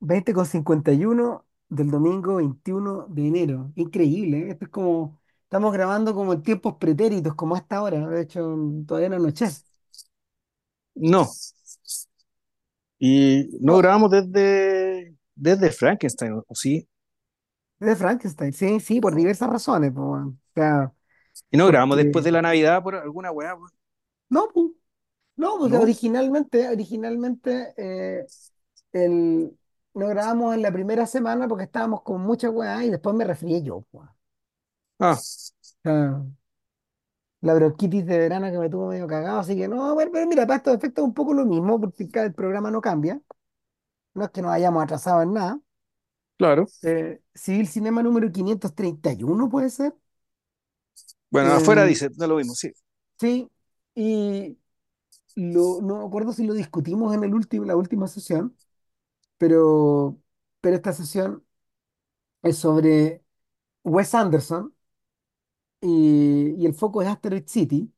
veinte con 51 del domingo 21 de enero. Increíble, ¿eh? Esto es como, estamos grabando como en tiempos pretéritos, como a esta hora. De hecho, todavía no anochece. No, y no No, grabamos desde, desde Frankenstein, ¿o sí? es de Frankenstein, sí, sí, por diversas razones. po, weón. O sea, Y no grabamos después porque, de la Navidad por alguna weá, no, po, no, porque ¿no? originalmente, originalmente eh, el, no grabamos en la primera semana porque estábamos con mucha weá y después me resfrié yo. O Ah, la bronquitis de verano que me tuvo medio cagado, así que no, bueno, pero mira, para estos efectos es un poco lo mismo, porque cada- el programa no cambia, no es que nos hayamos atrasado en nada. claro. Eh, Civil Cinema número 531 puede ser. Bueno, afuera Eh, dice, no lo mismo, sí. sí, y lo, no me acuerdo si lo discutimos en el último, la última sesión, pero, pero esta sesión es sobre Wes Anderson y, y el foco es Asteroid City.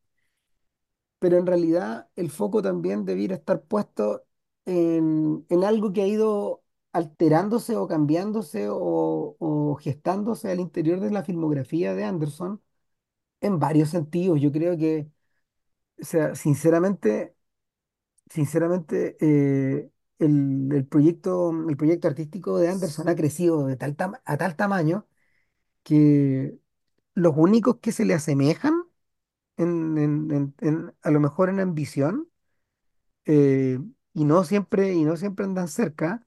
pero en realidad el foco también debiera estar puesto en, en algo que ha ido alterándose o cambiándose o, o gestándose al interior de la filmografía de Anderson en varios sentidos. Yo creo que, o sea, sinceramente, sinceramente, eh, el, el proyecto, el proyecto artístico de Anderson ha crecido de tal tam- a tal tamaño que los únicos que se le asemejan en, en- en- en- a lo mejor en ambición eh, y no siempre, y no siempre andan cerca.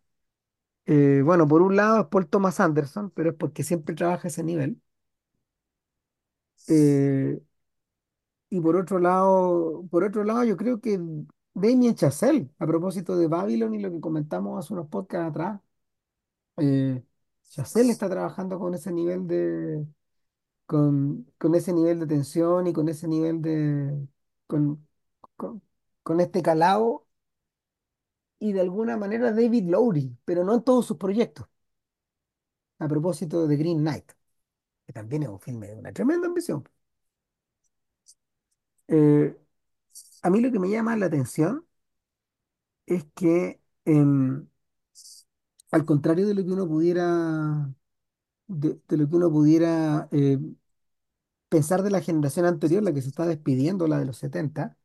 Eh, bueno, por un lado es Paul Thomas Anderson, pero es porque siempre trabaja a ese nivel. Eh, y por otro lado, por otro lado, yo creo que Damien Chazelle, a propósito de Babylon y lo que comentamos hace unos podcasts atrás, eh, Chazelle está trabajando con ese nivel de, con, con ese nivel de tensión y con ese nivel de, con, con, con este calado y de alguna manera David Lowry, pero no en todos sus proyectos. a propósito de Green Knight, que también es un filme de una tremenda ambición. Eh, a mí lo que me llama la atención es que, em, al contrario de lo que uno pudiera, de, lo que uno pudiera eh, pensar de la generación anterior, la que se está despidiendo, la de los 70,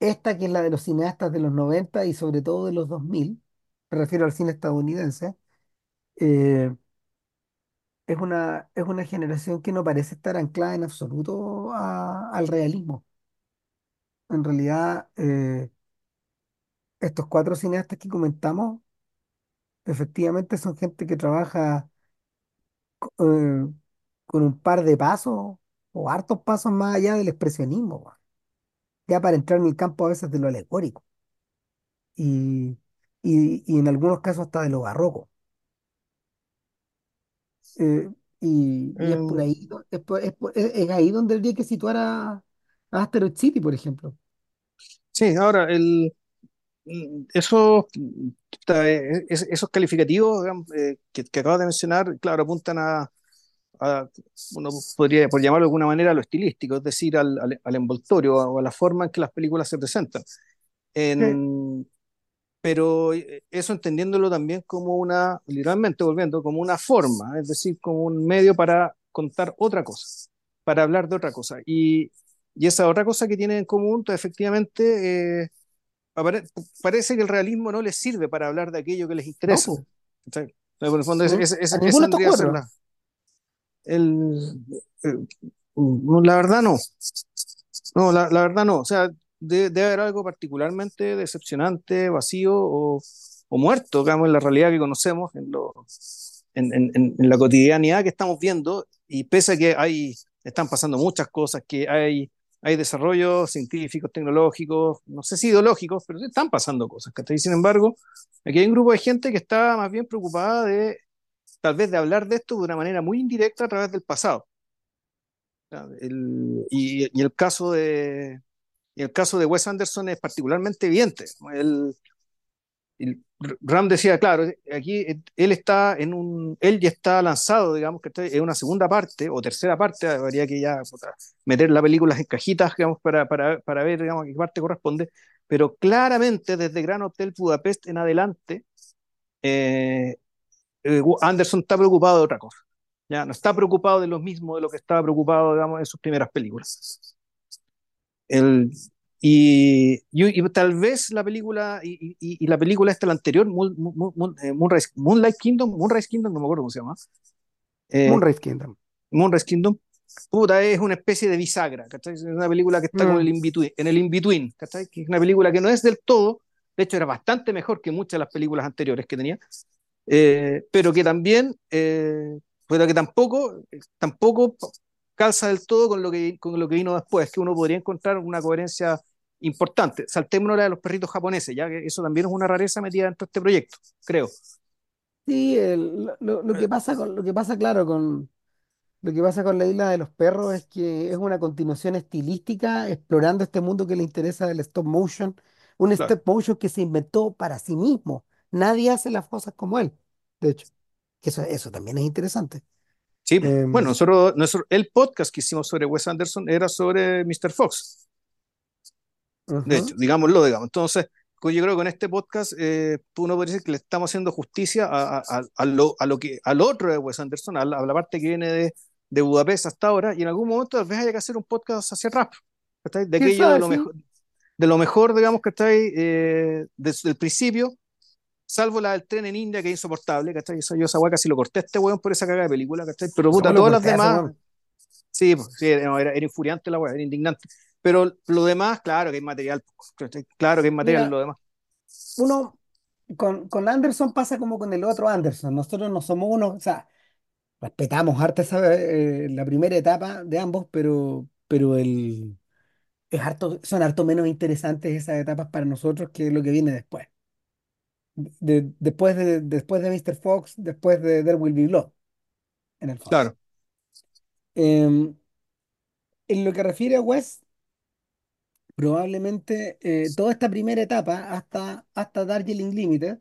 esta que es la de los cineastas de los 90 y sobre todo de los 2000, me refiero al cine estadounidense, eh, es una, es una generación que no parece estar anclada en absoluto al realismo. En realidad, eh, Estos cuatro cineastas que comentamos, efectivamente son gente que trabaja eh, con un par de pasos o hartos pasos más allá del expresionismo, weón. ya para entrar en el campo a veces de lo alegórico y, y, y en algunos casos hasta de lo barroco. Eh, y, y es por Eh, ahí, do- es, por- es por- es- es ahí donde habría que situar a Asteroid City, por ejemplo. sí, ahora, el, esos, eh, es- esos calificativos digamos, eh, que, que acabas de mencionar, claro, apuntan a, a- uno podría, por llamarlo de alguna manera, a lo estilístico, es decir, al, al, al envoltorio o a la forma en que las películas se presentan. Sí, En, pero eh, eso entendiéndolo también como una, literalmente volviendo, como una forma, es decir, como un medio para contar otra cosa, para hablar de otra cosa. Y, y esa otra cosa que tienen en común, pues, efectivamente, eh, apare- parece que el realismo no les sirve para hablar de aquello que les no, interesa. pues, ¿cachai? Pero por el fondo, ese, ese- de la, el, el- no, la verdad no. No, la, la verdad no. O sea, de- debe haber algo particularmente decepcionante, vacío o, o muerto, digamos, en la realidad que conocemos, en, lo, en, en- en- en la cotidianidad que estamos viendo. Y pese a que hay, están pasando muchas cosas, que hay, hay desarrollos científicos, tecnológicos, no sé si ideológicos, pero están pasando cosas. ¿cachai? Sin embargo, aquí hay un grupo de gente que está más bien preocupada de, tal vez, de hablar de esto de una manera muy indirecta a través del pasado. Y, el caso de, y el caso de Wes Anderson es particularmente evidente. el- Ram decía, claro, aquí él está en un, él ya está lanzado, digamos, que en una segunda parte o tercera parte, habría que ya meter la película en cajitas, digamos, para, para, para ver, digamos, a qué parte corresponde, pero claramente desde Gran Hotel Budapest en adelante, eh, eh, Anderson está preocupado de otra cosa. Ya no está preocupado de lo mismo de lo que estaba preocupado, digamos, en sus primeras películas. El, y, y, y tal vez la película, y, y, la película esta, la anterior, Moon, Moon, Moon, eh, Moonrise, Moonlight Kingdom, Moonrise Kingdom, no me acuerdo cómo se llama. Eh, Moonrise Kingdom. Moonrise Kingdom, puta, es una especie de bisagra, ¿cachai? Es una película que está mm. con el in-between, en el in-between, ¿cachai? Que es una película que no es del todo, de hecho era bastante mejor que muchas de las películas anteriores que tenía, eh, pero que también, eh, pero que tampoco, tampoco calza del todo con lo, que, con lo que vino después, que uno podría encontrar una coherencia importante. Saltémonos la de los perritos japoneses, ya que eso también es una rareza metida dentro de este proyecto, creo. Sí, el, lo, lo, que pasa con, lo que pasa, claro, con lo que pasa con la isla de los perros es que es una continuación estilística explorando este mundo que le interesa del stop motion, un claro. stop motion que se inventó para sí mismo. Nadie hace las cosas como él, de hecho. Eso, eso también es interesante. Sí, eh, bueno, nosotros, nosotros, el podcast que hicimos sobre Wes Anderson era sobre Mr. Fox. Uh -huh. De hecho, digámoslo, digamos. Entonces, yo creo que con este podcast eh, uno puede decir que le estamos haciendo justicia a, a, a, lo, a lo que, al otro de Wes Anderson, a la, a la parte que viene de, de, Budapest hasta ahora, y en algún momento tal vez haya que hacer un podcast hacia rap, de aquello sabe, de, lo mejor, de lo mejor, digamos, que está ahí eh, desde el principio, salvo la del tren en India, que es insoportable, ¿cachai? Yo esa weá casi lo corté a este weón por esa cagada de película, ¿cachai? Pero puta, todas las demás. Sí, pues, sí no, era, era, infuriante la weá, era indignante. Pero lo demás, claro que hay material, claro que hay material Mira, lo demás. Uno, con, con Anderson pasa como con el otro Anderson. Nosotros no somos uno, o sea, respetamos harto esa, eh, la primera etapa de ambos, pero, pero el, es harto, son harto menos interesantes esas etapas para nosotros que lo que viene después de, después, de, después de Mr. Fox, después de There Will Be Blood, en el fondo. Claro. Eh, en lo que refiere a West, probablemente eh, toda esta primera etapa, hasta, hasta Darjeeling Limited,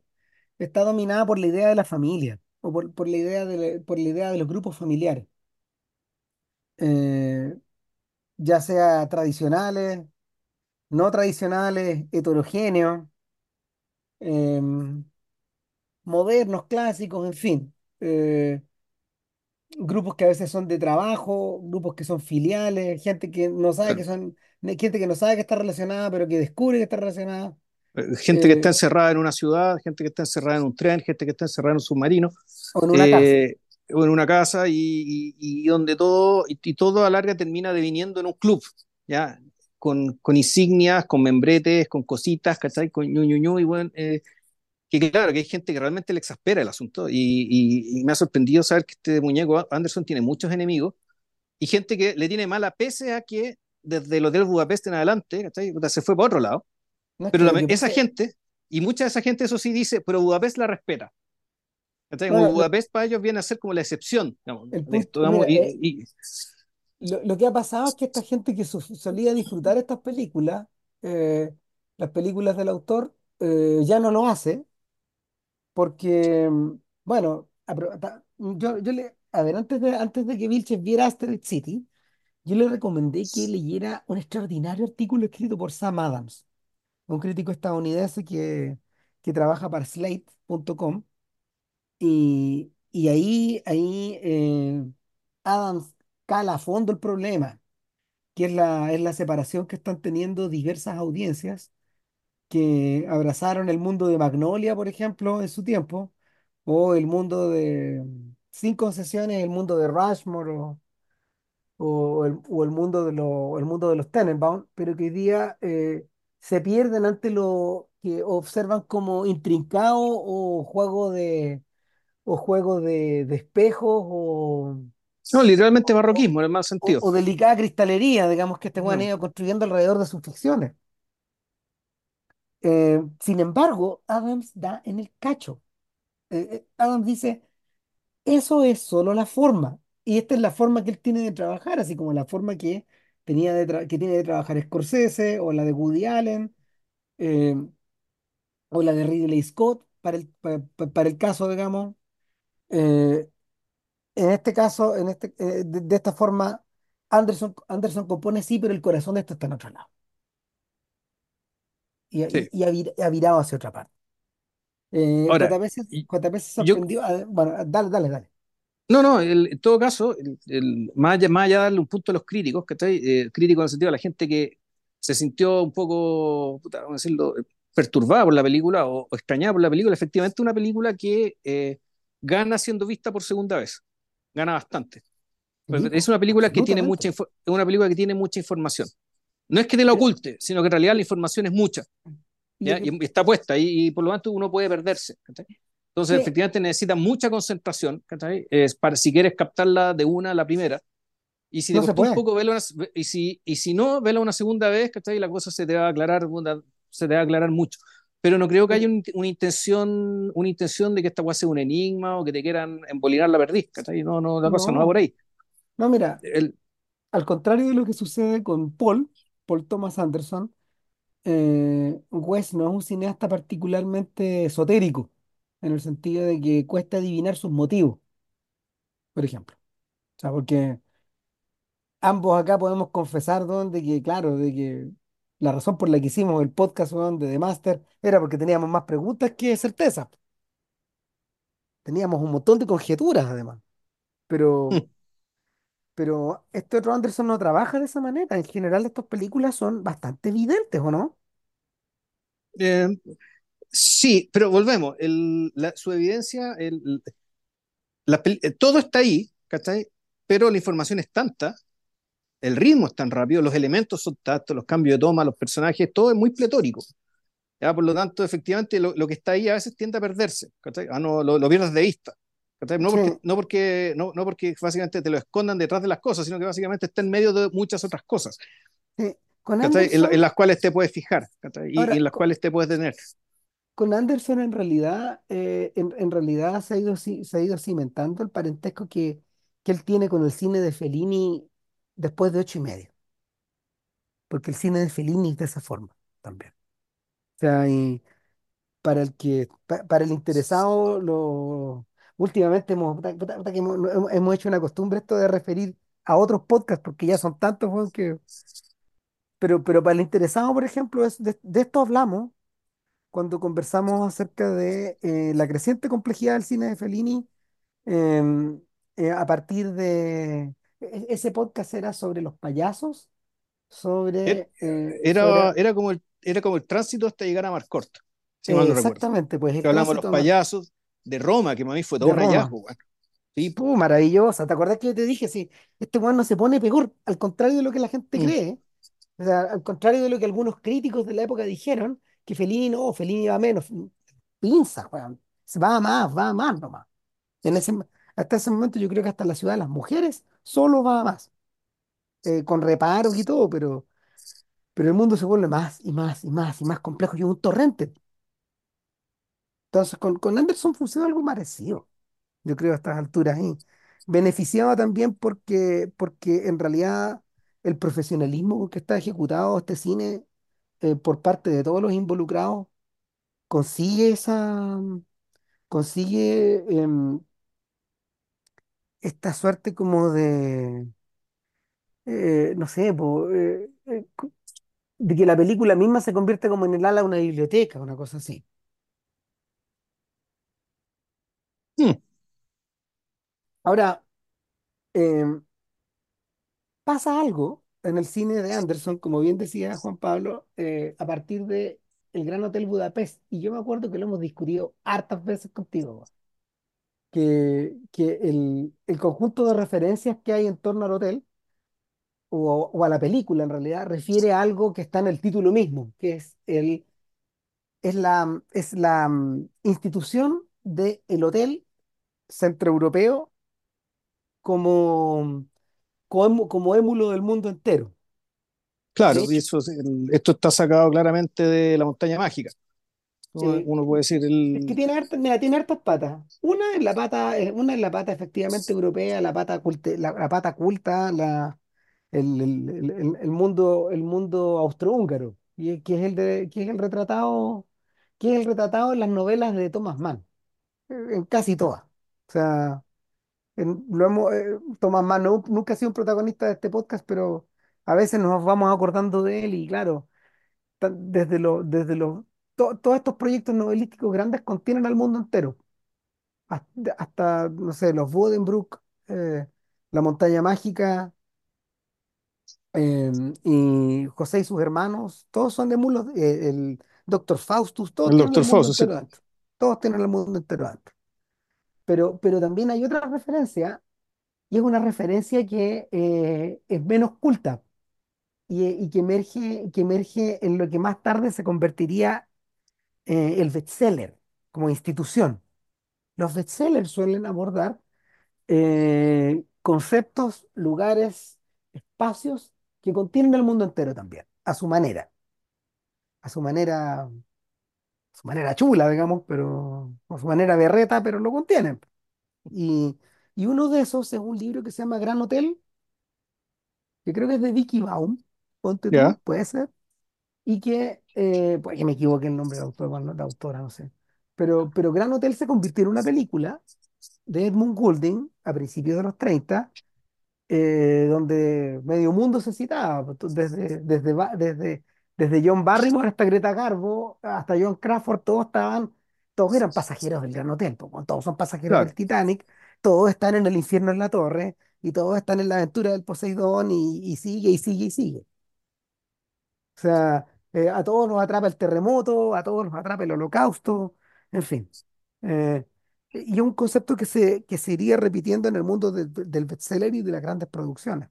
está dominada por la idea de la familia, o por, por la, idea de, por la idea de los grupos familiares. Eh, ya sea tradicionales, no tradicionales, heterogéneos. Eh, modernos, clásicos, en fin. Eh, grupos que a veces son de trabajo, grupos que son filiales, gente que no sabe que son, gente que no sabe que está relacionada, pero que descubre que está relacionada. Gente eh, que está encerrada en una ciudad, gente que está encerrada en un tren, gente que está encerrada en un submarino. O en una eh, casa. O en una casa y, y, y donde todo, y, y, todo a larga termina deviniendo en un club, ¿ya? Con, con insignias, con membretes, con cositas, ¿cachai? Con ñu, ñu, ñu, y bueno, eh, que claro, que hay gente que realmente le exaspera el asunto y, y, y, me ha sorprendido saber que este muñeco Anderson tiene muchos enemigos y gente que le tiene mala pese a que desde el Hotel Budapest en adelante se fue para otro lado. No, pero la, esa gente, y mucha de esa gente eso sí dice, pero Budapest la respeta. Bueno, Budapest para ellos viene a ser como la excepción. Digamos, punto, digamos, mira, y, eh, lo, lo, que ha pasado es que esta gente que solía disfrutar estas películas, eh, las películas del autor, eh, ya no lo hace porque, bueno, yo, yo le, a ver, antes de, antes de que Vilches viera Asteroid City, yo le recomendé que leyera un extraordinario artículo escrito por Sam Adams, un crítico estadounidense que, que trabaja para Slate.com, y, y ahí, ahí eh, Adams cala a fondo el problema, que es la, es la separación que están teniendo diversas audiencias que abrazaron el mundo de Magnolia, por ejemplo, en su tiempo, o el mundo de, sin concesiones, el mundo de Rushmore, o, o, el, o el, mundo de lo, el mundo de los Tenenbaum, pero que hoy día eh, se pierden ante lo que observan como intrincado o juego de o juego de, de espejos o no, literalmente barroquismo en el mal sentido. O, o delicada cristalería, digamos que este Juan no. ido construyendo alrededor de sus ficciones. Eh, sin embargo, Adams da en el cacho. Eh, Adams dice, eso es solo la forma. Y esta es la forma que él tiene de trabajar, así como la forma que, tenía de que tiene de trabajar Scorsese o la de Woody Allen eh, o la de Ridley Scott, para el, para, para el caso, digamos. En este caso, en este, de, de, esta forma, Anderson, Anderson compone sí, pero el corazón de esto está en otro lado y, sí. y, ha virado hacia otra parte. Eh, Ahora, JP se, y- JP se yo, sorprendió. Bueno, dale, dale, dale. no, no, el- en todo caso, el, el- más allá, más allá de darle un punto a los críticos, ¿cachai? Eh, críticos en el sentido de la gente que se sintió un poco, puta, vamos a decirlo, eh, perturbada por la película o, o extrañada por la película, efectivamente una película que eh, gana siendo vista por segunda vez, gana bastante. Pues es una película que tiene mucha, es una película que tiene mucha información. No es que te la oculte, sino que en realidad la información es mucha. y Y está puesta y, y por lo tanto uno puede perderse. ¿cachai? Entonces, efectivamente, necesita mucha concentración ¿cachai? Es para, si quieres captarla de una a la primera. Y si no un poco verla, una- y si, y si no, verla una segunda vez, ¿cachai? la cosa se te va a aclarar, se te va a aclarar mucho. Pero no creo que haya un- una intención, una intención de que esta cosa sea un enigma o que te quieran embolinar la perdiz. ¿cachai? No, no, la cosa no va por ahí. no, mira, El, al contrario de lo que sucede con Paul, Paul Thomas Anderson, eh, Wes no es un cineasta particularmente esotérico, en el sentido de que cuesta adivinar sus motivos, por ejemplo. O sea, porque ambos acá podemos confesar, don, de que, claro, de que la razón por la que hicimos el podcast, weón, de The Master era porque teníamos más preguntas que certezas. Teníamos un montón de conjeturas, además. Pero, pero este otro Anderson no trabaja de esa manera. En general, estas películas son bastante evidentes, ¿o no? eh, sí, pero volvemos. El, la- su evidencia, el, la eh, todo está ahí, ¿cachai? Pero la información es tanta, el ritmo es tan rápido, los elementos son tantos, los cambios de toma, los personajes, todo es muy pletórico. ¿ya? Por lo tanto, efectivamente, lo, lo que está ahí a veces tiende a perderse, ¿cachai? Ah, no, lo, lo pierdes de vista. ¿cachai? No Sí, porque, no, porque, no, no porque básicamente te lo escondan detrás de las cosas, sino que básicamente está en medio de muchas otras cosas, sí. Con ¿cachai? En, la- en Anderson, las cuales te puedes fijar. Y, y ahora, en las co- cuales te puedes detener. con, Anderson en realidad, eh, en, en realidad se ha ido, se ha ido cimentando el parentesco que, que él tiene con el cine de Fellini después de ocho y medio. Porque el cine de Fellini es de esa forma también. O sea, y para el que, pa- para el interesado, lo, últimamente hemos, hemos, hecho una costumbre esto de referir a otros podcasts, porque ya son tantos, que, pero, pero para el interesado, por ejemplo, es de, de esto hablamos cuando conversamos acerca de eh, la creciente complejidad del cine de Fellini em, eh, a partir de... e- Ese podcast era sobre los payasos, Era, sobre, eh, era, sobre era como el, era como el tránsito hasta llegar a Marcort, si eh, recuerdo. exactamente, pues Que hablamos de los payasos, de Roma, que para mí fue todo un hallazgo. Sí. Uh, maravillosa. ¿Te acuerdas que yo te dije? Sí, este weón no se pone peor, al contrario de lo que la gente Mm. cree. O sea, al contrario de lo que algunos críticos de la época dijeron, que Fellini no, Fellini va menos. Pinza, weón. Se va a más, va a más nomás. En ese, hasta ese momento yo creo que hasta la ciudad de las mujeres solo va a más. eh, con reparos y todo, pero, pero el mundo se vuelve más y más y más y más complejo y un torrente. Entonces, con, con Anderson funciona algo parecido. yo creo, a estas alturas. Y beneficiaba también porque, porque en realidad el profesionalismo con que está ejecutado este cine eh, por parte de todos los involucrados consigue esa, consigue em, esta suerte como de, eh, no sé, po, eh, eh, co- de que la película misma se convierte como en el ala de una biblioteca, una cosa así. Mm. Ahora, em, pasa algo en el cine de Anderson, como bien decía Juan Pablo, eh, a partir de El Gran Hotel Budapest. Y yo me acuerdo que lo hemos discutido hartas veces contigo, que, que el, el conjunto de referencias que hay en torno al hotel, o, o a la película en realidad, refiere a algo que está en el título mismo, que es, el, es la, es la mm, institución del hotel centroeuropeo como, como, como émulo del mundo entero. Claro, y eso, es el- esto está sacado claramente de la montaña mágica. Uno sí, uno puede decir, Es que el, tiene hartas, mira, tiene hartas patas. Una es la pata, eh, una es la pata efectivamente europea, la pata culte- la, la pata culta, la, el, el- el- el- el mundo, el mundo austrohúngaro, y que es el de, que es el retratado, que es el retratado en las novelas de Thomas Mann, eh, en casi todas. O sea, en- lo hemos, eh, Thomas Mann no- nunca ha sido un protagonista de este podcast, pero a veces nos vamos acordando de él, y claro, desde lo, desde los to- todos estos proyectos novelísticos grandes contienen al mundo entero. Hasta, hasta, no sé, los Buddenbrook, eh, La Montaña Mágica, em, y José y sus hermanos, todos son de mundos, eh, el Doctor Faustus, todos El tienen Doctor el mundo Fausto, sí. entero. Todos tienen el mundo entero dentro. Pero, pero también hay otra referencia, y es una referencia que eh, es menos culta y, y que emerge, que emerge en lo que más tarde se convertiría eh, el bestseller como institución. Los bestsellers suelen abordar eh, conceptos, lugares, espacios que contienen el mundo entero también, a su manera, a su manera, a su manera chula, digamos, pero a su manera berreta, pero lo contienen. Y, y uno de esos es un libro que se llama Gran Hotel, que creo que es de Vicky Baum, ponte puede ser, y que, eh, puede que me equivoque el nombre de autor, bueno, de autora, no sé. Pero, pero Gran Hotel se convirtió en una película de Edmund Goulding a principios de los 30 eh, donde medio mundo se citaba, pues, desde, desde, desde, desde John Barrymore hasta Greta Garbo, hasta John Crawford, todos estaban, todos eran pasajeros del Gran Hotel, pues, todos son pasajeros claro. del Titanic, todos están en el infierno en la torre, y todos están en la aventura del Poseidón, y, y sigue, y sigue, y sigue. O sea, eh, a todos nos atrapa el terremoto, a todos nos atrapa el holocausto, en fin. Eh, y es un concepto que se, que se iría repitiendo en el mundo del del bestseller y de las grandes producciones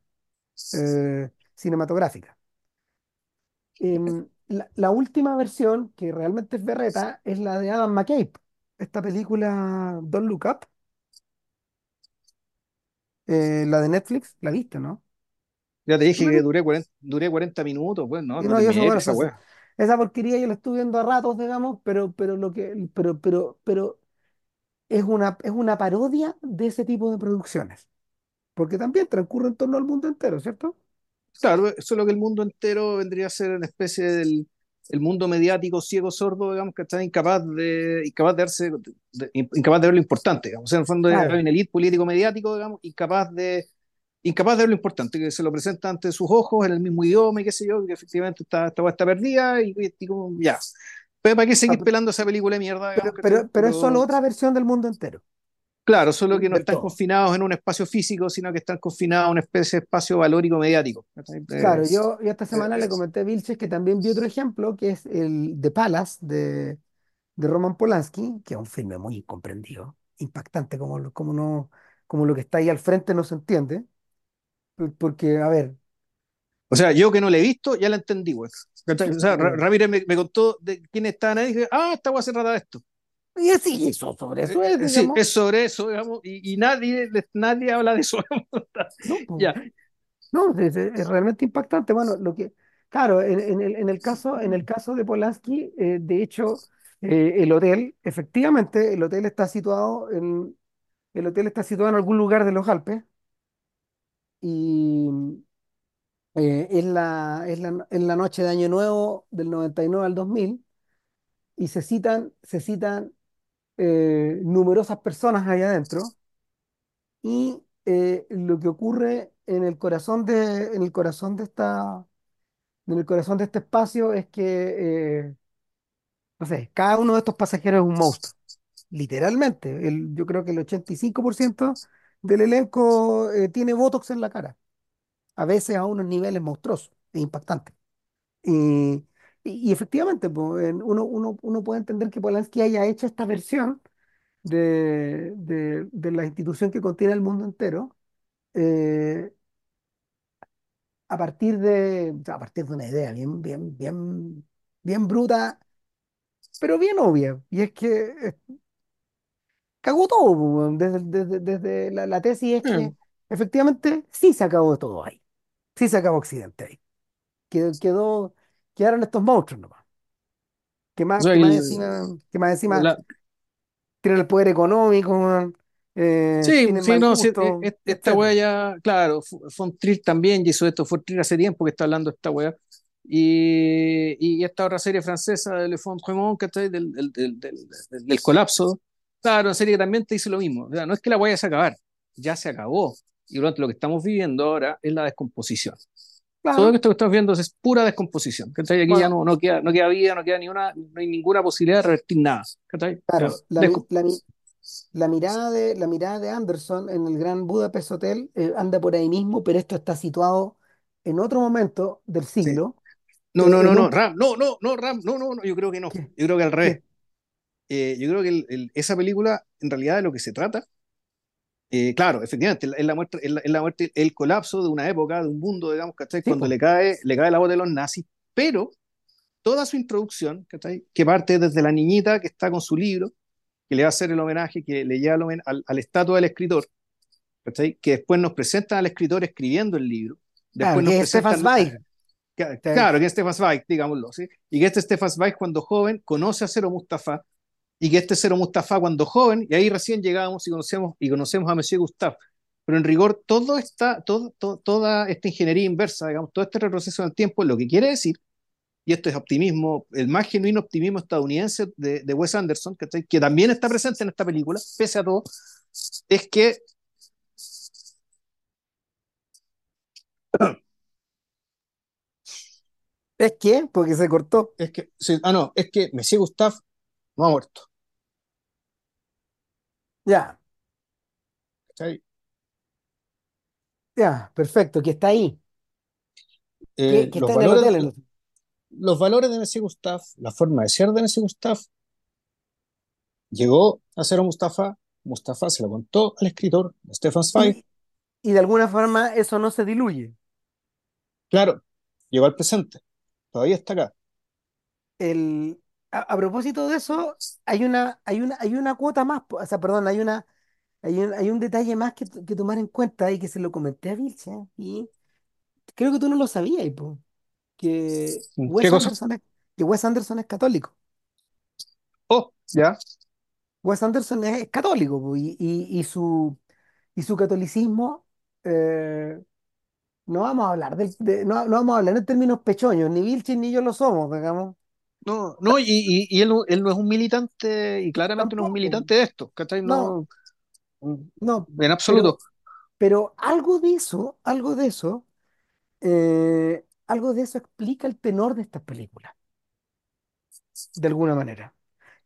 eh, cinematográfica. Em, la, la última versión, que realmente es berreta, es la de Adam McCabe. Esta película Don't Look Up, eh, la de Netflix, la viste, ¿no? Ya te dije que duré 40, duré 40 minutos, pues no, yo eso, bueno, esa weá. esa porquería yo la estuve viendo a ratos, digamos, pero, pero lo que, pero, pero, pero es una, es una parodia de ese tipo de producciones, porque también transcurre en torno al mundo entero, ¿cierto? Claro, eso es lo que el mundo entero vendría a ser una especie del el mundo mediático ciego sordo, digamos, que está incapaz de, incapaz de darse, de- incapaz de ver lo importante, digamos. O sea, en el fondo hay Claro. una elite político mediático, digamos, incapaz de, incapaz de ver lo importante, que se lo presenta ante sus ojos en el mismo idioma y qué sé yo, que efectivamente está, esta weá está perdida y, y como, ya. Pero ¿para qué Ah, seguir pe- pelando esa película de mierda, digamos, pero, pero, pero es solo otra versión del mundo entero, claro, solo que no están todo. confinados en un espacio físico, sino que están confinados a una especie de espacio valórico mediático. Eh, Claro, yo, yo esta semana le comenté a Vilches que también vi otro ejemplo, que es el The Palace de, de Roman Polanski, que es un filme muy incomprendido, impactante, como, como, no, como lo que está ahí al frente no se entiende. Por- Porque, a ver, O sea, yo que no la he visto, ya la entendí, güey. O sea, Ramírez me, me contó de quién estaban ahí y dije, ah, esta se trata de esto. y así, eso, sobre Eh, eso es, eh, sí, es sobre eso, digamos, y, y nadie, nadie habla de eso. no, Ya. no, es, es- es realmente impactante. Bueno, lo que, claro, en, en el, en el caso, en el caso de Polanski, eh, de hecho, eh, el hotel, efectivamente, el hotel está situado en, el hotel está situado en algún lugar de los Alpes y eh, es la, es la, es la noche de Año Nuevo del 99 al 2000 y se citan, se citan eh, numerosas personas ahí adentro y eh, lo que ocurre en el corazón de, en el corazón de esta, en el corazón de este espacio es que, eh, no sé, cada uno de estos pasajeros es un monstruo, literalmente. El, yo creo que el 85% del elenco eh, tiene Botox en la cara, a veces a unos niveles monstruosos e impactantes. Y, y- y efectivamente, po, en- uno, uno, uno puede entender que Polanski haya hecho esta versión de, de- de la institución que contiene el mundo entero eh, a partir de, a partir de una idea bien, bien, bien, bien bruta, pero bien obvia. Y es que eh, cagó todo. Desde, desde, desde la, la tesis es Mm. que efectivamente sí se acabó todo ahí. Sí se acabó Occidente ahí. Quedó, quedó- quedaron estos monstruos nomás. Que O más, sea, que más el- encima, que más encima la- tienen el poder económico, eh, sí, sí, no, sí, e- e- esta etcétera. ya, claro, Trier también hizo esto, Von Trier hace tiempo que está hablando de esta weá. Y, y esta otra serie francesa de Le Fond Tremont, ¿cachai? Del, del, del, del, del- del colapso, claro, serie que también te dice lo mismo. O sea, no es que la vayas a acabar, ya se acabó. Y durante lo que estamos viviendo ahora es la descomposición. Todo esto que estamos viendo es pura descomposición. ¿cachai? Aquí ya no, no, queda, no queda vida, no queda ni una, no hay ninguna posibilidad de revertir nada. claro, la, mirada de, la mirada de Anderson en el Gran Budapest Hotel eh, anda por ahí mismo, pero esto está situado en otro momento del sí. siglo, No, eh, no, no, no. Ram, no, no, no, Ram, no, no, no, yo creo que no. ¿Qué? Yo creo que al revés. ¿Qué? Eh, yo creo que el- el- esa película, en realidad, de lo que se trata, eh, claro, efectivamente, es la, muerte, es la, es la muerte, el colapso de una época, de un mundo, digamos, ¿cachai? Sí, Cuando po. le cae, le cae la voz de los nazis, pero toda su introducción, ¿cachai? Que parte desde la niñita que está con su libro, que le va a hacer el homenaje, que le lleva el homen- al, al estatua del escritor, ¿cachai? Que después nos presentan al escritor escribiendo el libro, Claro, después nos que presentan, Zweig. Claro, que es Stefan Zweig, digámoslo, ¿sí? Y que este Stefan Zweig cuando joven conoce a Cero Mustafa y que este Cero Mustafa cuando joven, y ahí recién llegamos y conocemos, y conocemos a Monsieur Gustave. Pero en rigor, todo todo- toda esta ingeniería inversa, digamos, todo este retroceso en el tiempo, lo que quiere decir, y esto es optimismo, el más genuino optimismo estadounidense de, de Wes Anderson, que, que también está presente en esta película, pese a todo, es que, ¿Es que? Porque se cortó. es que, sí, ah, no, es que Monsieur Gustave no ha muerto. Ya, ¿cachai? ya, perfecto, que está ahí, Eh, que, los está en el valores, hotel. en- los valores de Messi Gustave, la forma de ser de Messi Gustave, llegó a ser a Mustafa, Mustafa se lo contó al escritor Stefan Zweig, Y, y de alguna forma eso no se diluye. claro, llegó al presente, todavía está acá. El, a, a propósito de eso, hay una, hay una, hay una cuota más, o sea, perdón, hay una, hay un, hay un detalle más que, tomar en cuenta y que se lo comenté a Vilche, y creo que tú no lo sabías, po, que ¿Qué Wes? Anderson es, que Wes Anderson es católico. Oh, ya, Wes Anderson es, es católico, po, y, y, y su, y su catolicismo, eh, no vamos a hablar del- de, no, no vamos a hablar en términos pechoños, ni Vilche ni yo lo somos, digamos, no, no, y, y, y él, no- él no es un militante, y claramente no es un militante de esto, ¿cachai? no, No, no, en absoluto. pero Pero algo de eso, algo de eso, eh, algo de eso explica el tenor de estas películas, de alguna manera.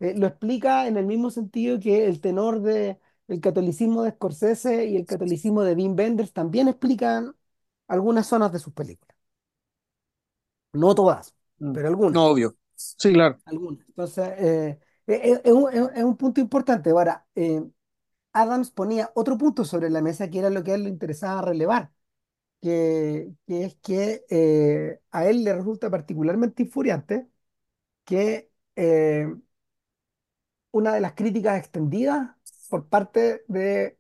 Eh, lo explica en el mismo sentido que el tenor de el catolicismo de Scorsese y el catolicismo de Wim Wenders también explican algunas zonas de sus películas. No todas, Mm, pero algunas. No, obvio. Sí, claro. Entonces, eh, eh, eh, es, un, punto importante. Ahora, Adams ponía otro punto sobre la mesa que era lo que a él le interesaba relevar que, es que a él le resulta particularmente infuriante que una de las críticas extendidas por parte de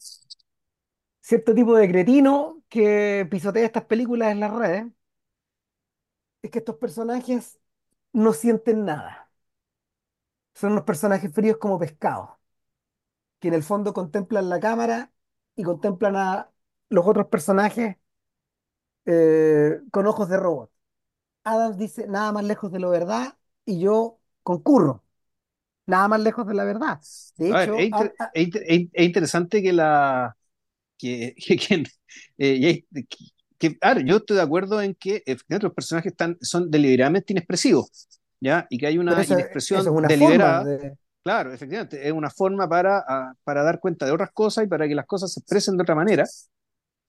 cierto tipo de cretino que pisotea estas películas en las redes es que estos personajes no sienten nada. Son unos personajes fríos como pescados, que en el fondo contemplan la cámara y contemplan a los otros personajes eh, con ojos de robot. Adams dice nada más lejos de lo verdad y yo concurro. nada más lejos de la verdad. De A ver, es, hecho, inter- a- a- es inter- es- es interesante que la, que, que, que- eh, que- a yo estoy de acuerdo en que efectivamente, los personajes están, son deliberadamente inexpresivos, ¿ya? Y que hay una eso, eso es inexpresión una deliberada, de... claro, efectivamente, es una forma para, ah, para dar cuenta de otras cosas y para que las cosas se expresen de otra manera.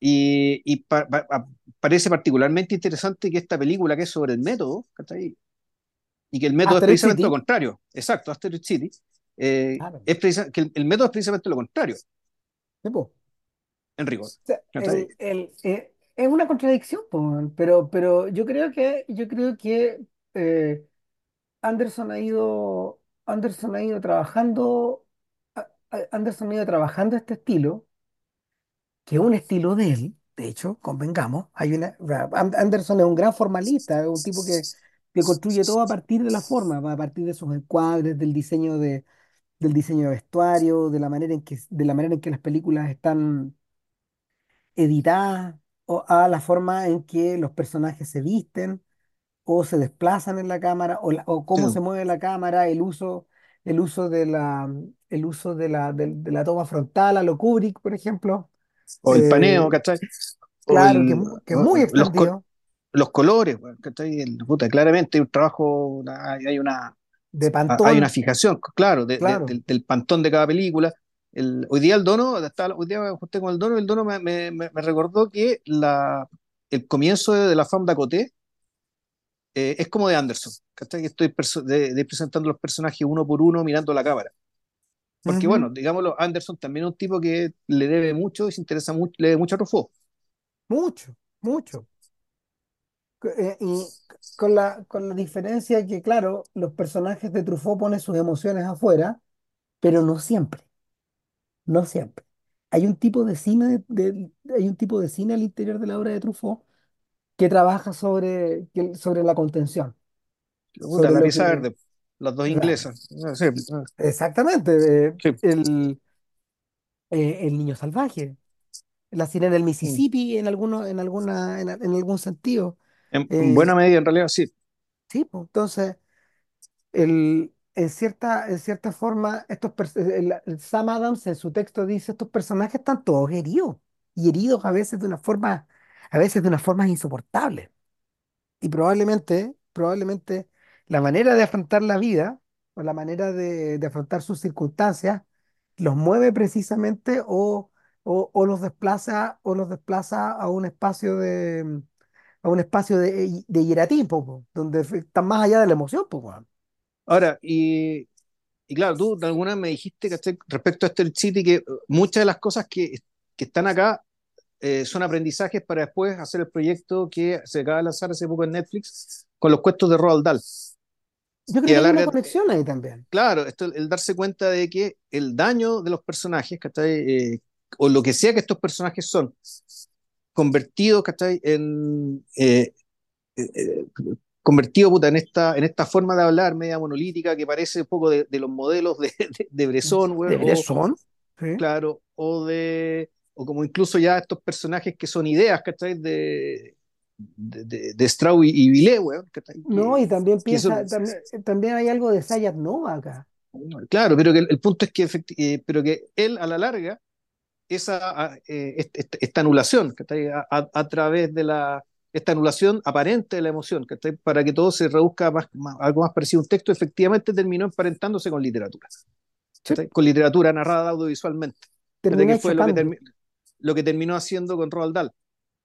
Y, y pa- pa- pa- parece particularmente interesante que esta película, que es sobre el método. Y que el método es precisamente lo contrario, exacto, Asteroid City, eh, Claro, es precisa- que el, el método es precisamente lo contrario, sí, po. O en rigor. sea, ¿cachai? el- el- eh, es una contradicción, pero, pero yo creo que, yo creo que eh, Anderson ha ido, Anderson ha ido trabajando, Anderson ha ido trabajando este estilo, que es un estilo de él, de hecho, convengamos, hay una, An- Anderson es un gran formalista, es un tipo que, que construye todo a partir de la forma, a partir de sus encuadres, del diseño de, del diseño de vestuario, de la manera en que, de la manera en que las películas están editadas, o a la forma en que los personajes se visten o se desplazan en la cámara, o, la- o cómo se mueve la cámara, el uso, el uso de la, el uso de la, del- de la toma frontal a lo Kubrick, por ejemplo. O el paneo, Eh, ¿cachai? O claro, que, el, mu- que es o- muy los, col- extendido. los colores, weón, ¿cachai? El- puta, claramente hay un trabajo, una- hay hay una, De hay una Pantón, fijación, claro, de- de- claro. del, del pantón de cada película. El, hoy día el dono, estaba- hoy día me junté con el dono, el dono me, me- me- recordó que la, el comienzo de, de la Femme d'Acoté eh, es como de Anderson, ¿cachai? Que estoy de, de presentando los personajes uno por uno mirando la cámara. Porque bueno, Ujú. digámoslo, Anderson también es un tipo que le debe mucho y se interesa mucho, le debe mucho a Truffaut. Mucho, mucho. Eh, y con la, con la diferencia que, claro, los personajes de Truffaut ponen sus emociones afuera, pero no siempre, no siempre. Hay un tipo de cine, de, hay un tipo de cine al interior de la obra de Truffaut que trabaja sobre, que- sobre la contención, Puta, sobre la lo pieza que, verde, las dos claro, inglesas. Ah, Sí, ah, exactamente, eh, sí. el, eh, el niño salvaje, la sirena del Mm. Mississippi en alguno, en alguna, en, en algún sentido. En, en buena Eh, medida, en realidad, sí. sí, pues, entonces, el, en cierta, en cierta forma, estos el Sam Adams en su texto dice, estos personajes están todos heridos, y heridos a veces de una forma, a veces de una forma insoportable. Y probablemente, probablemente la manera de afrontar la vida o la manera de, de afrontar sus circunstancias los mueve precisamente o, o, o los desplaza o los desplaza a un espacio de a un espacio de, de hieratismo, donde están más allá de la emoción. Ahora, y, y claro, tú de alguna vez me dijiste, ¿cachai? Respecto a este City, que eh, muchas de las cosas que, que están acá eh, son aprendizajes para después hacer el proyecto que se acaba de lanzar hace poco en Netflix con los cuentos de Roald Dahl. Yo creo Y que hay una conexión ahí también. claro, esto, el darse cuenta de que el daño de los personajes, ¿cachai? Eh, o lo que sea que estos personajes son, convertidos, ¿cachai? En, eh, eh, convertido puta, en, esta, en esta forma de hablar media monolítica que parece un poco de, de los modelos de, de, de Bresson, weón, ¿Deberes o? Sí. claro, o de o como incluso ya estos personajes que son ideas, ¿cachai? De, de, de, de Straub y, y Villet. No, y también piensa, también, también hay algo de Sayat Nova acá. claro, pero que el, el punto es que, eh, pero que él a la larga, esa, eh, est- est- esta anulación, ¿cachai? A, a- a través de la, esta anulación aparente de la emoción, ¿cachai? Para que todo se reduzca más, más- algo más parecido a un texto, efectivamente terminó emparentándose con literatura. Con literatura narrada audiovisualmente. Que fue lo que, chocando, termi- lo que terminó haciendo con Roald Dahl.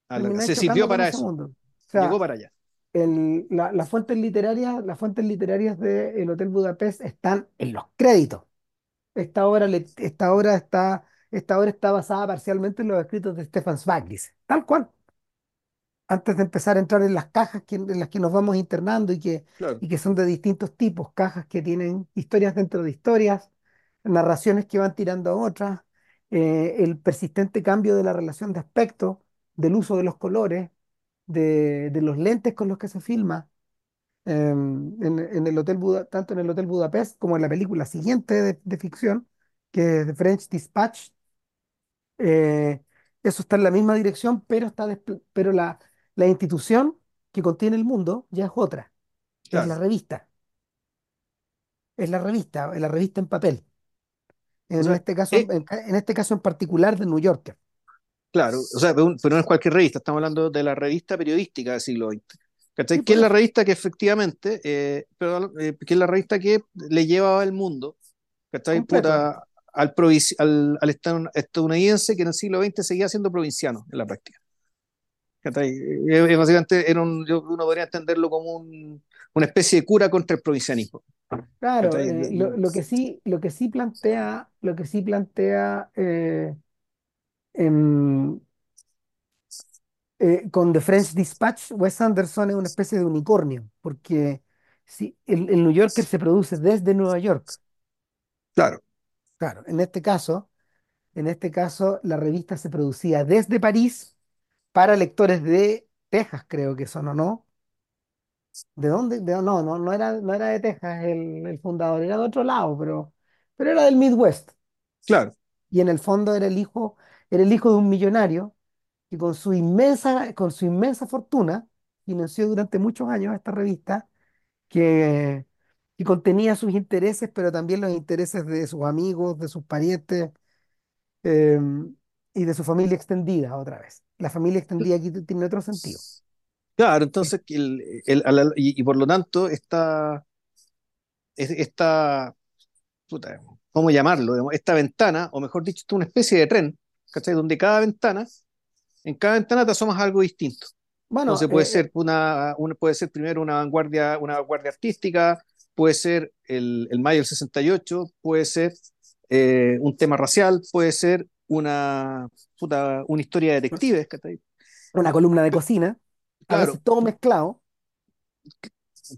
a la larga. termináis Se sirvió para eso, llegó para allá. el- la- las fuentes literarias, las fuentes literarias del Hotel Budapest están en los créditos. Esta obra, le- esta obra está, esta obra está basada parcialmente en los escritos de Stefan Zweig, dice, tal cual. Antes de empezar a entrar en las cajas que- en las que nos vamos internando y que, Claro. y que son de distintos tipos, cajas que tienen historias dentro de historias, narraciones que van tirando a otras, eh, el persistente cambio de la relación de aspecto, del uso de los colores, de, de los lentes con los que se filma, em, en, en el Hotel Buda- tanto en el Hotel Budapest como en la película siguiente de, de ficción, que es The French Dispatch. eh, eso está en la misma dirección, pero, está despl- pero la, la institución que contiene el mundo ya es otra, es la revista, es la revista, es la revista en papel, O en sea, este caso, eh, en, en este caso en particular de New Yorker. claro, o sea, pero, no es cualquier revista, estamos hablando de la revista periodística del siglo XX. ¿Cachai? Sí, Que es la eso. revista que efectivamente, eh, eh, que es la revista que le lleva al mundo, ¿cachai? Puta, al, al, al estad- estadounidense que en el siglo XX seguía siendo provinciano en la práctica. Básicamente era un, yo- uno podría entenderlo como un- una especie de cura contra el provincianismo. Claro, eh, lo, lo que sí, lo que sí plantea, lo que sí plantea eh, em, eh, con The French Dispatch, Wes Anderson es una especie de unicornio, porque si el, el New Yorker se produce desde Nueva York. Claro, Claro, en este caso, en este caso, la revista se producía desde París para lectores de Texas, creo que son, ¿o no? ¿De dónde? De- no, no, no era, no era de Texas el, el fundador, era de otro lado, pero, pero era del Midwest. claro, Y en el fondo era el hijo, era el hijo de un millonario que con su inmensa, con su inmensa fortuna financió durante muchos años esta revista que, que contenía sus intereses, pero también los intereses de sus amigos, de sus parientes eh, y de su familia extendida otra vez. La familia extendida aquí tiene otro sentido. Claro, Eh, entonces, el, el- y, y por lo tanto, esta, es- esta, puta, ¿cómo llamarlo? Esta ventana, o mejor dicho, esta es una especie de tren, ¿cachai? Donde cada ventana, en cada ventana te asomas a algo distinto. Bueno, Entonces puede eh, ser una, una- puede ser primero una vanguardia, una vanguardia artística, puede ser el, el Mayo del 68, puede ser eh, un tema racial, puede ser una, puta, una historia de eh, detectives, ¿cachai? una columna de cocina, a Claro, veces todo mezclado.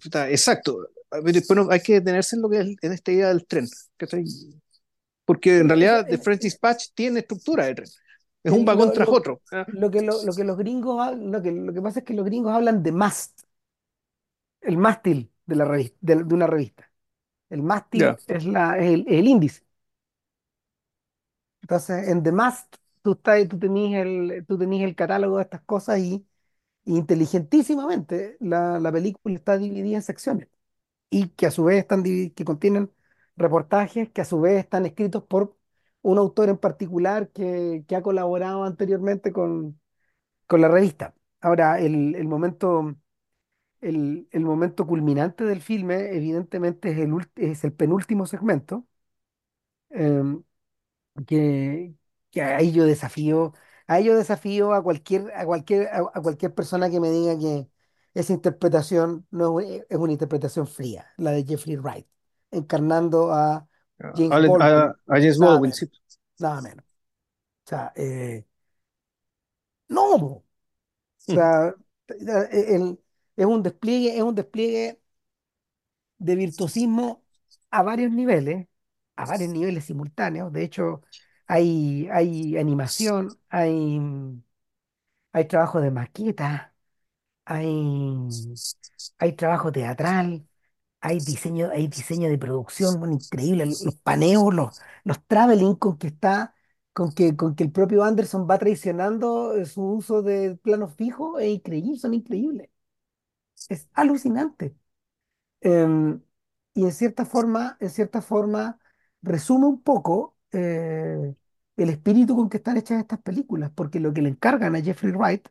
puta, exacto. Bueno, hay que detenerse en lo que es en esta idea del tren, ¿cachai? Porque en realidad The el- French Dispatch tiene estructura de tren. Es un vagón lo, tras lo- otro. ¿ah? lo que, lo, lo que los gringos, lo que, lo que pasa es que los gringos hablan de mast, el mástil de, la revista, de, de una revista. El mástil es, la, es el, es el índice. Entonces, en The Mast, tú, estás, tú tenés el, el catálogo de estas cosas y, inteligentísimamente la, la película está dividida en secciones y que a su vez están que contienen reportajes que a su vez están escritos por un autor en particular que, que ha colaborado anteriormente con, con la revista. Ahora, el, el momento, el, el momento culminante del filme, evidentemente, es el, es el penúltimo segmento. em, que, que ahí yo desafío, ahí yo desafío a cualquier, a cualquier, a, a cualquier persona que me diga que esa interpretación no es, es una interpretación fría, la de Jeffrey Wright, encarnando a A, James a- Baldwin, a James nada Baldwin, menos, sí. nada menos. O sea, eh, no, po. o Mm. sea, el- es un despliegue, es un despliegue de virtuosismo a varios niveles, a varios niveles simultáneos. De hecho, hay, hay animación, hay Hay trabajo de maqueta, hay, hay trabajo teatral, hay diseño, hay diseño de producción, bueno, increíble. Los paneos, los, los traveling con que está, con que, con que el propio Anderson va traicionando eh, su uso de planos fijos, es increíble, son increíbles. Es alucinante. Em, y en cierta forma, en cierta forma, resume un poco eh, el espíritu con que están hechas estas películas, porque lo que le encargan a Jeffrey Wright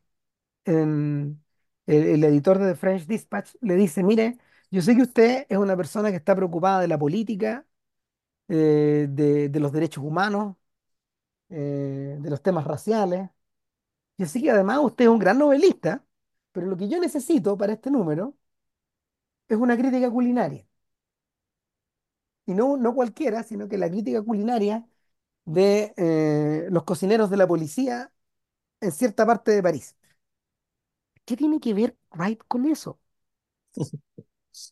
en- el, editor de The French Dispatch le dice, mire, yo sé que usted es una persona que está preocupada de la política, eh, de, de los derechos humanos, eh, de los temas raciales. Yo sé que además usted es un gran novelista, pero lo que yo necesito para este número es una crítica culinaria. Y no, no cualquiera, sino que la crítica culinaria de eh, los cocineros de la policía en cierta parte de París. ¿Qué tiene que ver Wright con eso?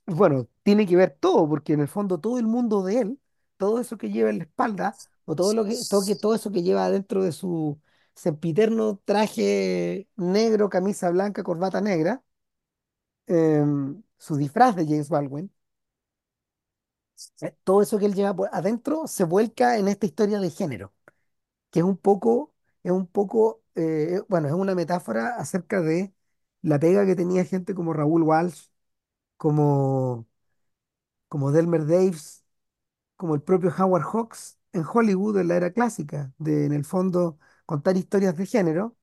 Bueno, tiene que ver todo, porque en el fondo todo el mundo de él, todo eso que lleva en la espalda, o todo lo que, todo, que, todo eso que lleva dentro de su sempiterno traje negro, camisa blanca, corbata negra, em, su disfraz de James Baldwin, eh, todo eso que él lleva por adentro se vuelca en esta historia de género, que es un poco, es un poco, eh, bueno, es una metáfora acerca de la pega que tenía gente como Raúl Walsh, como, como Delmer Daves como el propio Howard Hawks en Hollywood en la era clásica, de en el fondo contar historias de género,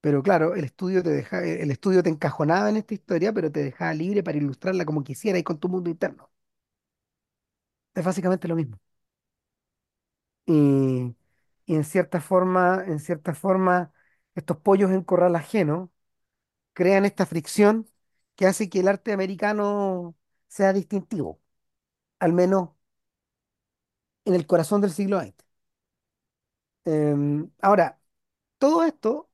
pero claro, el estudio te deja, el estudio te encajonaba en esta historia, pero te dejaba libre para ilustrarla como quisiera y con tu mundo interno. Es básicamente lo mismo. Y, y en cierta forma, en cierta forma, estos pollos en corral ajeno crean esta fricción que hace que el arte americano sea distintivo, al menos en el corazón del siglo XX. Em, ahora, todo esto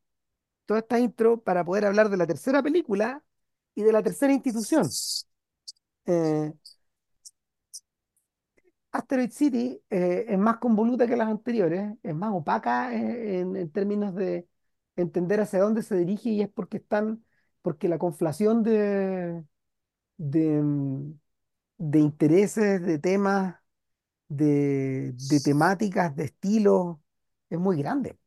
toda esta intro para poder hablar de la tercera película y de la tercera institución. Eh, Asteroid City eh, es más convoluta que las anteriores, es más opaca eh, en, en términos de entender hacia dónde se dirige y es porque están, porque la conflación de, mm, de intereses, de temas, de, de temáticas, de estilos, es muy grande.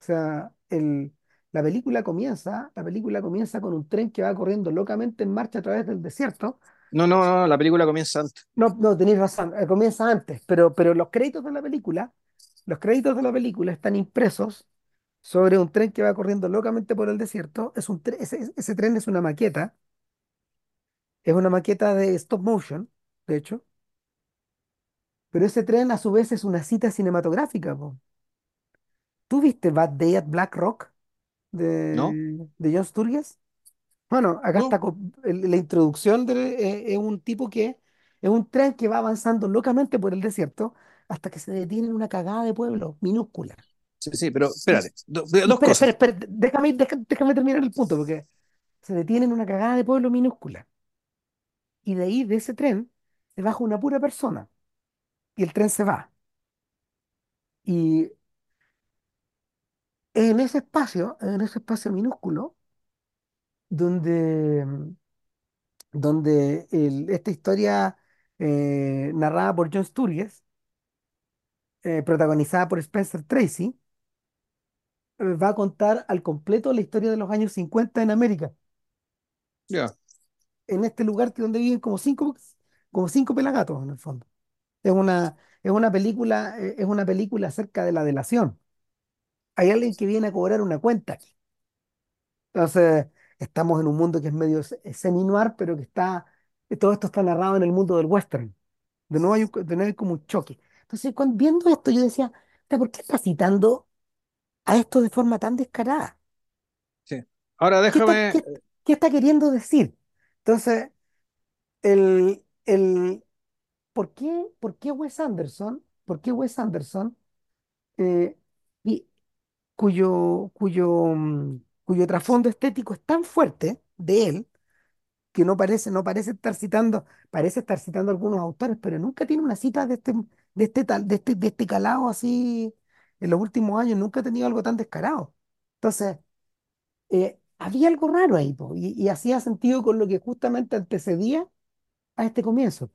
O sea, el, la película comienza, la película comienza con un tren que va corriendo locamente en marcha a través del desierto. No, no, no, la película comienza antes. No, no, tenéis razón, eh, comienza antes, pero, pero los créditos de la película, los créditos de la película están impresos sobre un tren que va corriendo locamente por el desierto. Es un ese, ese tren es una maqueta, es una maqueta de stop motion, de hecho, pero ese tren a su vez es una cita cinematográfica. po. ¿Tú viste Bad Day at Black Rock ¿no? de, de John Sturges? Bueno, acá No, está co- el- la introducción de, eh, es un tipo que es un tren que va avanzando locamente por el desierto hasta que se detiene en una cagada de pueblo minúscula. sí, sí, pero espérate, do- dos espera, cosas. espera, espera, déjame, deja- déjame terminar el punto, porque se detiene en una cagada de pueblo minúscula. Y de ahí, de ese tren, se baja una pura persona y el tren se va. Y en ese espacio, en ese espacio minúsculo, donde, donde el- esta historia eh, narrada por John Sturges, eh, protagonizada por Spencer Tracy, eh, va a contar al completo la historia de los años 50 en América, Ya, en este lugar que donde viven como cinco, como cinco pelagatos en el fondo. Es una, es una película, eh, es una película acerca de la delación. Hay alguien que viene a cobrar una cuenta aquí. Entonces, estamos en un mundo que es medio se- semi-noir, pero que está, eh, todo esto está narrado en el mundo del western. De nuevo hay, un co- de nuevo hay como un choque. Entonces, cuando, viendo esto, yo decía, "Ta, ¿por qué está citando a esto de forma tan descarada? sí. Ahora ¿Qué está, déjame, qué, qué está queriendo decir? Entonces, el, el, ¿por qué, por qué Wes Anderson, por qué Wes Anderson, eh, y cuyo, cuyo, mm, cuyo trasfondo estético es tan fuerte de él, que no parece, no parece estar citando, parece estar citando algunos autores, pero nunca tiene una cita de este, de este tal, de este, de este calado así en los últimos años, nunca ha tenido algo tan descarado. Entonces, eh, había algo raro ahí, po, y, y hacía sentido con lo que justamente antecedía a este comienzo.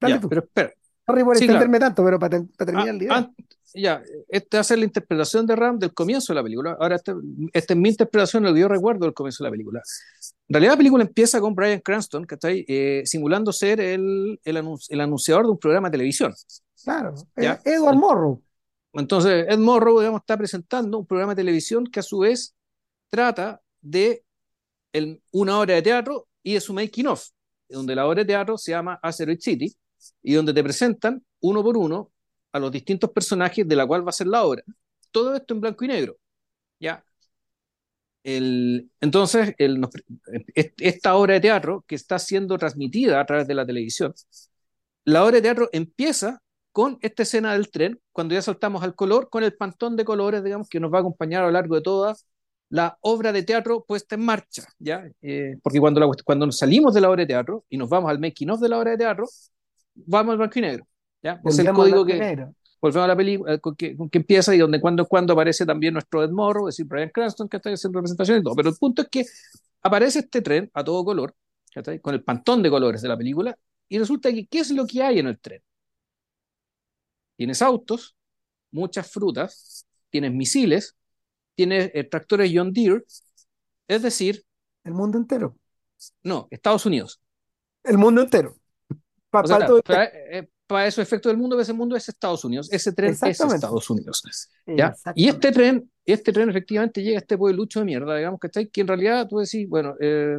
Dale ya, tú. pero espera. Sorry por Sí, claro. extenderme tanto, pero para, Ah, terminar la idea. ah, ya, esta va a ser la interpretación de Ram del comienzo de la película. Ahora, esta, esta es mi interpretación, lo que yo recuerdo del comienzo de la película. En realidad, la película empieza con Bryan Cranston, que está ahí, eh, simulando ser el, el, anun- el anunciador de un programa de televisión. Claro, eh, ¿ya? Edward Morrow. Entonces, Ed Morrow, digamos, está presentando un programa de televisión que a su vez trata de el- una obra de teatro y de su making of, donde la obra de teatro se llama Asteroid City y donde te presentan uno por uno a los distintos personajes de la cual va a ser la obra. Todo esto en blanco y negro. ¿ya? El, entonces, el, esta obra de teatro que está siendo transmitida a través de la televisión, la obra de teatro empieza con esta escena del tren, cuando ya saltamos al color, con el pantón de colores, digamos, que nos va a acompañar a lo largo de toda la obra de teatro puesta en marcha, ¿ya? Eh, porque cuando, la, cuando salimos de la obra de teatro y nos vamos al making de la obra de teatro, vamos al blanco y negro, ¿ya? Es el código que volvemos a la película, con que, con que empieza y donde cuando, cuando aparece también nuestro Ed Morrow, es decir, Brian Cranston, que está haciendo representación y todo. Pero el punto es que aparece este tren a todo color, con el pantón de colores de la película, y resulta que, ¿qué es lo que hay en el tren? Tienes autos, muchas frutas, tienes misiles, tienes eh, tractores John Deere, es decir, El mundo entero. no, Estados Unidos. El mundo entero. O sea, todo para, para esos efectos del mundo, ese mundo es Estados Unidos, ese tren es. Estados Unidos. ¿ya? Y este tren, este tren efectivamente llega a este pueblucho de mierda, digamos, que está ahí, que en realidad tú decís, bueno, eh,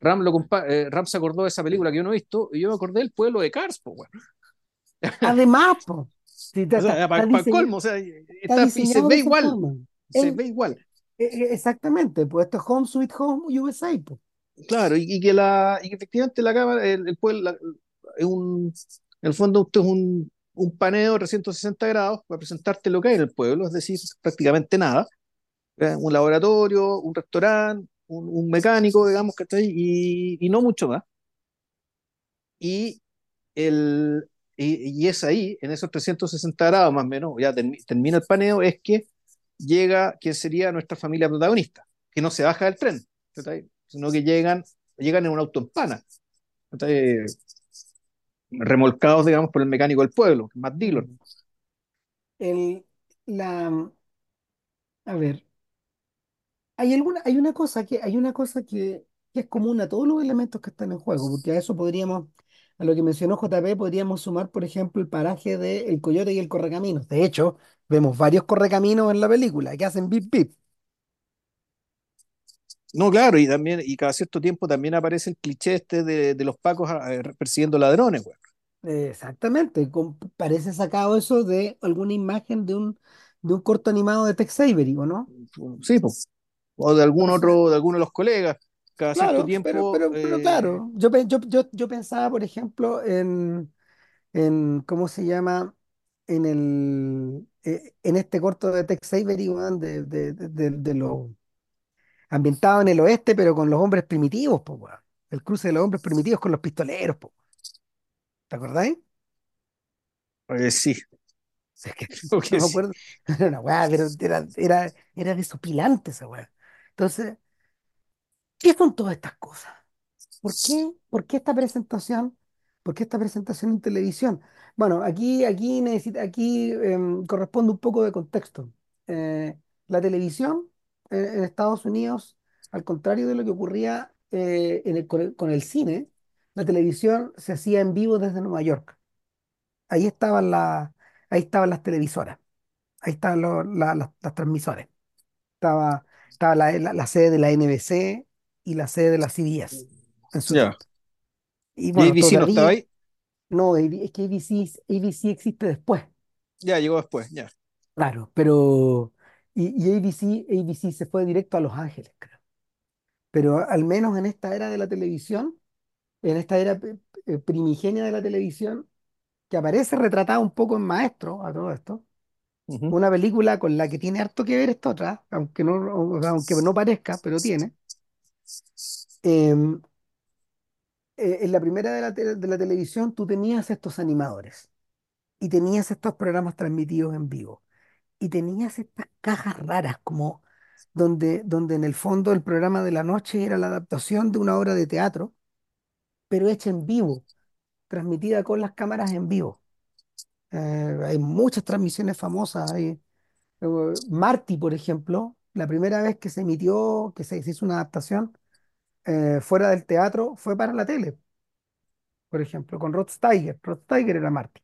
Ram, lo compa- eh, Ram se acordó de esa película que yo no he visto, y yo me acordé del pueblo de Cars, pues, bueno. Además, po, sí, está, O está- sea, está para diseñado, colmo, o sea, está está, y se ve igual, forma. se El- ve igual. exactamente, pues esto es Home Sweet Home USA. po. Claro, y, y que la, y que efectivamente la cámara, el, el pueblo, la- es un, en el fondo esto es un, un paneo de 360 grados para presentarte lo que hay en el pueblo, es decir, prácticamente nada. ¿eh? Un laboratorio, un restaurante, un, un mecánico, digamos, que está ahí, y, no mucho más. Y, el, y, es ahí, en esos 360 grados más o menos, ya termi- termina el paneo, es que llega quien sería nuestra familia protagonista, que no se baja del tren, ¿está ahí? sino que llegan, llegan en un auto en pana. Remolcados, digamos, por el mecánico del pueblo, Matt Dillon. El, la, a ver, hay alguna, hay una cosa que, hay una cosa que, que es común a todos los elementos que están en juego, porque a eso podríamos, a lo que mencionó JP podríamos sumar, por ejemplo, el paraje de El Coyote y el Correcaminos. De hecho, vemos varios correcaminos en la película que hacen bip bip. No, claro, y también, y cada cierto tiempo también aparece el cliché este de, de los pacos ah, eh, persiguiendo ladrones, güey. Exactamente, parece sacado eso de alguna imagen de un, de un corto animado de Tex Avery, ¿o no? Sí, pues. O de algún otro, de alguno de los colegas. Cada cierto claro, pero, tiempo, pero, pero eh, claro, yo, yo, yo, yo pensaba, por ejemplo, en, en, ¿cómo se llama? En el, eh, en este corto de Tex Avery, de, de, de, de- de lo ambientado en el oeste, pero con los hombres primitivos, po, weón. El cruce de los hombres primitivos con los pistoleros, po. ¿Te acordáis? eh, sí, Es que creo no me sí. acuerdo. Era una weá, pero era, era, era desopilante esa weá. Entonces, ¿qué son todas estas cosas? ¿Por qué? ¿Por qué esta presentación? ¿Por qué esta presentación en televisión? Bueno, aquí, aquí, necesita, aquí em, corresponde un poco de contexto. Eh, la televisión en Estados Unidos, al contrario de lo que ocurría eh, en el- con el, con el cine, la televisión se hacía en vivo desde Nueva York. Ahí estaban, la- ahí estaban las televisoras, ahí estaban los- la- las, las transmisores. Estaba, estaba la, la- sede de la NBC y la sede de la CBS en su. Y ¿Y bueno, ABC no estaba ahí? no, es que ABC, ABC existe después, Ya, llegó después, ya. claro, pero, y, y ABC, ABC se fue directo a Los Ángeles, creo. Pero al menos en esta era de la televisión, en esta era eh, eh, primigenia de la televisión, que aparece retratada un poco en Maestro, a todo esto, una película con la que tiene harto que ver esta otra, aunque no, aunque no parezca, pero tiene. em, eh, en la primera de la, de la televisión tú tenías estos animadores y tenías estos programas transmitidos en vivo y tenías estas cajas raras como donde, donde en el fondo el programa de la noche era la adaptación de una obra de teatro, pero hecha en vivo, transmitida con las cámaras en vivo. Eh, hay muchas transmisiones famosas. Hay, eh, Marty, por ejemplo, la primera vez que se emitió, que se, hizo una adaptación eh, fuera del teatro, fue para la tele, por ejemplo, con Rod Steiger. Rod Steiger era Marty.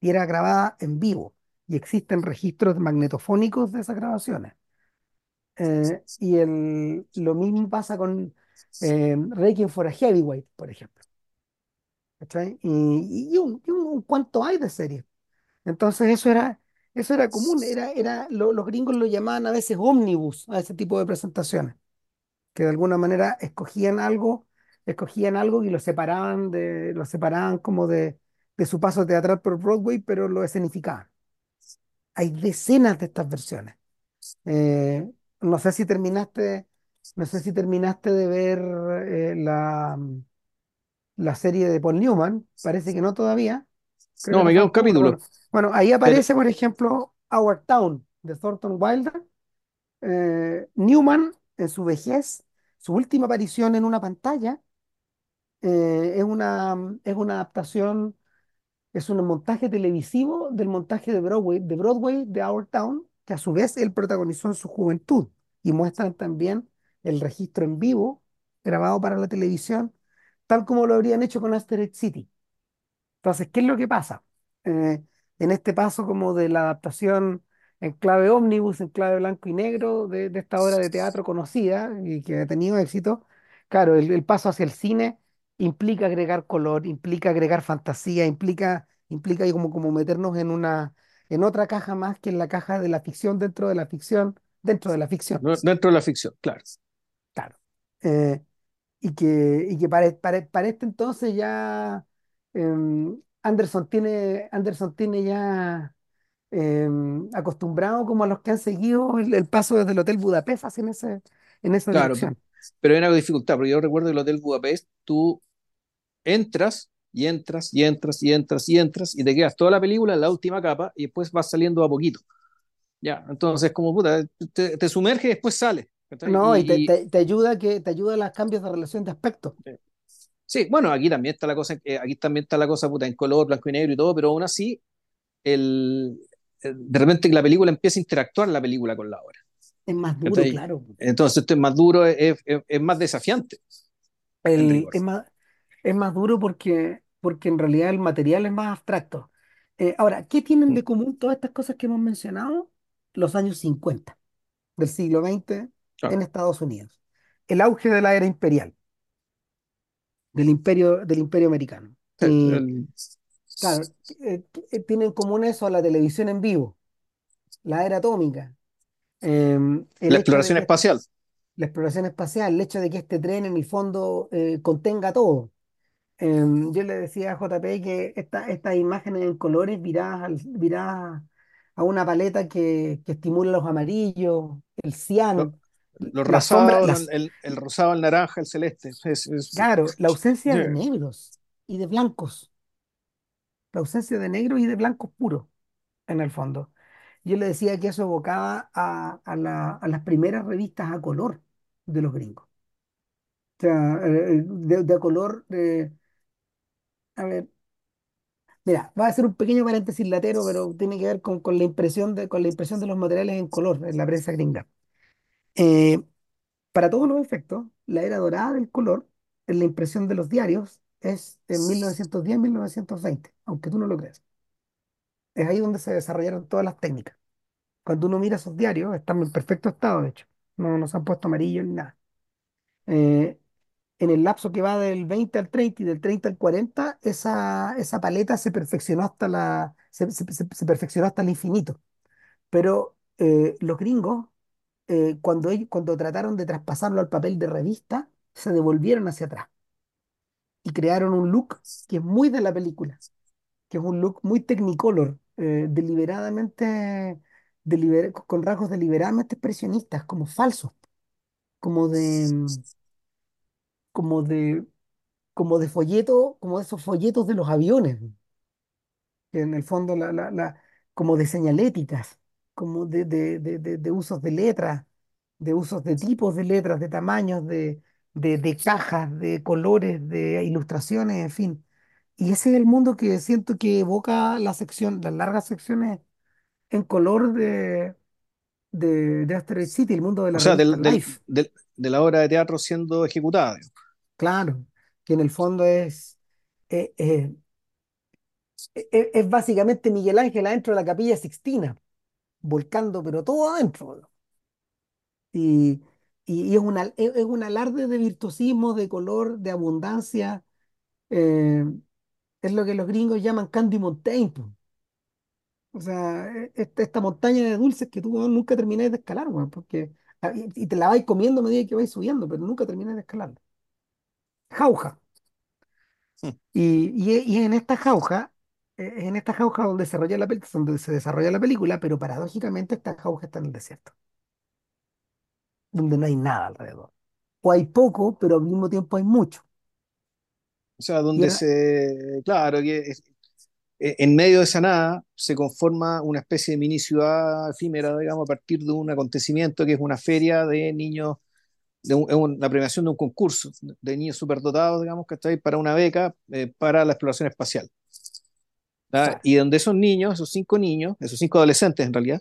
y era grabada en vivo. Y existen registros magnetofónicos de esas grabaciones. Eh, y el, lo mismo pasa con eh, Requiem for a Heavyweight, por ejemplo. ¿cachai? Y, y un, y un- un cuanto hay de series. Entonces eso era, eso era común, era, era, lo- los gringos lo llamaban a veces ómnibus a ese tipo de presentaciones, que de alguna manera escogían algo, escogían algo y lo separaban de, lo separaban como de, de su paso teatral por Broadway, pero lo escenificaban. Hay decenas de estas versiones. Eh, no sé si terminaste, no sé si terminaste de ver eh, la, la serie de Paul Newman. Parece que no todavía. Creo No, me queda un capítulo. Bueno, ahí Pero, aparece, por ejemplo, Our Town de Thornton Wilder. Eh, Newman, en su vejez, su última aparición en una pantalla, eh, es una, es una adaptación Es un montaje televisivo del montaje de Broadway, de Broadway de Our Town, que a su vez él protagonizó en su juventud. Y muestran también el registro en vivo, grabado para la televisión, tal como lo habrían hecho con Asteroid City. Entonces, ¿qué es lo que pasa? Eh, en este paso como de la adaptación en clave ómnibus, en clave blanco y negro de, esta obra de teatro conocida y que ha tenido éxito, claro, el paso hacia el cine implica agregar color, implica agregar fantasía, implica, implica como, como meternos en una, en otra caja más que en la caja de la ficción dentro de la ficción, dentro de la ficción, no- dentro de la ficción, claro. claro. Eh, y que, y que para, para, para este entonces ya em, Anderson tiene, Anderson tiene ya em, acostumbrado como a los que han seguido el, el paso desde el Hotel Budapest en, ese, en esa Claro, dirección. pero hay una dificultad, porque yo recuerdo el Hotel Budapest, tú entras y entras y entras y entras y entras y te quedas toda la película en la última capa y después vas saliendo a poquito. Ya, entonces como puta, te, te sumerge y después sale. ¿cachai? No, y te, Y, te, te ayuda que te ayuda a los cambios de relación de aspecto. sí, bueno, aquí también está la cosa, eh, aquí también está la cosa puta en color, blanco y negro y todo, pero aún así, el, de repente la película empieza a interactuar la película con la obra. Es más duro, ¿cachai? claro. Entonces esto es más duro, es, es- es más desafiante El, es más, es más duro porque porque en realidad el material es más abstracto. Eh, ahora, ¿qué tienen de común todas estas cosas que hemos mencionado? Los años 50 del siglo XX Claro. en Estados Unidos. El auge de la era imperial, del imperio, del imperio americano. Sí, Eh, el- claro, eh, eh, tienen en común eso la televisión en vivo, la era atómica, eh, el la hecho de exploración que espacial. la exploración espacial, el hecho de que este tren en el fondo eh, contenga todo. Em, yo le decía a JP que esta- estas imágenes en colores viradas, al- viradas a una paleta que, que estimula los amarillos, el Lo- cian, Los las sombras, rosados, las, el, el rosado, el naranja, el celeste. Es, es- claro, la ausencia de negros y de blancos, la ausencia de negros y de blancos puros, en el fondo. Yo le decía que eso evocaba a, a la- a las primeras revistas a color de los gringos. O sea, eh, eh, de, de a color, a ver, Mira, va a ser un pequeño paréntesis latero, pero tiene que ver con, con la impresión de, con la impresión de los materiales en color en la prensa gringa. Eh, para todos los efectos, la era dorada del color en la impresión de los diarios es en 1910-1920, aunque tú no lo creas. Es ahí donde se desarrollaron todas las técnicas. Cuando uno mira esos diarios, están en perfecto estado, de hecho. No, no se han puesto amarillos ni nada. Eh, en el lapso que va del 20 al 30 y del 30 al 40, esa, esa paleta se perfeccionó hasta la, se, perfeccionó hasta el infinito. Pero eh, los gringos, eh, cuando, cuando trataron de traspasarlo al papel de revista, se devolvieron hacia atrás y crearon un look que es muy de la película, que es un look muy Technicolor, eh, deliberadamente, deliber- con rasgos deliberadamente expresionistas, como falsos, como de, como de como de folleto, como de esos folletos de los aviones, que en el fondo la, la, la- como de señaléticas, como de, de, de, de- de usos de letras, de usos de tipos de letras, de tamaños, de, de, de cajas, de colores, de ilustraciones, en fin. Y ese es el mundo que siento que evoca la sección, las largas secciones en color de, de, de Asteroid City, el mundo de O la sea, revista del, del- Life, del- de la obra de teatro siendo ejecutada. Claro, que en el fondo es, eh, eh, e- e- es, básicamente Miguel Ángel adentro de la Capilla Sixtina, volcando, pero todo adentro. Y, y- es una, es, es un alarde de virtuosismo, de color, de abundancia. eh, es lo que los gringos llaman Candy Mountain. po. O sea, e- esta, esta montaña de dulces que tú nunca terminás de escalar, weón, porque, ah, y, te la vais comiendo a medida que vais subiendo, pero nunca terminas de escalar. Jauja. Y, y, e- y en esta jauja, eh, es en esta jauja donde se desarrolla la, pel- donde se desarrolla la película, pero paradójicamente esta jauja está en el desierto, donde no hay nada alrededor. O hay poco, pero al mismo tiempo hay mucho. O sea, Y donde era, se, claro, que es- eh, en medio de esa nada se conforma una especie de mini ciudad efímera, digamos, a partir de un acontecimiento que es una feria de niños, de un- la premiación de un concurso de niños superdotados, digamos, que está ahí para una beca eh, para la exploración espacial. claro, Y donde esos niños, esos cinco niños, esos cinco adolescentes en realidad,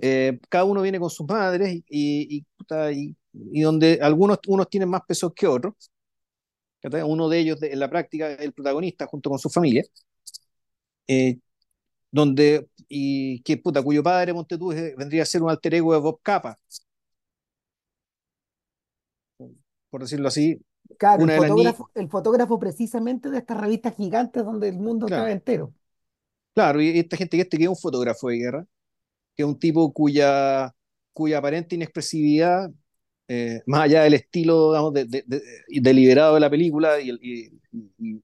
eh, cada uno viene con sus madres y, y, y, y- donde algunos unos tienen más pesos que otros. Uno de ellos, de- en la práctica, es el protagonista junto con su familia. eh, donde, y que puta, cuyo padre, ponte tú, eh, vendría a ser un alter ego de Bob Capa, por decirlo así, claro, el las fotógrafo, el fotógrafo precisamente de estas revistas gigantes donde el mundo claro, entero. claro, y esta gente que este que es un fotógrafo de guerra, que es un tipo cuya, cuya aparente inexpresividad, eh, más allá del estilo, digamos, de, de- de- deliberado de la película y, y, y-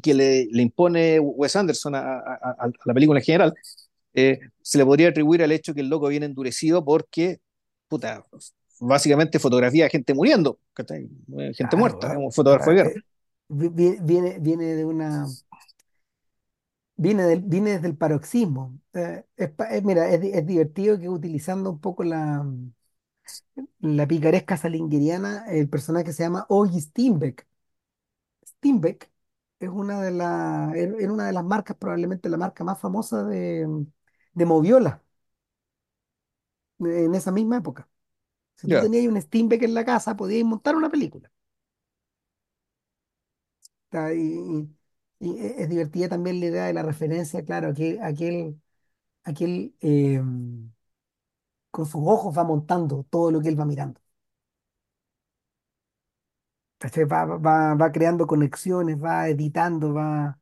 que le, le impone Wes Anderson a- a la película en general, eh, se le podría atribuir al hecho que el loco viene endurecido porque, puta, básicamente fotografía de gente muriendo. Eh, gente Claro, muerta, ah, un fotógrafo de guerra. eh, vi- vi- viene, viene de una, viene del, viene desde el paroxismo. Eh, es mira, es, di- es divertido que utilizando un poco la, la picaresca salingueriana, el personaje se llama Ogi Steenbeck. Steenbeck es una de las, era una de las marcas, probablemente la marca más famosa de, de Moviola en esa misma época. Si tú Ya, tenías un Steenbeck en la casa, podías montar una película. Ta- Y, Y e- es divertida también la idea de la referencia, claro, aquel, aquel, aquel eh, con sus ojos va montando todo lo que él va mirando. Va, va, va creando conexiones, va editando, va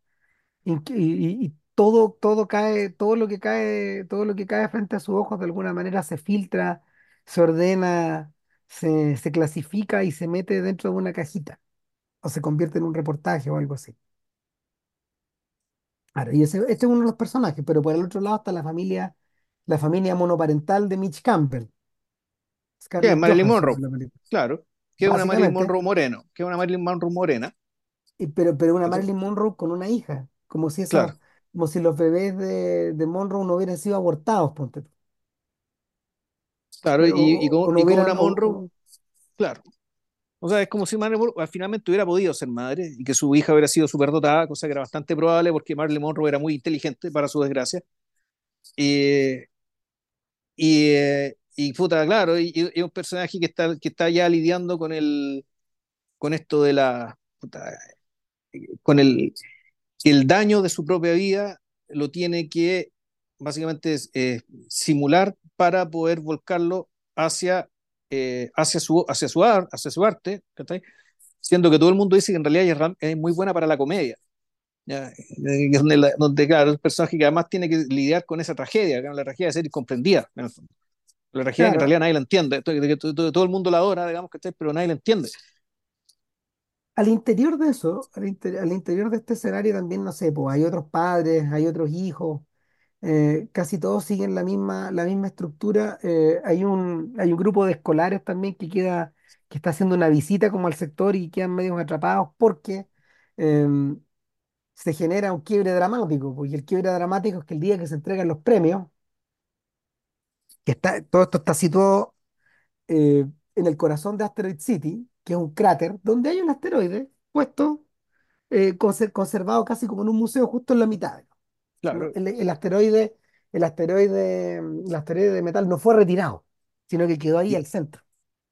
y- y todo, todo cae, todo lo que cae, todo lo que cae frente a sus ojos de alguna manera se filtra, se ordena, se, se clasifica y se mete dentro de una cajita o se convierte en un reportaje o algo así. Claro, y ese, este es uno de los personajes, pero por el otro lado está la familia, la familia monoparental de Mitch Campbell, Que es Scarlett Marilyn Johansson Monroe, en la película. claro, que es una Marilyn Básicamente, Monroe moreno, que es una Marilyn Monroe morena, y- pero, pero una. Marilyn Monroe con una hija, como si Claro, como si los bebés de, de Monroe no hubieran sido abortados, ponte tú. Claro, Eh, y, y, con, y una Monroe, o- claro. O sea, es como si Marilyn Monroe finalmente hubiera podido ser madre y que su hija hubiera sido superdotada, cosa que era bastante probable porque Marilyn Monroe era muy inteligente, para su desgracia. Y, y, eh, y puta, claro, y un personaje que está, que está ya lidiando con el, con esto de la, puta, con el, el daño de su propia vida lo tiene que básicamente eh, simular para poder volcarlo hacia, eh, hacia, su, hacia, su ar, hacia su arte, ¿cachai? siendo que todo el mundo dice que en realidad es muy buena para la comedia. ¿ya? Eh, Donde, donde, claro, es un personaje que además tiene que lidiar con esa tragedia, la tragedia de ser incomprendida, en el fondo. La tragedia que en claro, realidad nadie la entiende, to- que to- to- todo el mundo la adora, digamos, ¿cachai? pero nadie la entiende. al interior de eso, al, inter- al interior de este escenario también, no sé, pues hay otros padres, hay otros hijos, eh, casi todos siguen la misma, la misma estructura. eh, hay un, hay un grupo de escolares también que queda, que está haciendo una visita como al sector y quedan medio atrapados porque em, se genera un quiebre dramático, porque el quiebre dramático es que el día que se entregan los premios, que está, todo esto está situado eh, en el corazón de Asteroid City, que es un cráter donde hay un asteroide puesto, eh, conser- conservado casi como en un museo justo en la mitad. Claro, El, el asteroide, el asteroide, el asteroide de metal no fue retirado, sino que quedó ahí al centro.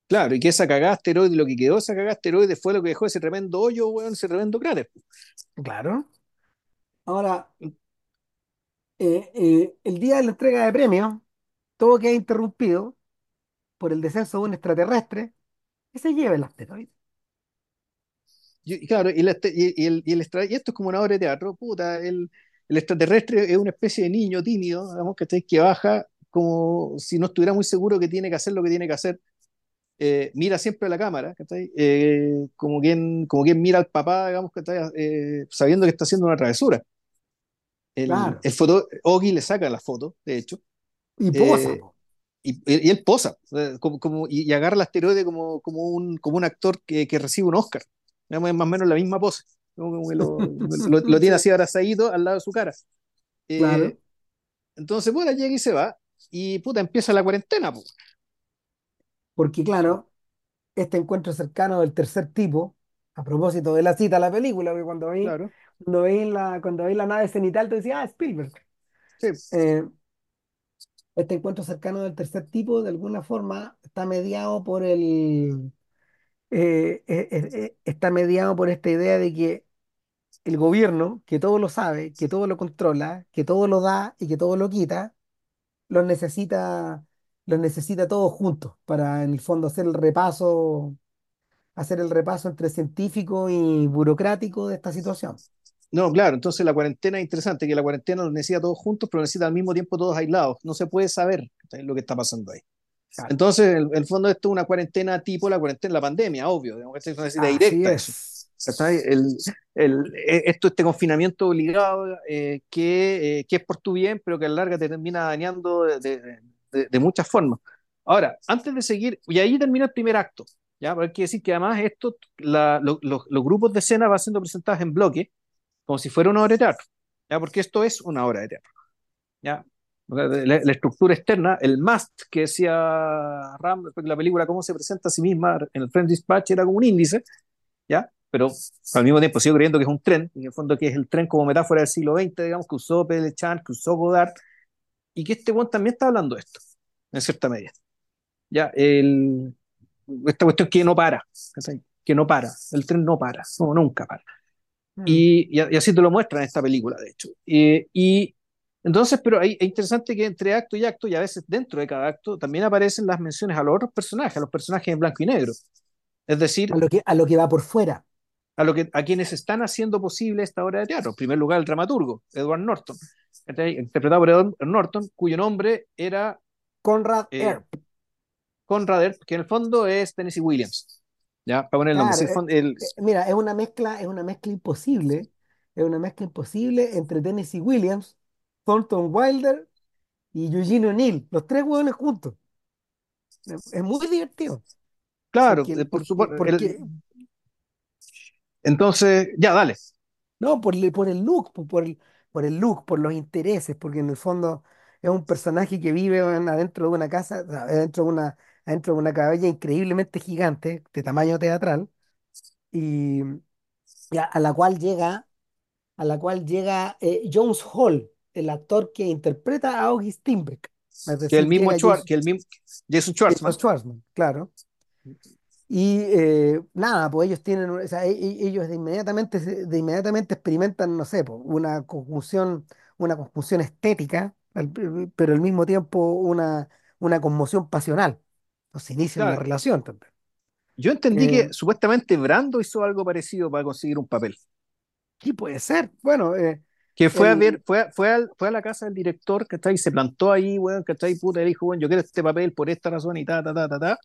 claro, y que esa cagada asteroide, lo que quedó esa cagada asteroide fue lo que dejó ese tremendo hoyo, weón, ese tremendo cráter. Claro. Ahora, eh, eh, el día de la entrega de premios, todo queda interrumpido por el descenso de un extraterrestre que se lleva el asteroide. Y, claro, y, este- y- el, y el y esto es como una obra de teatro, puta, el, el extraterrestre es una especie de niño tímido, digamos, que, que baja como si no estuviera muy seguro que tiene que hacer lo que tiene que hacer, eh, mira siempre a la cámara. Eh, como, quien, como quien mira al papá, digamos, que está eh, sabiendo que está haciendo una travesura. El, Claro. el foto, Ogi le saca la foto, de hecho, Y posa, eh, y, y él posa, como, como- y, y agarra el asteroide como, como, un, como un actor que, que recibe un Oscar. Digamos, es más o menos la misma pose. Como como que lo, lo, lo tiene Sí, así abrazadito al lado de su cara. claro. Eh, entonces, bueno, llega y se va. Y puta, empieza la cuarentena, po. Porque, claro, este encuentro cercano del tercer tipo, a propósito de la cita a la película, que cuando veis Claro. cuando veis la, cuando veis la nave cenital, te decía, ah, Spielberg. Sí, Eh, este encuentro cercano del tercer tipo, de alguna forma, está mediado por el, eh, está mediado por esta idea de que el gobierno, que todo lo sabe, que todo lo controla, que todo lo da y que todo lo quita, los necesita, los necesita todos juntos para, en el fondo, hacer el repaso, hacer el repaso entre científico y burocrático de esta situación. No, claro, entonces la cuarentena es interesante, que la cuarentena los necesita todos juntos, pero necesita al mismo tiempo todos aislados. No se puede saber lo que está pasando ahí. Claro. Entonces, en el, el fondo, esto es una cuarentena tipo la cuarentena, la pandemia, obvio, digamos, ¿cachai? Es una Así directa. El, el, eh, esto, este confinamiento obligado eh, que, eh, que es por tu bien, pero que a la larga te termina dañando de, de- de- de muchas formas. Ahora, antes de seguir, y ahí termina el primer acto, ¿ya? Pero hay que decir que además esto, la- lo- lo- los grupos de escena van siendo presentados en bloque, como si fuera una obra de teatro, ¿ya? Porque esto es una obra de teatro, ¿ya? La, la estructura externa, el must que decía Ram, la película, cómo se presenta a sí misma en el Friend Dispatch, era como un índice, ¿ya? Pero al mismo tiempo sigo creyendo que es un tren, y en el fondo que es el tren como metáfora del siglo XX, digamos, que usó Pelechan, que usó Godard, y que este one también está hablando de esto, en cierta medida. Ya, el, esta cuestión que no para, que no para, el tren no para, no, nunca para. Mm. Y, y, así te lo muestran en esta película, de hecho. Eh, y entonces, pero ahí es interesante que entre acto y acto, y a veces dentro de cada acto, también aparecen las menciones a los otros personajes, a los personajes en blanco y negro. Es A decir, lo que, a lo que va por fuera. A, lo que, a quienes están haciendo posible esta obra de teatro. En primer lugar, el dramaturgo, Edward Norton, interpretado por Edward Norton, cuyo nombre era Conrad eh, Earp. Conrad Earp, que en el fondo es Tennessee Williams. ¿Ya? Para poner el nombre. Claro, eh, el, eh, mira, es una mezcla, es una mezcla imposible, es una mezcla imposible entre Tennessee Williams, Thornton Wilder y Eugene O'Neill, los tres hueones juntos. Es muy divertido, claro, porque, eh, por supuesto. porque, entonces, ya, dale. no, por, el- por el look, po- por el, por el look, por los intereses, porque en el fondo es un personaje que vive weón, adentro de una casa, o sea, adentro de una, adentro de una cabaña increíblemente gigante, de tamaño teatral, y, y a, a la cual llega, a la cual llega eh, Jones Hall, el actor que interpreta a August es Que el decir, mismo llega Schwar- Jason, que el mismo Jason Schwartzman, Jason Schwartzman, claro. Y eh, nada, pues ellos tienen, o sea, e- e- ellos de inmediatamente, se- de inmediatamente experimentan, no sé, pues, una conjunción, una conjunción estética, al- pero al mismo tiempo una, una conmoción pasional. Pues se inicia una claro. relación también. Yo entendí Eh, que supuestamente Brando hizo algo parecido para conseguir un papel. ¿qué puede ser? Bueno, eh, Que fue a el, ver, fue, a- fue, al- fue a la casa del director, ¿cachai? Y se plantó ahí, weón, ¿cachai? Puta, y dijo, bueno, yo quiero este papel por esta razón y ta, ta, ta, ta, ta.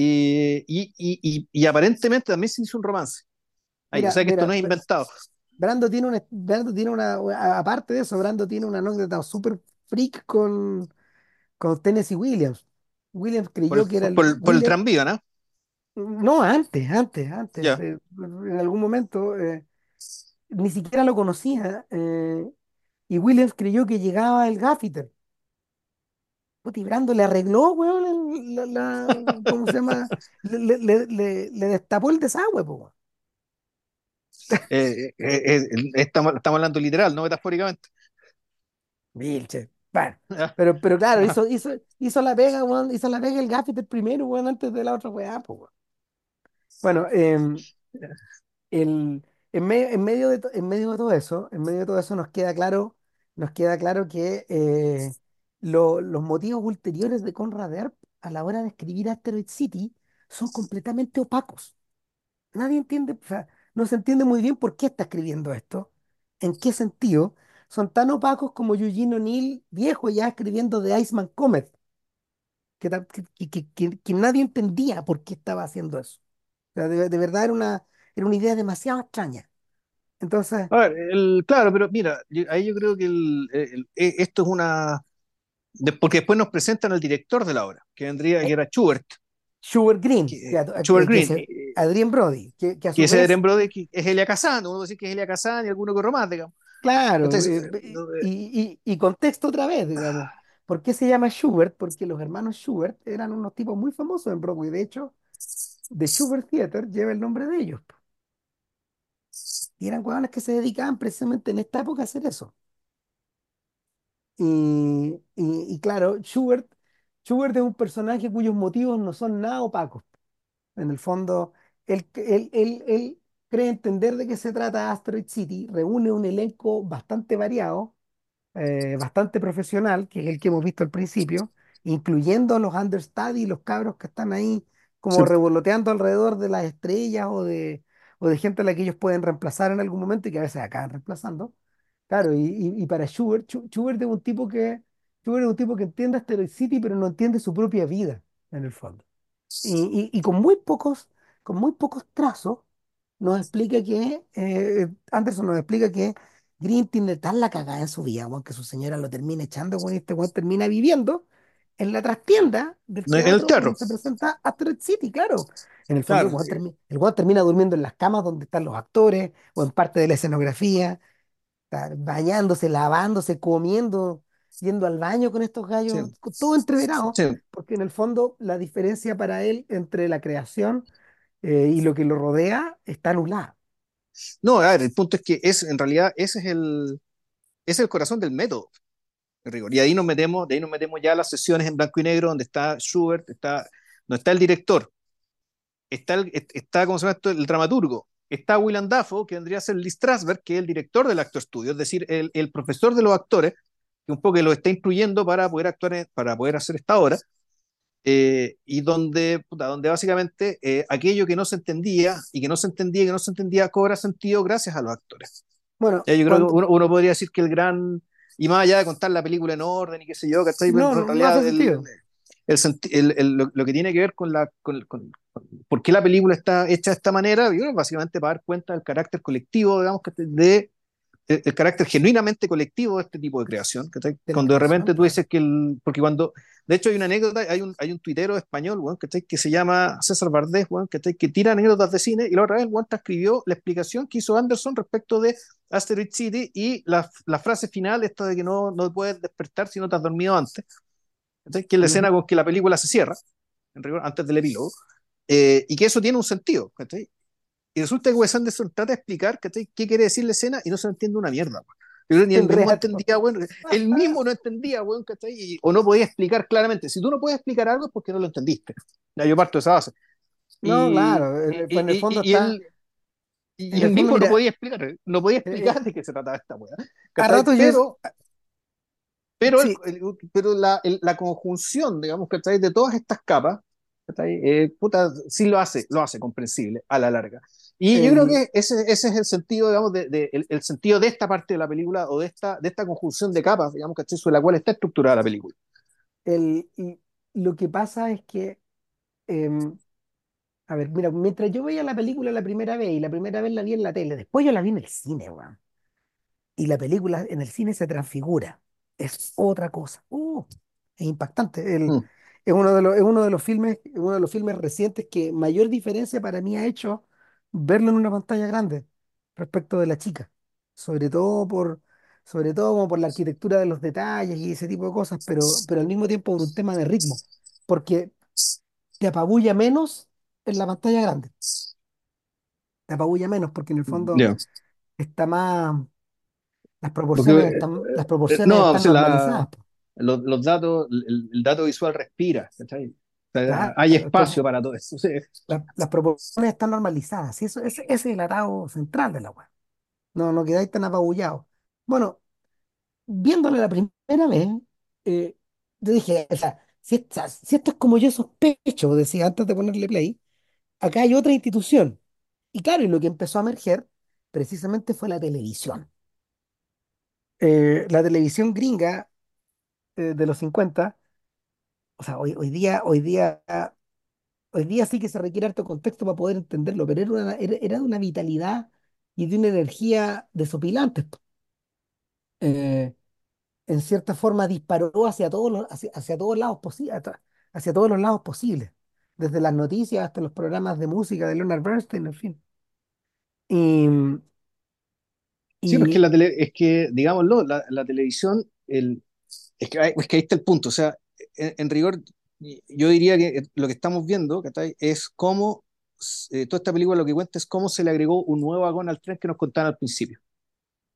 Y, y, y, y, y aparentemente también se hizo un romance. Ahí, o sea que esto no es inventado. Brando tiene una, Brando tiene una, aparte de eso, Brando tiene una anécdota súper freak con, con Tennessee Williams. Williams Por creyó que era por el, por tranvía, ¿no? No, antes, antes, antes. Eh, en algún momento eh, ni siquiera lo conocía. eh, y Williams creyó que llegaba el gaffiter. Puta, y Brando le arregló, weón, el- la, la- ¿cómo se llama? Le, le- le- destapó el desagüe, weón. Eh, eh, eh, estamos, estamos hablando literal, no metafóricamente. Vilche. Bueno, pero, pero claro, hizo, hizo, hizo la pega, weón, hizo la pega el gaffiter primero, weón, antes de la otra weá, weón. Bueno, em, el, en, medio, en, medio de, en medio de todo eso, en medio de todo eso nos queda claro, nos queda claro que lo- los motivos ulteriores de Conrad Earp a la hora de escribir Asteroid City son completamente opacos. Nadie entiende, no se entiende muy bien por qué está escribiendo esto, en qué sentido. Son tan opacos como Eugene O'Neill, viejo ya escribiendo The Iceman Comet, que, que, que- nadie entendía por qué estaba haciendo eso. De, verdad era una, era una idea demasiado extraña. Entonces, A ver, claro, pero mira, yo- ahí yo creo que eh, esto es una... de- porque después nos presentan al director de la obra, que vendría, que eh, era Schubert, Schubert Green, que, que, a- Schubert que, que Green, se- eh, Adrien Brody, que, que a que su ese Eren vez, Brody que es Elia Kazan, uno puede decir que es Elia Kazan y alguno que más, digamos. claro, Entonces, eh, eh, eh, eh, y, y, y contexto otra vez, digamos. ¿Por qué se llama Schubert? Porque los hermanos Schubert eran unos tipos muy famosos en Broadway. De hecho, The Schubert Theater lleva el nombre de ellos. Y eran huevones que se dedicaban precisamente en esta época a hacer eso. Y, y, y claro, Schubert, Schubert es un personaje cuyos motivos no son nada opacos. En el fondo, él, él, él, él cree entender de qué se trata Asteroid City, reúne un elenco bastante variado, eh, bastante profesional, que es el que hemos visto al principio, incluyendo los understudy los cabros que están ahí sí, como revoloteando alrededor de las estrellas o de, o de gente a la que ellos pueden reemplazar en algún momento y que a veces acaban reemplazando. Claro, y, y- y para Schubert, Schu- Schubert es un tipo que, Schubert es un tipo que entiende Asteroid City, pero no entiende su propia vida, en el fondo. Y, y- y con muy pocos, con muy pocos trazos, nos explica que, eh, Anderson nos explica que Green tiene tal la cagada en su vida, weón, que su señora lo termina echando, weón, y este weón termina viviendo en la trastienda del en el teatro se presenta Asteroid City, claro. En el fondo, el claro. weón, termi- el weón termina durmiendo en las camas donde están los actores o en parte de la escenografía, bañándose, lavándose, comiendo, yendo al baño con estos gallos, todo entreverado, sí. porque en el fondo la diferencia para él entre la creación eh, y lo que lo rodea está anulada. No, a ver, el punto es que es, en realidad ese es el, ese es el corazón del método, rigor. Y ahí nos metemos, de ahí nos metemos ya a las sesiones en blanco y negro, donde está Schubert, está, no está el director, está, el, está ¿cómo se llama esto? El dramaturgo, está Willem Dafoe, que vendría a ser Lee Strasberg, que es el director del Actor Studio, es decir, el, el profesor de los actores, que un poco lo está instruyendo para poder actuar, en, para poder hacer esta obra, eh, y donde, puta, donde básicamente eh, aquello que no se entendía y que no se entendía y que no se entendía cobra sentido gracias a los actores. Bueno, Ya, yo creo cuando, que uno, uno podría decir que el gran, y más allá de contar la película en orden y qué sé yo, ¿cachai? No, no, no hace realidad el, sentido. El, senti- el- el- lo, lo que tiene que ver con la con, con- con- por qué la película está hecha de esta manera, yo básicamente para dar cuenta del carácter colectivo, digamos, que de el, el carácter genuinamente colectivo de este tipo de creación. De Cuando de repente tú dices que el, porque cuando, de hecho hay una anécdota, hay un, hay un tuitero español, weón, ¿cachai? que se llama César Vardés, weón, ¿cachai? que tira anécdotas de cine y la otra vez el weón transcribió la explicación que hizo Anderson respecto de Asteroid City y la, la frase final, esta de que no, no puedes despertar si no te has dormido antes, que es la escena Ujú. con que la película se cierra, en rigor, antes del epílogo, eh, y que eso tiene un sentido, ¿cachai? Y resulta que Wes Anderson trata de explicar ¿cachai? qué quiere decir la escena y no se entiende una mierda. Yo creo que ni el El mismo entendía, bueno, él mismo no entendía, ¿cachai? Y- o no podía explicar claramente. Si tú no puedes explicar algo es porque no lo entendiste. Ya, yo parto de esa base. No, Y, claro, y, el- pues en el fondo y- está, él, y el fondo, mismo no mira, podía explicar, no podía eh, eh, explicar de qué se trataba esta weá. a rato yo, Pero, pero, el, sí, el- pero la, el- la conjunción, digamos, ¿cachai? De todas estas capas. Eh, puta, sí lo hace, lo hace comprensible a la larga. Y yo creo que ese, ese es el sentido, digamos, de, de- el, el sentido de esta parte de la película o de esta, de esta conjunción de capas, digamos, ¿cachai? Sobre la cual está estructurada la película. el, y lo que pasa es que, em, a ver, mira, mientras yo veía la película la primera vez y la primera vez la vi en la tele, después yo la vi en el cine, weón. y la película en el cine se transfigura. Es otra cosa. Uh, es impactante. El- Mm, es uno de los, es uno de los filmes, uno de los filmes recientes que mayor diferencia para mí ha hecho verlo en una pantalla grande respecto de la chica. Sobre todo por, sobre todo como por la arquitectura de los detalles y ese tipo de cosas, pero, pero al mismo tiempo por un tema de ritmo. Porque te apabulla menos en la pantalla grande. Te apabulla menos porque en el fondo ya. está más las Porque, proporciones eh, están, las eh, proporciones no, están la, normalizadas. los, los datos, el, el dato visual respira, ¿cachai? O sea, Claro, hay entonces espacio para todo eso. sí. la- las proporciones están normalizadas. Y eso, ese, ese es el atado central de la web. No, no quedáis tan apabullados. Bueno, viéndole la primera vez, eh, yo dije, o sea, si, esta- si esto es como yo sospecho, decía antes de ponerle play, acá hay otra institución. Y claro, y lo que empezó a emerger precisamente fue la televisión. Eh, la televisión gringa eh, de los 50 o sea, hoy, día, hoy día Hoy día sí que se requiere harto contexto para poder entenderlo, pero era, una- era, de una vitalidad y de una energía desopilante. Eh, en cierta forma disparó hacia todos los, hacia, hacia todos lados posibles, hacia todos los lados posibles, desde las noticias hasta los programas de música de Leonard Bernstein, en fin. Y, Sí, pues que y la tele, es que, digámoslo, la, la televisión, el, es que, es que ahí está el punto. O sea, en, en rigor, yo diría que lo que estamos viendo, ¿cachai? Es cómo, eh, toda esta película lo que cuenta es cómo se le agregó un nuevo vagón al tren que nos contaban al principio.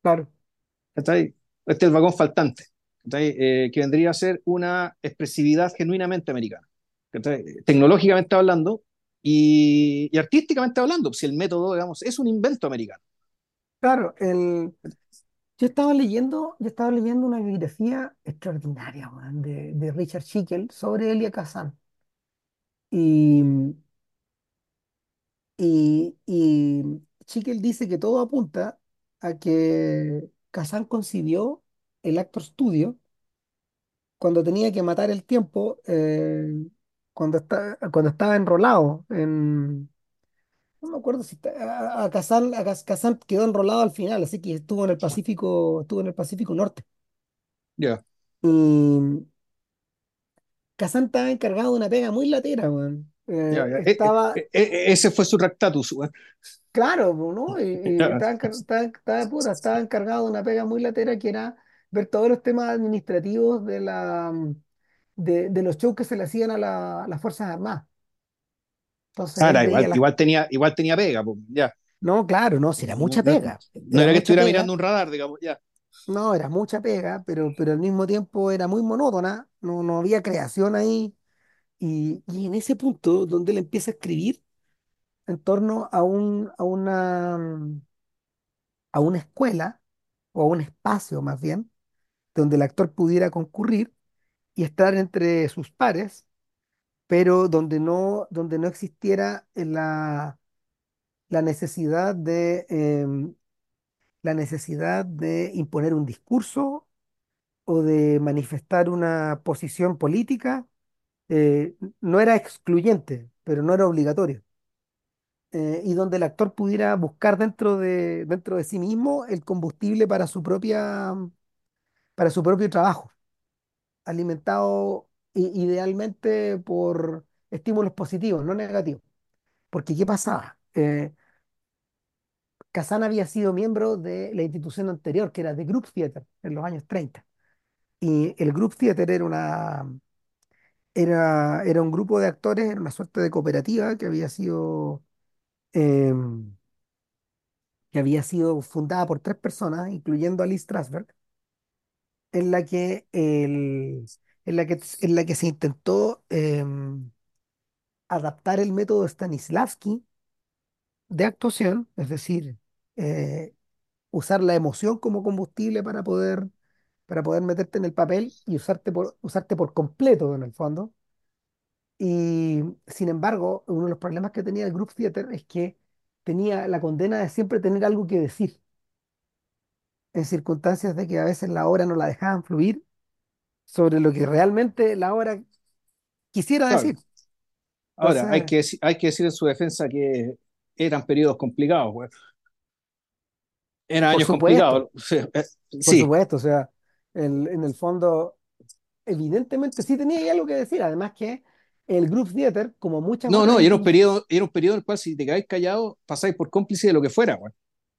claro, ¿cachai? Este es el vagón faltante. Eh, que vendría a ser una expresividad genuinamente americana, ¿cachai? Tecnológicamente hablando y, y artísticamente hablando, si el método, digamos, es un invento americano. Claro, el, yo estaba leyendo, yo estaba leyendo una bibliografía extraordinaria, de, de Richard Schickel sobre Elia Kazan. Y, Y, y Schickel dice que todo apunta a que Kazan concibió el Actor Studio cuando tenía que matar el tiempo, eh, cuando, cuando estaba enrolado en... No me acuerdo si está- a, Kazan, a Kaz- Kazan quedó enrolado al final, así que estuvo en el Pacífico, estuvo en el Pacífico Norte. Ya, Y Kazan estaba encargado de una pega muy latera, weón. Eh, ya. E- e- estaba, e- e- ese fue su rectatus, weón. Claro, ¿no? Y, y estaba, estaba, estaba, puta, estaba encargado de una pega muy latera que era ver todos los temas administrativos de, la, de, de los shows que se le hacían a, la- a las Fuerzas Armadas. Entonces Ah, era igual, las... igual tenía, igual tenía pega, pues, ya. No, claro, no, si era mucha pega, no era era que estuviera pega, mirando un radar, digamos, ya. no, era mucha pega, pero, pero al mismo tiempo era muy monótona, no, no había creación ahí. Y, y en ese punto donde él empieza a escribir, en torno a un, a una, a una escuela o a un espacio más bien, donde el actor pudiera concurrir y estar entre sus pares, pero donde no, donde no existiera la, la necesidad de, em, la necesidad de imponer un discurso o de manifestar una posición política. eh, no era excluyente, pero no era obligatorio. eh, y donde el actor pudiera buscar dentro de, dentro de sí mismo el combustible para su propia, para su propio trabajo, alimentado idealmente por estímulos positivos, no negativos. Porque ¿qué pasaba? Eh, Kazan había sido miembro de la institución anterior, que era The Group Theater, en los años 30. Y el Group Theater era una, era, era un grupo de actores, era una suerte de cooperativa que había sido, em, que había sido fundada por tres personas, incluyendo a Lee Strasberg, en la que, el, en la que, en la que se intentó em, adaptar el método Stanislavski de actuación, es decir, eh, usar la emoción como combustible para poder, para poder meterte en el papel y usarte por, usarte por completo en el fondo. Y sin embargo, uno de los problemas que tenía el Group Theater es que tenía la condena de siempre tener algo que decir, en circunstancias de que a veces la obra no la dejaban fluir sobre lo que realmente la obra quisiera Claro. decir. Ahora, hay que, hay que decir en su defensa que eran periodos complicados, güey. Eran años supuesto, complicados. Sí, eh, por sí. supuesto, o sea, el- en el fondo, evidentemente sí tenía algo que decir, además que el Group Theater, como muchas No, no, y era un periodo, era un periodo en el cual si te quedáis callado, pasáis por cómplice de lo que fuera, güey.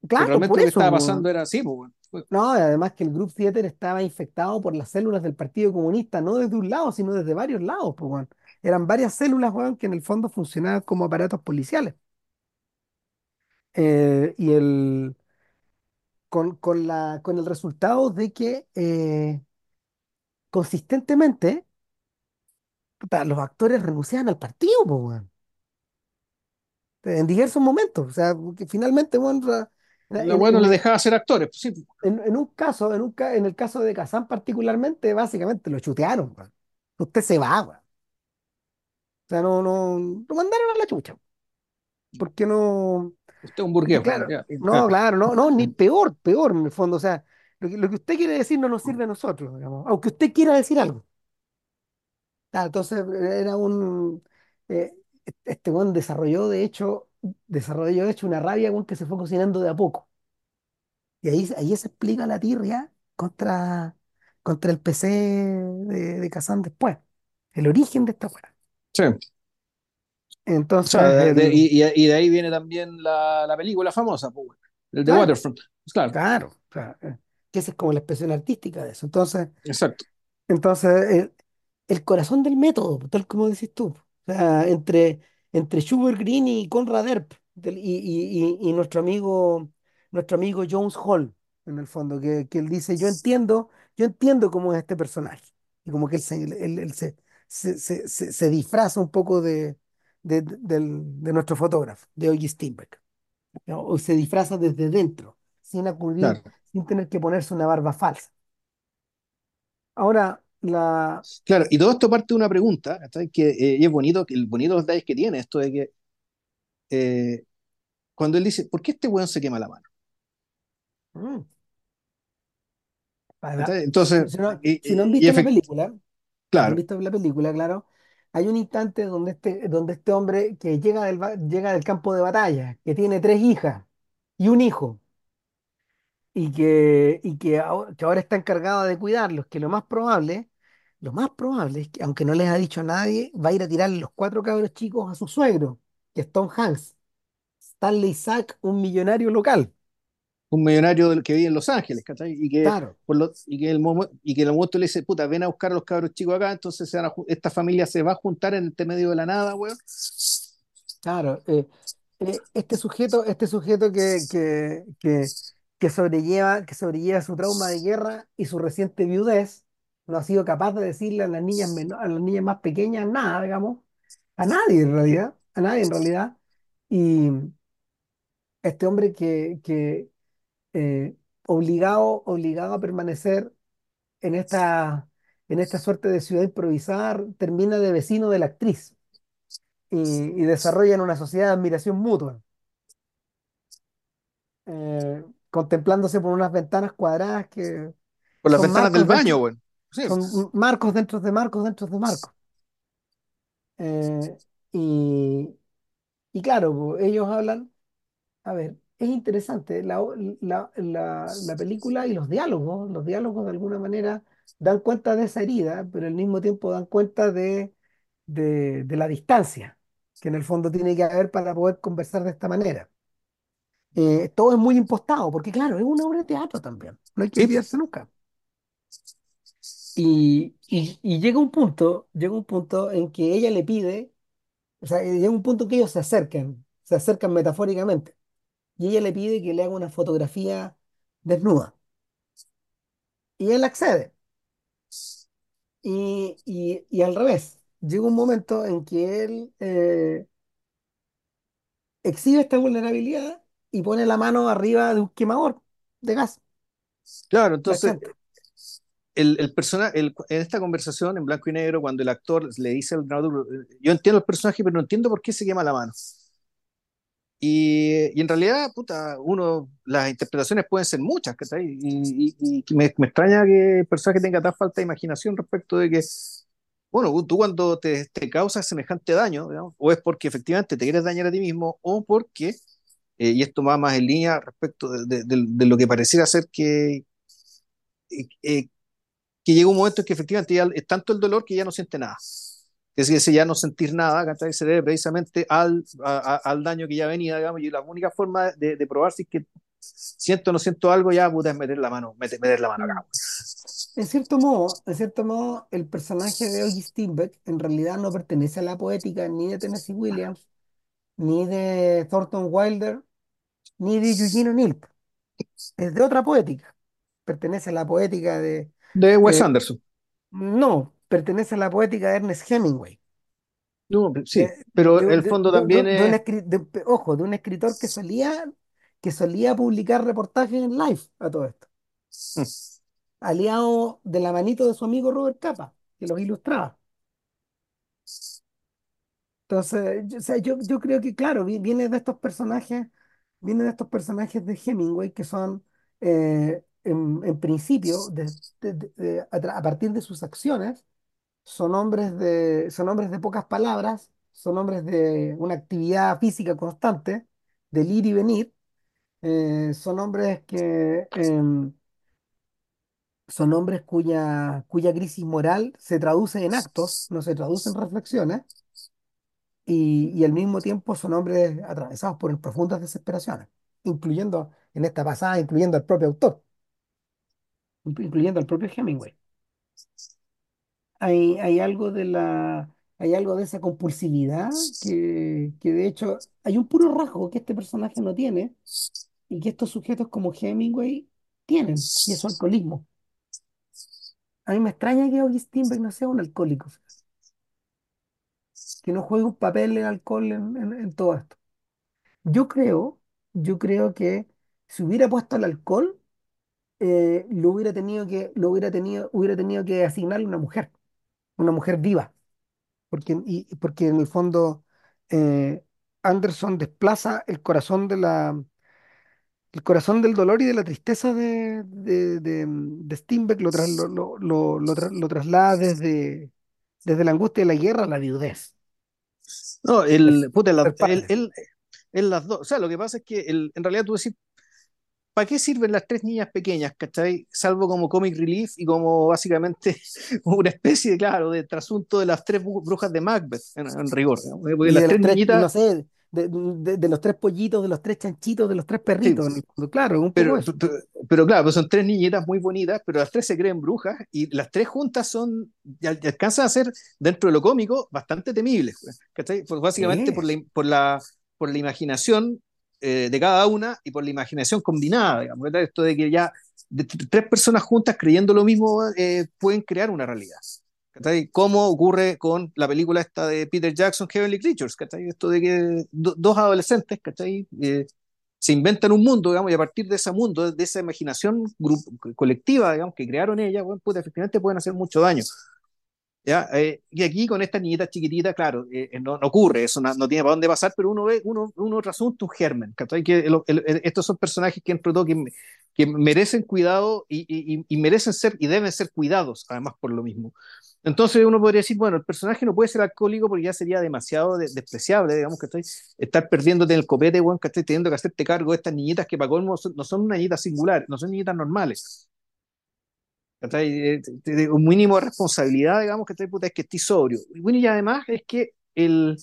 Claro, realmente por lo que eso, estaba pasando era así, pues, güey. No, y además que el Group Theater estaba infectado por las células del Partido Comunista, no desde un lado, sino desde varios lados, pues, weón. Eran varias células, que en el fondo funcionaban como aparatos policiales. Eh, y el, con, con la, con el resultado de que eh, consistentemente los actores renunciaban al partido, pues, en diversos momentos. O sea, que finalmente, weón, ra- La en, weá no en, les eh, dejaba ser actores, pues, sí. pues. en- en un caso, en, un, en el caso de Kazán particularmente, básicamente lo chutearon. Usted se va. O sea, no, no, lo mandaron a la chucha. porque no? Usted es un burgués, claro, ya. No, claro, no, no, ni peor, peor en el fondo. O sea, lo que, lo que usted quiere decir no nos sirve a nosotros, digamos, aunque usted quiera decir algo. Ah, entonces era un eh, este weón desarrolló de hecho, desarrolló de hecho una rabia weón, que se fue cocinando de a poco. Y ahí, ahí se explica la tirria contra, contra el PC de, de Kazan después. El origen de esta weá. sí. O sea, Entonces, de- de- el, y, y- y de ahí viene también la, la película famosa, pues. El de claro, Waterfront. Pues claro, claro, eh, que esa es como la expresión artística de eso. Entonces, exacto. Entonces, el, el corazón del método, tal como decís tú. O sea, entre, entre Schubert Green y Conrad del- y, y- y- y nuestro amigo, nuestro amigo Jones Hall, en el fondo, que, que él dice, yo entiendo, yo entiendo cómo es este personaje. Y como que él se, él- él se, se, se- se- disfraza un poco de, de, del- de nuestro fotógrafo, de O.G. Steinbeck. O se disfraza desde dentro, sin acudir, Claro. sin tener que ponerse una barba falsa. Ahora, la... Claro, y todo esto parte de una pregunta. Que, eh, y es bonito, el bonito los detalles que tiene esto de que eh, cuando él dice, ¿por qué este weón se quema la mano? mm, Entonces, si no, y, si no han visto la película, si no han claro, visto la película, claro, hay un instante donde este, donde este hombre que llega del, llega del campo de batalla, que tiene tres hijas y un hijo, y que, y que, ahora, que ahora está encargado de cuidarlos, que lo más probable, lo más probable es que, aunque no les ha dicho a nadie, va a ir a tirar los cuatro cabros chicos a su suegro, que es Tom Hanks, Stanley Isaac, un millonario local. un millonario del que vive en Los Ángeles, ¿cachai? Y que, Claro. por lo, y que el y que el momento le dice, puta, ven a buscar a los cabros chicos acá, entonces se van a esta familia se va a juntar en este medio de la nada, weón. Claro, eh, eh, este sujeto, este sujeto que, que, que, que sobrelleva, que sobrelleva su trauma de guerra y su reciente viudez, no ha sido capaz de decirle a las niñas meno- a las niñas más pequeñas nada, digamos, a nadie en realidad, a nadie en realidad, Y este hombre que, que eh, obligado, obligado a permanecer en esta, en esta suerte de ciudad improvisada, termina de vecino de la actriz y, y desarrollan una sociedad de admiración mutua, eh, contemplándose por unas ventanas cuadradas que Por las ventanas del baño, bueno. Sí, son marcos dentro de marcos dentro de marcos. Eh, y, y claro, ellos hablan, a ver, es interesante la, la, la, la película y los diálogos, los diálogos de alguna manera dan cuenta de esa herida, pero al mismo tiempo dan cuenta de, de, de la distancia que en el fondo tiene que haber para poder conversar de esta manera. Eh, todo es muy impostado, porque claro, es una obra de teatro también, no hay que olvidarse nunca. Y, y, y llega un punto, llega un punto en que ella le pide, o sea, llega un punto en que ellos se acercan, se acercan metafóricamente, y ella le pide que le haga una fotografía desnuda, y él accede, y, y, y al revés, llega un momento en que él eh, exhibe esta vulnerabilidad y pone la mano arriba de un quemador de gas, Claro, entonces. El, el personaje, el- en esta conversación en blanco y negro, cuando el actor le dice al dramaturgo, yo entiendo el personaje, pero no entiendo por qué se quema la mano. Y, y en realidad, puta, uno, las interpretaciones pueden ser muchas. Y, y- y me, me extraña que el personaje tenga tan falta de imaginación respecto de que, bueno, tú cuando te, te causas semejante daño, o es porque efectivamente te quieres dañar a ti mismo, o porque, eh, y esto va más en línea respecto de, de- de- de lo que pareciera ser que, eh, eh, que llega un momento en que efectivamente ya es tanto el dolor que ya no siente nada. Es decir, ese ya no sentir nada, ¿cachai? Se debe precisamente al, a- a- al daño que ya venía, digamos, y la única forma de, de probar si es que siento o no siento algo, ya, puta, es meter la mano, meter, meter la mano acá. En cierto modo, en cierto modo, el personaje de Ogie Steinbeck en realidad no pertenece a la poética ni de Tennessee Williams, ni de Thornton Wilder, ni de Eugene O'Neill. Es de otra poética. Pertenece a la poética de... De Wes eh, Anderson. no, pertenece a la poética de Ernest Hemingway. No, sí, pero de- el fondo de- también de es, ojo, de un escritor que solía, que solía publicar reportajes en Life a todo esto. mm, Aliado de la manito de su amigo Robert Capa, que los ilustraba. Entonces, yo, o sea, yo, yo creo que, claro, vi- viene de estos personajes, viene de estos personajes de Hemingway que son, eh, en, en principio, a, partir de sus acciones, son hombres de, son hombres de pocas palabras, son hombres de una actividad física constante, del ir y venir, eh, son hombres que, em, son hombres cuya, cuya crisis moral se traduce en actos, no se traduce en reflexiones y, y al mismo tiempo son hombres atravesados por profundas desesperaciones, incluyendo en esta pasada, incluyendo al propio autor, incluyendo al propio Hemingway. Hay, hay algo de la, hay algo de esa compulsividad que, que de hecho hay un puro rasgo que este personaje no tiene y que estos sujetos como Hemingway tienen, y es su alcoholismo. A mí me extraña que August no sea un alcohólico, que no juegue un papel el alcohol en, en en todo esto. Yo creo, yo creo que si hubiera puesto el alcohol, eh, lo hubiera tenido que, lo hubiera tenido, hubiera tenido que asignarle una mujer, una mujer viva, porque, y, porque en el fondo eh, Anderson desplaza el corazón de la, el corazón del dolor y de la tristeza de, de, de, de Steinbeck lo, tras- lo, lo, lo, tra- lo traslada desde, desde la angustia de la guerra a la viudez, no, el, puta, la- padre. él, él las dos, o sea, lo que pasa es que el- en realidad tú decís, ¿para qué sirven las tres niñas pequeñas, cachai? Salvo como comic relief y como básicamente una especie de, claro, de trasunto de las tres brujas de Macbeth, en, en rigor, ¿no? Porque las de tres tres, niñitas, no sé, de, de- de los tres pollitos, de los tres chanchitos, de los tres sí, perritos, fondo. Claro, un pero, pero, pero claro, pues son tres niñitas muy bonitas, pero las tres se creen brujas y las tres juntas son, alcanzan a ser, dentro de lo cómico, bastante temibles, pues, ¿cachai? Pues básicamente Sí, por la, por la, por la imaginación eh, de cada una y por la imaginación combinada, digamos, ¿verdad? Esto de que ya de tres personas juntas creyendo lo mismo eh, pueden crear una realidad. ¿cachai? Como ocurre con la película esta de Peter Jackson, Heavenly Creatures, ¿cachai? Esto de que do- dos adolescentes. Eh, se inventan un mundo, digamos, y a partir de ese mundo, de esa imaginación colectiva, digamos, que crearon ellas, pues efectivamente pueden hacer mucho daño. ¿Ya? Eh, y aquí con esta niñita chiquitita, claro, eh, eh, no, no ocurre, eso no, no tiene para dónde pasar, pero uno ve uno, uno un germen. Que el- estos son personajes que, entre todo, que, que merecen cuidado y, y- merecen ser y deben ser cuidados, además, por lo mismo. Entonces uno podría decir, bueno, el personaje no puede ser alcohólico porque ya sería demasiado de- despreciable, digamos, que estoy estar perdiéndote en el copete, bueno, que estoy teniendo que hacerte cargo de estas niñitas que para colmo son- no son niñitas singulares, no son niñitas normales. ¿cachai? Eh, de- de- Un mínimo de responsabilidad, digamos, que puta, es que estés sobrio. Bueno, y además es que el,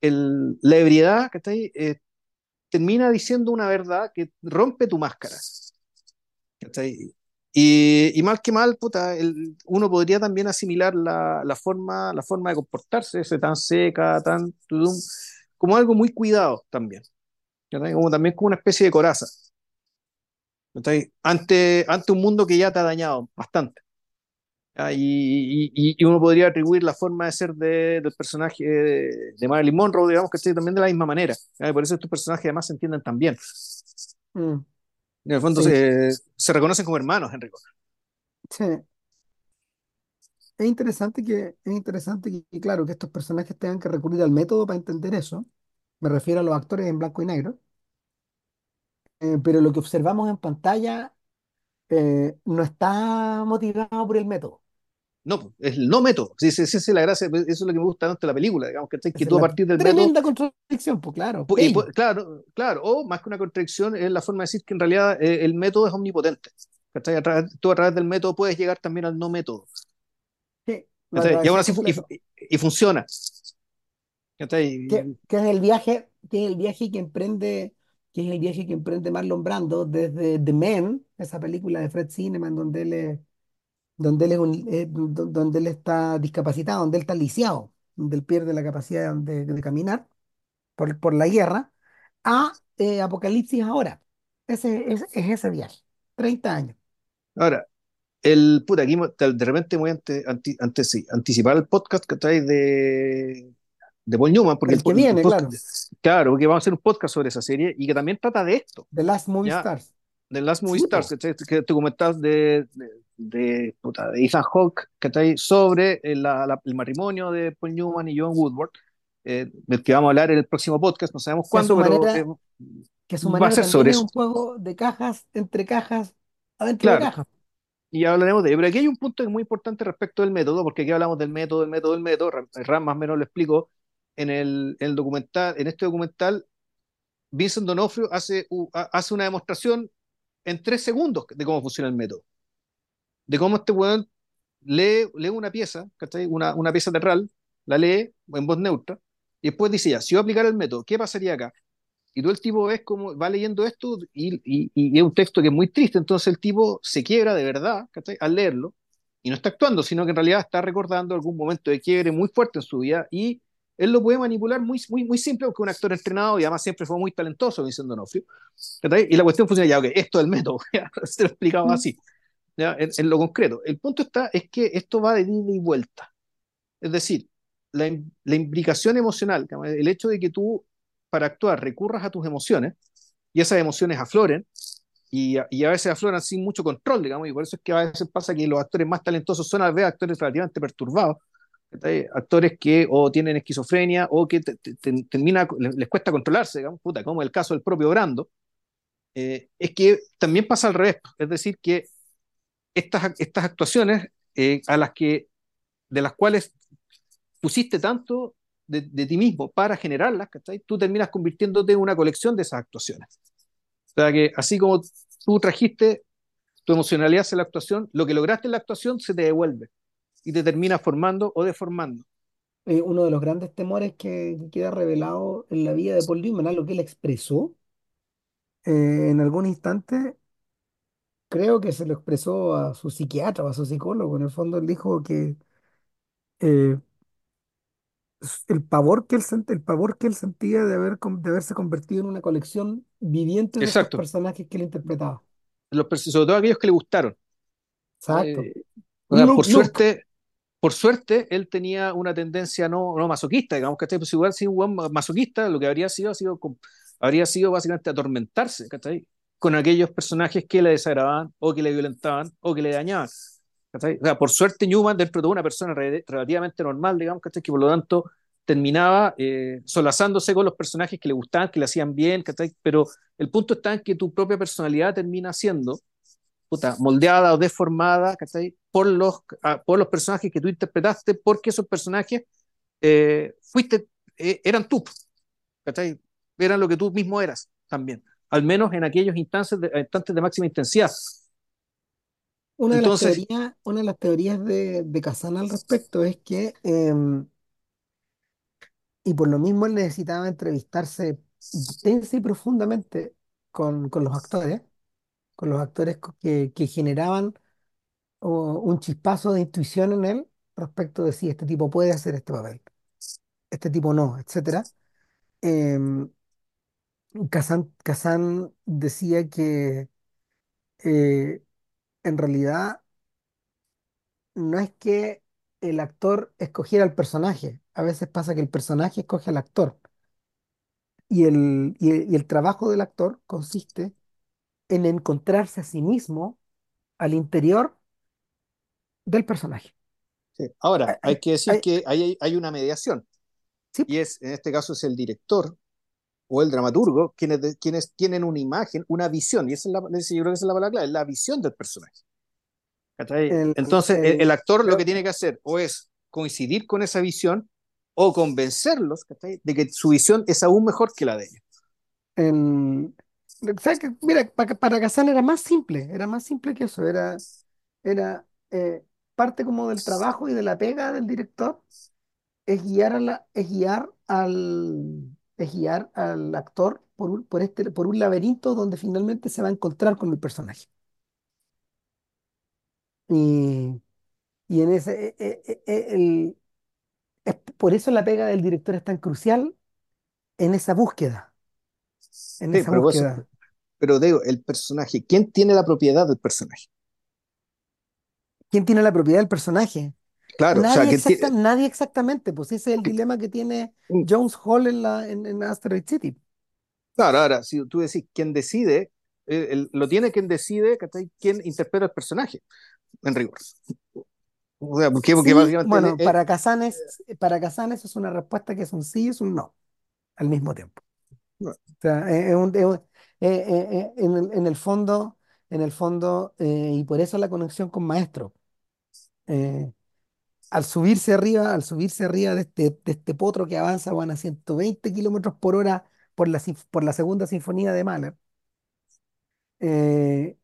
el, la ebriedad, ¿cachai? Eh, termina diciendo una verdad que rompe tu máscara. ¿cachai? Y, y mal que mal, puta, el- uno podría también asimilar la, la forma, la forma de comportarse, ese tan seca, tan como algo muy cuidado también. ¿cachai? Como también como una especie de coraza. Ante, ante un mundo que ya te ha dañado bastante. Y, y- y uno podría atribuir la forma de ser de- del personaje de, de Marilyn Monroe, digamos que estoy también de la misma manera. Por eso estos personajes además se entienden tan bien. Mm, En el fondo sí, se, se reconocen como hermanos, Enrico. sí. Es interesante que, es interesante que, que, claro, que estos personajes tengan que recurrir al método para entender eso. Me refiero a los actores en blanco y negro. Eh, pero lo que observamos en pantalla eh, no está motivado por el método. No, es el no método. Sí, sí, sí, sí, la gracia, pues, eso es lo que me gusta tanto de la película, digamos, que, que tú a partir del método, tremenda contradicción, pues claro, y, claro, claro, o más que una contradicción, es la forma de decir que en realidad eh, el método es omnipotente. ¿cachai? A través- tú a través del método puedes llegar también al no método. Sí. Y aún así y, y- y funciona. Y- que es el viaje, que es el viaje que emprende, que es el viaje que emprende Marlon Brando desde The Man, esa película de Fred Zinnemann donde él donde él eh, do- donde él está discapacitado, donde él está lisiado, donde él pierde la capacidad de, caminar por, por la guerra, a eh, Apocalipsis ahora. Ese, es, es ese viaje. 30 años. Ahora, el puta, aquí de repente voy a ante, ante- anticipar el podcast que trae de, de Paul Newman, porque el, El que el viene, podcast, claro. claro, porque vamos a hacer un podcast sobre esa serie y que también trata de esto, The Last Movie ¿ya? Stars. De Last Movie Sí, Stars, po. ¿cachai? que te comentabas de, de, de, puta, de Ethan Hawke, ¿cachai? sobre eh, la- el matrimonio de Paul Newman y John Woodward, eh, del que vamos a hablar en el próximo podcast, no sabemos Que cuándo, pero eh, manera, que a su va a manera ser sobre es eso. un juego de cajas, entre cajas, adentro de Claro, cajas. y hablaremos de ello. Pero aquí hay un punto que muy importante respecto del método, porque aquí hablamos del método, del método, del método. Ram, más o menos lo explico. En el, en el documental, en este documental, Vincent D'Onofrio hace, hace una demostración en tres segundos de cómo funciona el método. De cómo este weón lee, lee una pieza, ¿cachai? Una, una pieza teatral, la lee en voz neutra, y después dice ya, si yo aplicara el método, ¿qué pasaría acá? Y tú el tipo ves cómo va leyendo esto y, y, y es un texto que es muy triste, entonces el tipo se quiebra de verdad, ¿cachai? Al leerlo, y no está actuando, sino que en realidad está recordando algún momento de quiebre muy fuerte en su vida y él lo puede manipular muy, muy, muy simple porque es un actor entrenado y además siempre fue muy talentoso, Vincent D'Onofrio. Y la cuestión funciona ya, ok, esto es el método, ya, se lo explicaba así, ya, en, en lo concreto. El punto está es que esto va de ida y vuelta. Es decir, la, la implicación emocional, el hecho de que tú para actuar recurras a tus emociones y esas emociones afloren y, a- y a veces afloran sin mucho control, digamos, y por eso es que a veces pasa que los actores más talentosos son a veces actores relativamente perturbados. Actores que o tienen esquizofrenia o que te- te- te- termina, les, cuesta controlarse, digamos, puta, como el caso del propio Brando, eh, es que también pasa al revés, es decir, que estas, estas actuaciones eh, a las que, de las cuales pusiste tanto de, ti mismo para generarlas. Tú terminas convirtiéndote en una colección de esas actuaciones. O sea que así como tú trajiste tu emocionalidad hacia la actuación, lo que lograste en la actuación se te devuelve y te termina formando o deformando. Eh, uno de los grandes temores que, que queda revelado en la vida de Paul Newman, algo que él expresó eh, en algún instante, creo que se lo expresó a su psiquiatra o a su psicólogo. En el fondo, él dijo que eh, el pavor que él, sent- el pavor que él sentía de, haber, con- de haberse convertido en una colección viviente de Exacto. personajes que él interpretaba. Los, sobre todo aquellos que le gustaron. Exacto. Eh, o sea, por suerte, por suerte, él tenía una tendencia no, masoquista, digamos, ¿cachai? Pues igual si un masoquista, lo que habría sido, sido, habría sido básicamente atormentarse, ¿cachai? Con aquellos personajes que le desagradaban, o que le violentaban, o que le dañaban. ¿cachai? O sea, por suerte, Newman, dentro de una persona re relativamente normal, digamos, ¿cachai? Que por lo tanto terminaba eh, solazándose con los personajes que le gustaban, que le hacían bien, ¿cachai? Pero el punto está en que tu propia personalidad termina siendo puta, moldeada o deformada ¿cachai? Por, los, ah, por los personajes que tú interpretaste, porque esos personajes eh, fuiste, eh, eran tú, ¿cachai? eran lo que tú mismo eras también, al menos en aquellos instantes de, instantes de máxima intensidad. Una de las teorías, una de las teorías de, de al respecto es que, em, y por lo mismo él necesitaba entrevistarse intensa y profundamente con, con los actores, con los actores que, que generaban un chispazo de intuición en él respecto de si este tipo puede hacer este papel, este tipo no, etcétera. Em, Kazan, decía que eh, en realidad no es que el actor escogiera al personaje, a veces pasa que el personaje escoge al actor y el, y el trabajo del actor consiste en encontrarse a sí mismo al interior del personaje. sí. ahora, Hay- que decir hay- que hay, hay una mediación, sí, y es, en este caso es el director o el dramaturgo, quienes, de- quienes tienen una imagen, una visión, y esa es la, yo creo que esa es la palabra clave, la visión del personaje. Entonces, el, actor lo que tiene que hacer o es coincidir con esa visión o convencerlos de que su visión es aún mejor que la de ellos. en-. Mira, para, para Kazan era más simple, era más simple que eso, era, era eh, parte como del trabajo y de la pega del director es guiar, a la, es guiar al, es guiar al actor por un, por este, por un laberinto donde finalmente se va a encontrar con el personaje. Y, y en ese, e- e- e- el- es por eso la pega del director es tan crucial en esa búsqueda, en Sí, esa pero, vos, búsqueda. pero digo, el personaje, ¿quién tiene la propiedad del personaje? ¿Quién tiene la propiedad del personaje? Claro, o sea, Nadie, que exacta, nadie exactamente, pues ese es el dilema que tiene Jones Hall en, la, en, en Asteroid City. claro, ahora, si tú decís quién decide, eh, el- lo tiene quien decide. ¿Quién interpreta el personaje? En rigor. O sea, porque, porque Sí, básicamente bueno, es, para Casanes, para Casanes es una respuesta que es un sí y es un no al mismo tiempo. O sea, es- es un- es un- eh, eh, eh, en el, en el fondo, en el fondo, eh, y por eso la conexión con Maestro. Eh, al subirse arriba, al subirse arriba de este, este potro que avanza van a 120 kilómetros por hora por la, segunda sinfonía de Mahler, eh,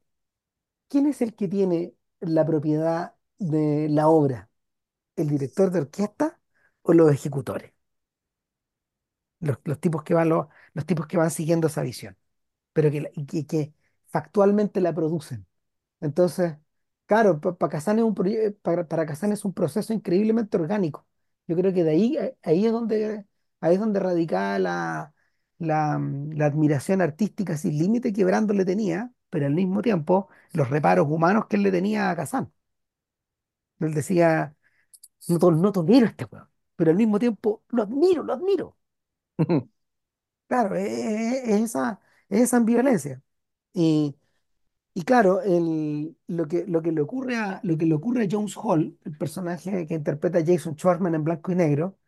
¿quién es el que tiene la propiedad de la obra? ¿El director de orquesta o los ejecutores? Los, tipos que van, los, tipos que van siguiendo esa visión, pero que, que factualmente la producen. Entonces, claro, para Kazan es un, proye- para, para Kazan es un proceso increíblemente orgánico. Yo creo que de ahí, eh, ahí es donde, ahí es donde radicaba la, la, mm, la admiración artística sin límite que Brando le tenía, pero al mismo tiempo los reparos humanos que él le tenía a Kazan. Él decía, no, to- no tolero a este weón, pero al mismo tiempo lo admiro, lo admiro. Claro, es, es- es esa, es esa ambivalencia. Y, claro, lo que, le ocurre a, lo que le ocurre a Jones Hall, el personaje que interpreta Jason Schwartzman en blanco y negro,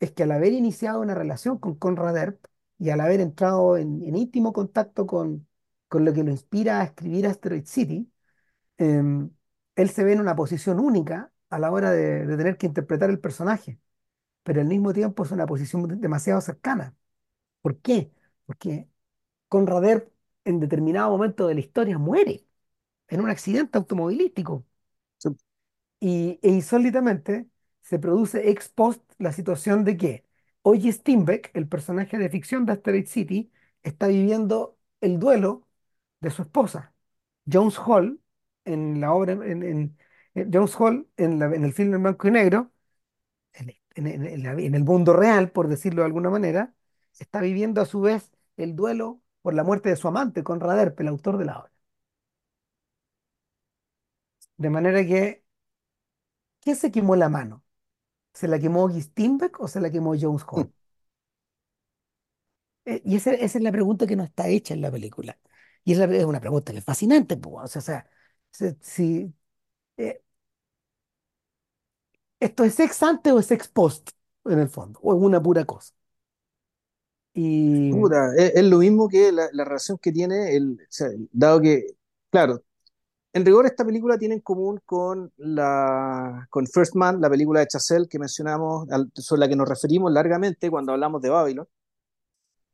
es que al haber iniciado una relación con Conrad Earp y al haber entrado en, íntimo contacto con, con lo que lo inspira a escribir Asteroid City, em, él se ve en una posición única a la hora de, de tener que interpretar el personaje, pero al mismo tiempo es una posición demasiado cercana. ¿Por qué? Porque Conrad Earp en determinado momento de la historia muere en un accidente automovilístico y, e insólitamente se produce ex post la situación de que Oye Steinbeck, el personaje de ficción de Asteroid City, está viviendo el duelo de su esposa. Jones Hall, en la obra, en, en- en Jones Hall, en, la- en el film en blanco y negro, en el mundo real, por decirlo de alguna manera, está viviendo a su vez el duelo por la muerte de su amante, Conrad Earp, el autor de la obra. De manera que ¿quién se quemó la mano? ¿Se la quemó Guy Steinbeck o se la quemó Jones Hall? Eh, y esa, esa es la pregunta que no está hecha en la película. Y es, la- es una pregunta que es fascinante, pues, o sea, si, eh, esto es ex ante o es ex post, en el fondo, o es una pura cosa. Y es, es lo mismo que la, la relación que tiene el, o sea, dado que, claro, en rigor esta película tiene en común con la con First Man, la película de Chazelle que mencionamos, al- sobre la que nos referimos largamente cuando hablamos de Babylon,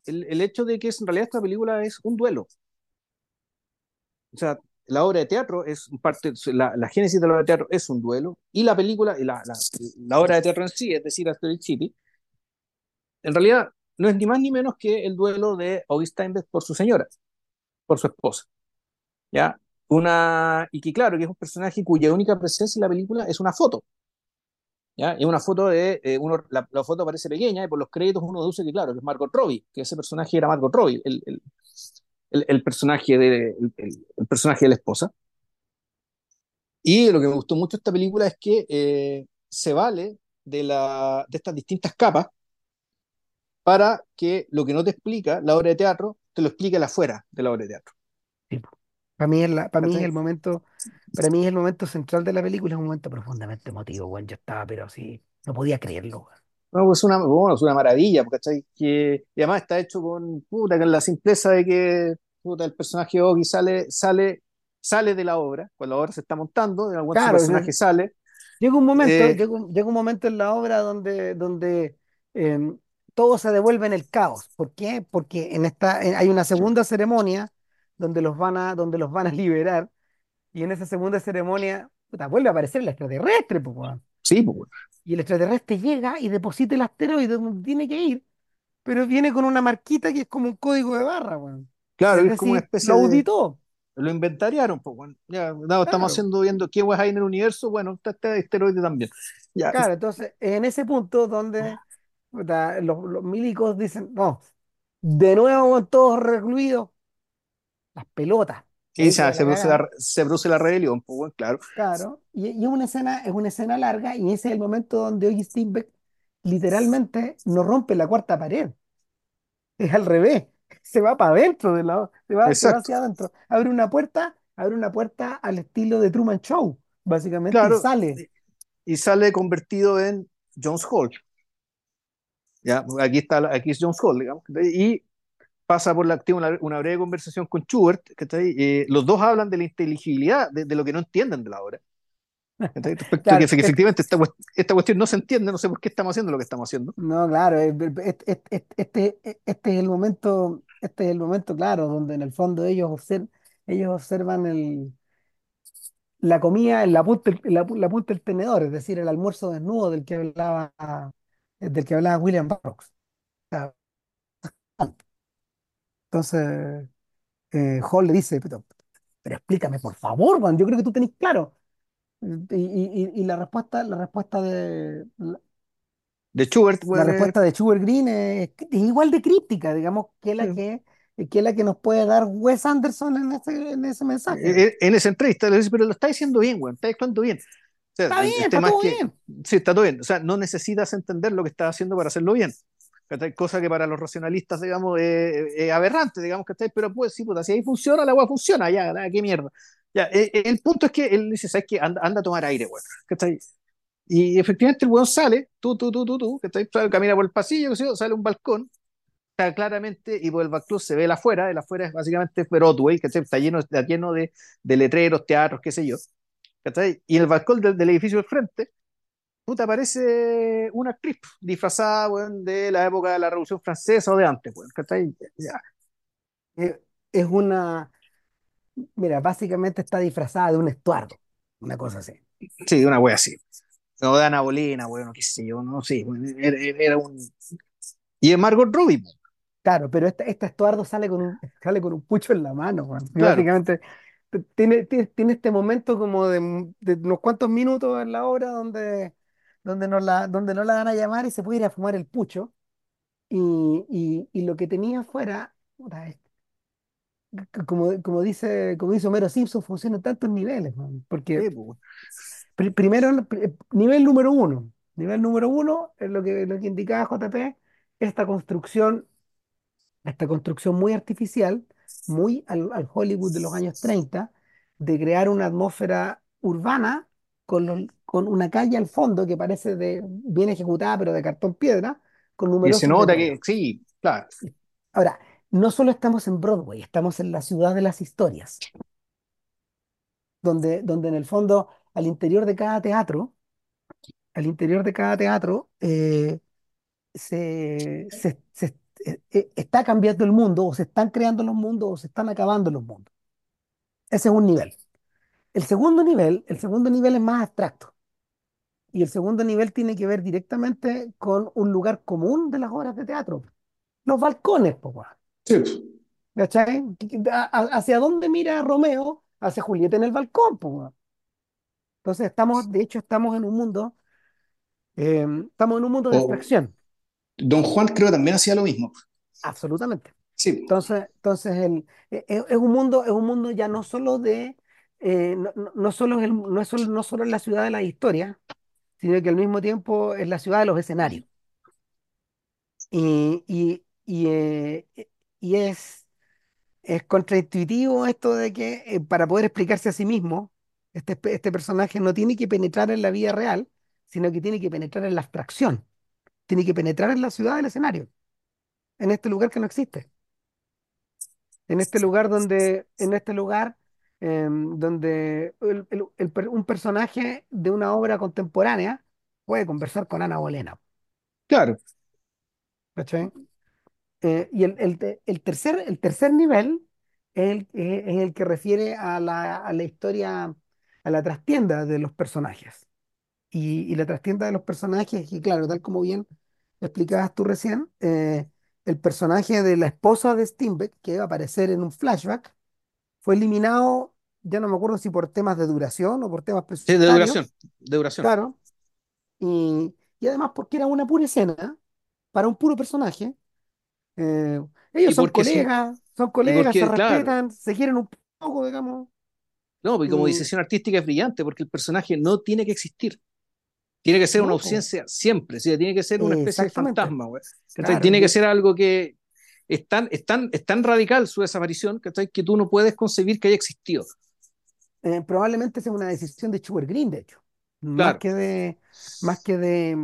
el, el hecho de que es, en realidad esta película es un duelo. O sea, la obra de teatro es parte, la, la génesis de la obra de teatro es un duelo, y la película, y la, la, la obra de teatro en sí, es decir, Asteroid City, en realidad no es ni más ni menos que el duelo de August Steinbeck por su señora, por su esposa. ¿ya? Una, y que claro, que es un personaje cuya única presencia en la película es una foto, ¿ya? Es una foto de, eh, uno, la, la, foto parece pequeña y por los créditos uno deduce que claro, que es Margot Robbie, que ese personaje era Margot Robbie, el, el, el, el personaje, de, el, personaje de la esposa. Y lo que me gustó mucho de esta película es que eh, se vale de, la, de estas distintas capas para que lo que no te explica la obra de teatro, te lo explique la afuera de la obra de teatro. Sí, Para mí, es la, para mí es el momento, para mí es el momento central de la película, es un momento profundamente emotivo, bueno, yo estaba, pero sí, no podía creerlo, güey. No, pues una, bueno, es una maravilla, ¿cachai? Que, y además está hecho con, puta, con la simpleza de que puta, el personaje Ogi sale, sale, sale de la obra, cuando la obra se está montando, en algún Claro, personaje sale. llega un momento, eh, llega un, llega un momento en la obra donde, donde em, todo se devuelve en el caos. ¿Por qué? Porque en esta, en- hay una segunda ceremonia donde los van a, donde los van a liberar, y en esa segunda ceremonia, puta, vuelve a aparecer el extraterrestre, weón. sí, pues, Y el extraterrestre llega y deposita el asteroide donde tiene que ir, pero viene con una marquita que es como un código de barra, weón. claro, Es es como una decir, lo especie de, auditó. lo inventariaron, pues, bueno, ya, no, estamos Claro, haciendo, viendo qué hay en el universo, bueno, está este asteroide también. Ya, claro. Entonces, en ese punto donde puta, los, los milicos dicen, no, de nuevo todos recluidos, las pelotas. Ahí se, produce la, se produce la rebelión, pues, bueno, claro. Claro. Y, y es una escena, es una escena larga, y ese es el momento donde Ogi Steinbeck literalmente no rompe la cuarta pared. Es al revés. Se va para adentro de la, se va, se va Exacto. hacia adentro. Abre una puerta, abre una puerta al estilo de Truman Show, básicamente, y sale. y, y sale convertido en Jones Hall. Ya, aquí está, aquí es Jones Hall, digamos. Y pasa por la, tiene una, una breve conversación con Schubert, que está ahí, eh, los dos hablan de la inteligibilidad, de, de, lo que no entienden de la obra. Respecto a que Claro, es- efectivamente esta, esta, cuestión no se entiende, no sé por qué estamos haciendo lo que estamos haciendo. no, claro, es- este, este, este, es el momento, este es el momento, claro, donde en el fondo ellos observan, ellos observan el, la comida en la punta, en la, la punta del tenedor, es decir, el almuerzo desnudo del que hablaba, del que hablaba William Burroughs. Entonces, eh, Hall le dice, pero, pero explícame, por favor, man, yo creo que tú tenés claro. Y, y- y- la respuesta, la respuesta de la, De Schubert, la bueno, eh, respuesta de Schubert Green es, es igual de críptica, digamos, que la que, que la que nos puede dar Wes Anderson en ese, en ese mensaje. eh, en esa entrevista le dice, pero lo está diciendo bien, bueno, está actuando bien. Sea, Está el, bien, el está es todo que, bien. sí, está todo bien. O sea, no necesitas entender lo que estás haciendo para hacerlo bien. Cosa que para los racionalistas, digamos, es eh, aberrante, digamos, que Pero pues sí, puta, si ahí funciona, la agua funciona, ya, qué mierda. Ya, eh, eh, el punto es que él dice, ¿sabes qué? Anda, anda a tomar aire, weón. ¿cachai? Y efectivamente el weón sale, tú, tú, tú, tú, tú, ¿cachai? Sale, Camina por el pasillo, yo, sale un balcón, está claramente, y por el backclub se ve el afuera, el afuera es básicamente Broadway, ¿cachai? Está lleno, está lleno de, de letreros, teatros, qué sé yo. ¿Cachai? Y el balcón del, del edificio del frente puta, parece una actriz disfrazada, weón, de la época de la Revolución Francesa o de antes, weón, ¿cachai? Ya. Eh, Es una, mira, básicamente está disfrazada de un estuardo, una cosa así. Sí, una wea así. O de Ana Bolena, weón, qué sé yo, no sé, weón, era, era un... Y es Margot Robbie, weón, Claro, pero este, este Estuardo sale con un, sale con un pucho en la mano, weón. Y claro. básicamente t- tiene, tiene, tiene este momento como de, de unos cuantos minutos en la obra donde, donde, no la, donde no la van a llamar y se puede ir a fumar el pucho. Y, y, y lo que tenía afuera, puta, es- c- como, como dice, como dice Homero Simpson, funciona en tantos niveles, weón. Porque Sí, pues, weón. Pri- primero, pri- nivel número uno. Nivel número uno es lo que, lo que indicaba JP, esta construcción, esta construcción muy artificial, muy al, al Hollywood de los años 30 de crear una atmósfera urbana con, los- con una calle al fondo que parece de, bien ejecutada, pero de cartón piedra, con Y se nota que, sí, claro. Ahora, no solo estamos en Broadway, estamos en la ciudad de las historias, donde, donde en el fondo, al interior de cada teatro, al interior de cada teatro, eh, se, se- se- está cambiando el mundo, o se están creando los mundos, o se están acabando los mundos. Ese es un nivel. El segundo nivel, el segundo nivel es más abstracto. Y el segundo nivel tiene que ver directamente con un lugar común de las obras de teatro. Los balcones, po. Sí. ¿Hacia dónde mira Romeo? Hacia Julieta en el balcón, po. Entonces estamos, de hecho, estamos en un mundo, eh, estamos en un mundo de O abstracción, Don Juan creo que también hacía lo mismo. absolutamente. Sí, Entonces, entonces el, e- e- es, un mundo, es un mundo ya no solo de, eh, no, no- no solo es el- no es solo, no solo es la ciudad de la historia, sino que al mismo tiempo es la ciudad de los escenarios. Y, y, y, eh, y es, es contraintuitivo esto de que eh, para poder explicarse a sí mismo, este, este personaje no tiene que penetrar en la vida real, sino que tiene que penetrar en la abstracción, tiene que penetrar en la ciudad del escenario, en este lugar que no existe. en este lugar donde, en este lugar em, donde el- el- el per- un personaje de una obra contemporánea puede conversar con Ana Bolena, claro. ¿cachai? Eh, y el, el te- el tercer, el tercer nivel es el, es el que refiere a la, a la historia, a la trastienda de los personajes. Y, y la trastienda de los personajes, y claro, tal como bien explicabas tú recién, eh, el personaje de la esposa de Steinbeck, que va a aparecer en un flashback, fue eliminado, ya no me acuerdo si por temas de duración o por temas Sí, de duración, de duración. claro, y, y además porque era una pura escena para un puro personaje. Eh, ellos son colegas, son colegas, se claro, respetan, se quieren un poco, digamos, no, porque como y decisión artística es brillante, porque el personaje no tiene que existir. Tiene que ser una ausencia siempre, sea, tiene que ser una especie de fantasma, güey. ¿Cachai? claro, Tiene que ser algo que es tan, es tan, es tan radical su desaparición. Que tú no puedes concebir que haya existido. eh, probablemente sea una decisión de Schubert Green, de hecho, más que de, más que de,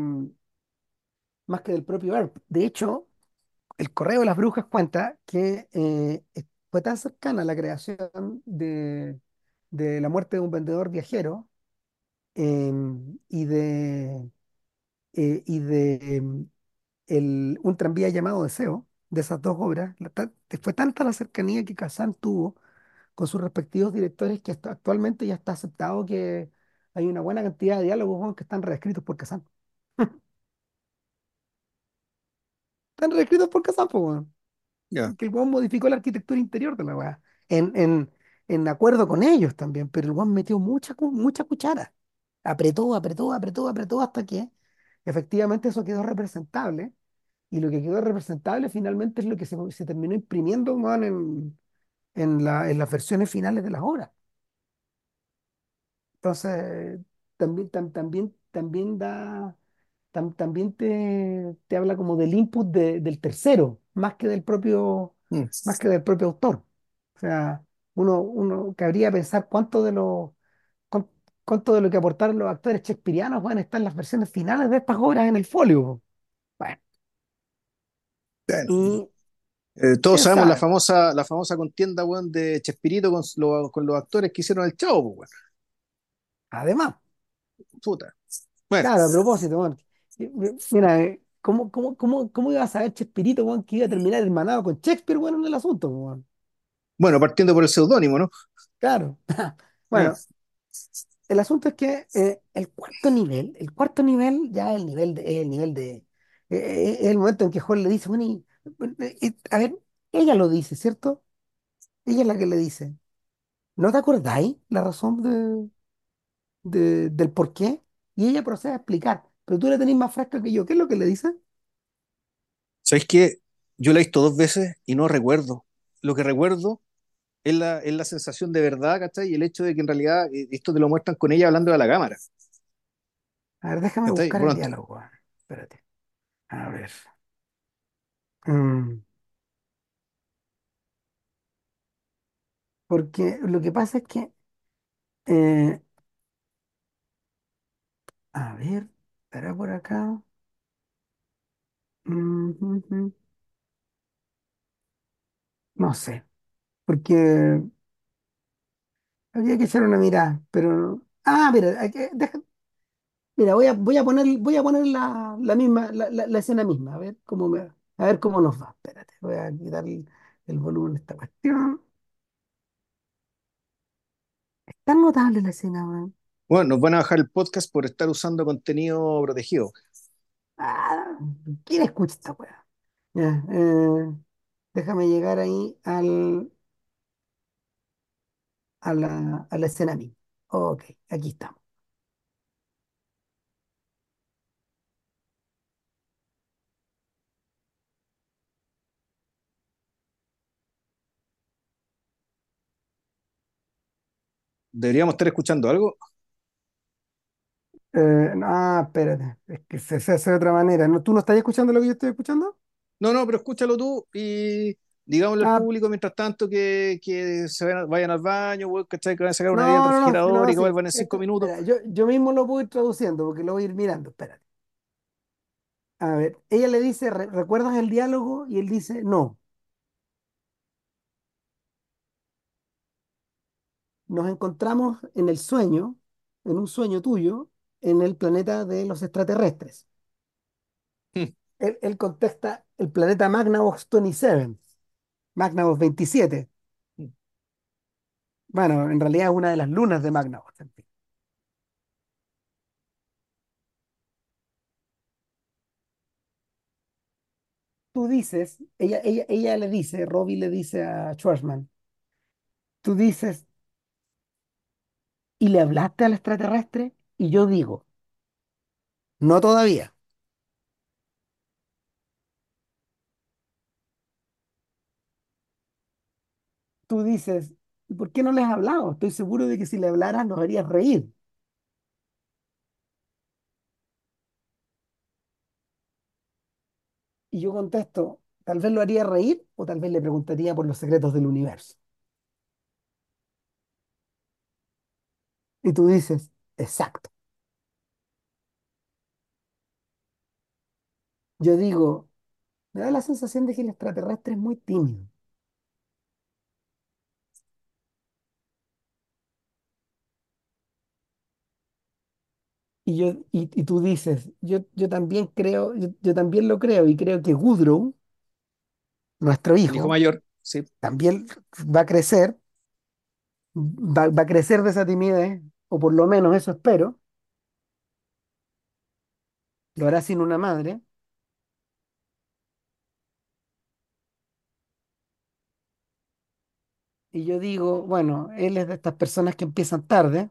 más que del propio Earp. De hecho, el Correo de las Brujas cuenta que eh, fue tan cercana a la creación de, de la muerte de un vendedor viajero em, y de, eh, y de em, el- un tranvía llamado Deseo, de esas dos obras, la ta- fue tanta la cercanía que Kazan tuvo con sus respectivos directores que hasta actualmente ya está aceptado que hay una buena cantidad de diálogos que están reescritos por Kazan. Están reescritos por Kazan, pues, que el weón modificó la arquitectura interior de la weá, en, en, en acuerdo con ellos también, pero el weón metió mucha, mucha cuchara. Apretó, apretó, apretó, apretó hasta que efectivamente eso quedó representable. Y lo que quedó representable finalmente es lo que se, se terminó imprimiendo weón, en, en, la, en las versiones finales de las obras. Entonces, también, tam- también, también da, tam- también te, te habla como del input de- del tercero, más que del propio, Mm. más que del propio autor. O sea, uno, uno cabría pensar cuánto de lo, cuán- cuánto de lo que aportaron los actores shakespearianos van a estar en las versiones finales de estas obras en el folio. Bueno, y eh, todos sabemos la famosa, la famosa contienda, weón, de Chespirito con, lo- con los actores que hicieron el Chavo, pues, además. Puta. Bueno, claro, a propósito, weón, mira, eh, ¿cómo, cómo, cómo, cómo iba a saber Chespirito, weón, que iba a terminar hermanado con Shakespeare, weón, en el asunto, weón? bueno, partiendo por el seudónimo, ¿no? Claro. Bueno, el asunto es que eh, el cuarto nivel, el cuarto nivel ya el nivel el nivel de, eh, eh, es el momento en que Juan le dice, bueno, y- a ver, ella lo dice, ¿cierto? Ella es la que le dice, ¿no te acordáis la razón de, de- del por qué? Y ella procede a explicar, pero tú la tenés más fresca que yo, ¿qué es lo que le dice? ¿sabéis qué? Yo la he visto dos veces y no recuerdo. Lo que recuerdo es la, es la sensación de verdad, ¿cachai? Y el hecho de que en realidad eh, esto te lo muestran con ella hablando a la cámara. A ver, déjame buscar el Pronto. diálogo. Espérate. A ver. Mm, porque lo que pasa es que, eh, a ver, estará por acá. Mm, mm, mm, No sé, porque habría que echar una mirada, pero... Ah, mira, hay que- deja- mira, voy a, voy a poner, voy a poner la, la misma, la, la- la escena misma, a ver cómo me, a ver cómo nos va. Espérate, voy a quitar el, el volumen de esta cuestión. Es tan notable la escena, weón. Bueno, nos van a bajar el podcast por estar usando contenido protegido. Ah, ¿quién escucha esta weá? Ya, eh, déjame llegar ahí al, a la, a la escena misma. Ok, aquí estamos. Deberíamos estar escuchando algo. Eh, ah, espérate, es que se, se hace de otra manera. ¿No, tú no estás escuchando lo que yo estoy escuchando? No, no, pero escúchalo tú y digámosle al Ah, público mientras tanto que, que se vayan, vayan al baño, ¿cachai? Que vayan a sacar una idea del no, no, no, refrigerador y que vuelvan en cinco Esto, minutos. mira, yo, yo mismo lo voy a ir traduciendo porque lo voy a ir mirando. Espérate. A ver, ella le dice, "Re- ¿recuerdas el diálogo? Y él dice, no. Nos encontramos en el sueño, en un sueño tuyo, en el planeta de los extraterrestres. Él, él contesta el planeta Magnavox 27, Magnavox 27. Bueno, en realidad es una de las lunas de Magnavox. Tú dices, ella, ella, ella le dice, Robbie le dice a Schwarzman, tú dices, ¿y le hablaste al extraterrestre? Y yo digo, no todavía. Tú dices, ¿y por qué no les has hablado? Estoy seguro de que si le hablaras nos harías reír. Y yo contesto, tal vez lo haría reír o tal vez le preguntaría por los secretos del universo. Y tú dices, exacto. Yo digo, me da la sensación de que el extraterrestre es muy tímido. Y, yo, y, y tú dices, yo, yo también creo, yo, yo también lo creo y creo que Woodrow, nuestro El hijo hijo, mayor, sí, también va a crecer, va, va a crecer de esa timidez, o por lo menos eso espero, lo hará sin una madre. Y yo digo, bueno, él es de estas personas que empiezan tarde,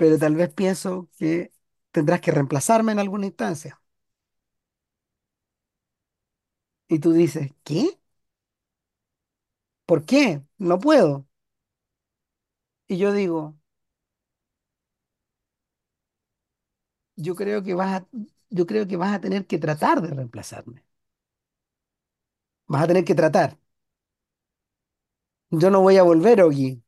pero tal vez pienso que tendrás que reemplazarme en alguna instancia. Y tú dices, ¿qué? ¿Por qué? No puedo. Y yo digo, yo creo que vas a, yo creo que vas a tener que tratar de reemplazarme. Vas a tener que tratar. Yo no voy a volver, Ogi.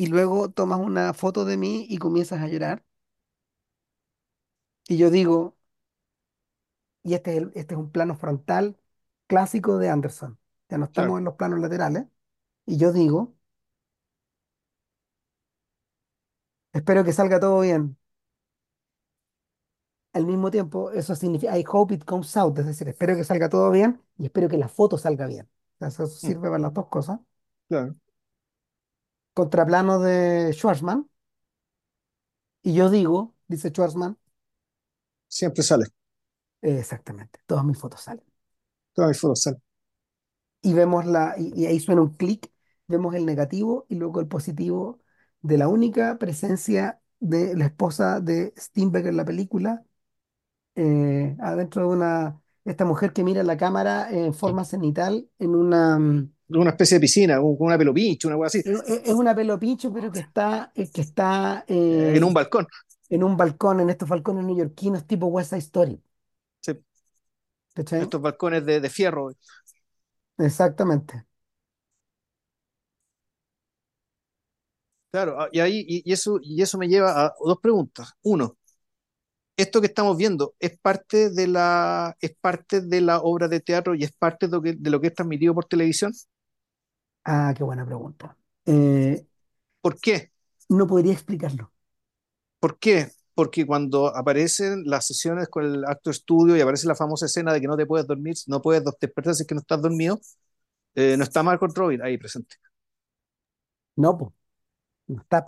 Y luego tomas una foto de mí y comienzas a llorar. Y yo digo, y este es, el- este es un plano frontal clásico de Anderson. Ya no estamos claro. en los planos laterales. Y yo digo, espero que salga todo bien. Al mismo tiempo, eso significa, I hope it comes out, es decir, espero que salga todo bien y espero que la foto salga bien. O sea, eso Mm, sirve para las dos cosas. claro. Contraplano de Schwarzman. Y yo digo, dice Schwarzman, Siempre sale. eh, exactamente, todas mis fotos salen. Todas mis fotos salen. y vemos la, y, y ahí suena un clic, vemos el negativo y luego el positivo de la única presencia de la esposa de Steinbeck en la película, eh, adentro de una, esta mujer que mira la cámara en forma cenital en una, mm, una especie de piscina, un- una pelo pincho, una cosa así, Es, es- una pelo pincho, pero que está, que está eh, en un balcón. en un balcón, en estos balcones neoyorquinos tipo West Side Story. Sí, ¿Cachai? estos balcones de, de fierro. Exactamente. Claro, ah, y ahí, y, y eso, y eso me lleva a dos preguntas. Uno, esto que estamos viendo es parte de la, es parte de la obra de teatro y es parte de lo que, de lo que es transmitido por televisión. Ah, qué buena pregunta. Eh, ¿Por qué? no podría explicarlo. ¿Por qué? Porque cuando aparecen las sesiones con el acto estudio y aparece la famosa escena de que no te puedes dormir, no puedes despertar si es que no estás dormido, eh, no está Margot Robbie ahí presente. No, pues, no está.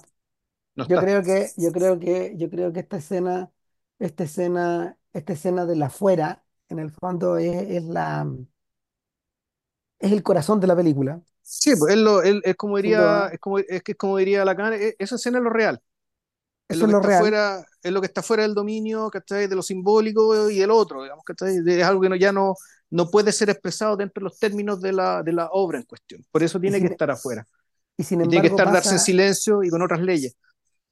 No Yo está. creo que, yo creo que, yo creo que esta escena, esta escena, esta escena de la afuera, en el fondo es, es la, es el corazón de la película, Sí, pues él, lo, él es como sin diría, es como, es que es como diría Lacan, e- esa escena es lo real. es Eso lo es que lo está real. fuera, es lo que está fuera del dominio, ¿cachai? De lo simbólico y el otro, digamos, ¿cachai? Es algo que no, ya no, no puede ser expresado dentro de los términos de la, de la obra en cuestión. Por eso tiene que sin, estar afuera. y sin Y tiene que embargo estar darse en pasa, silencio y con otras leyes.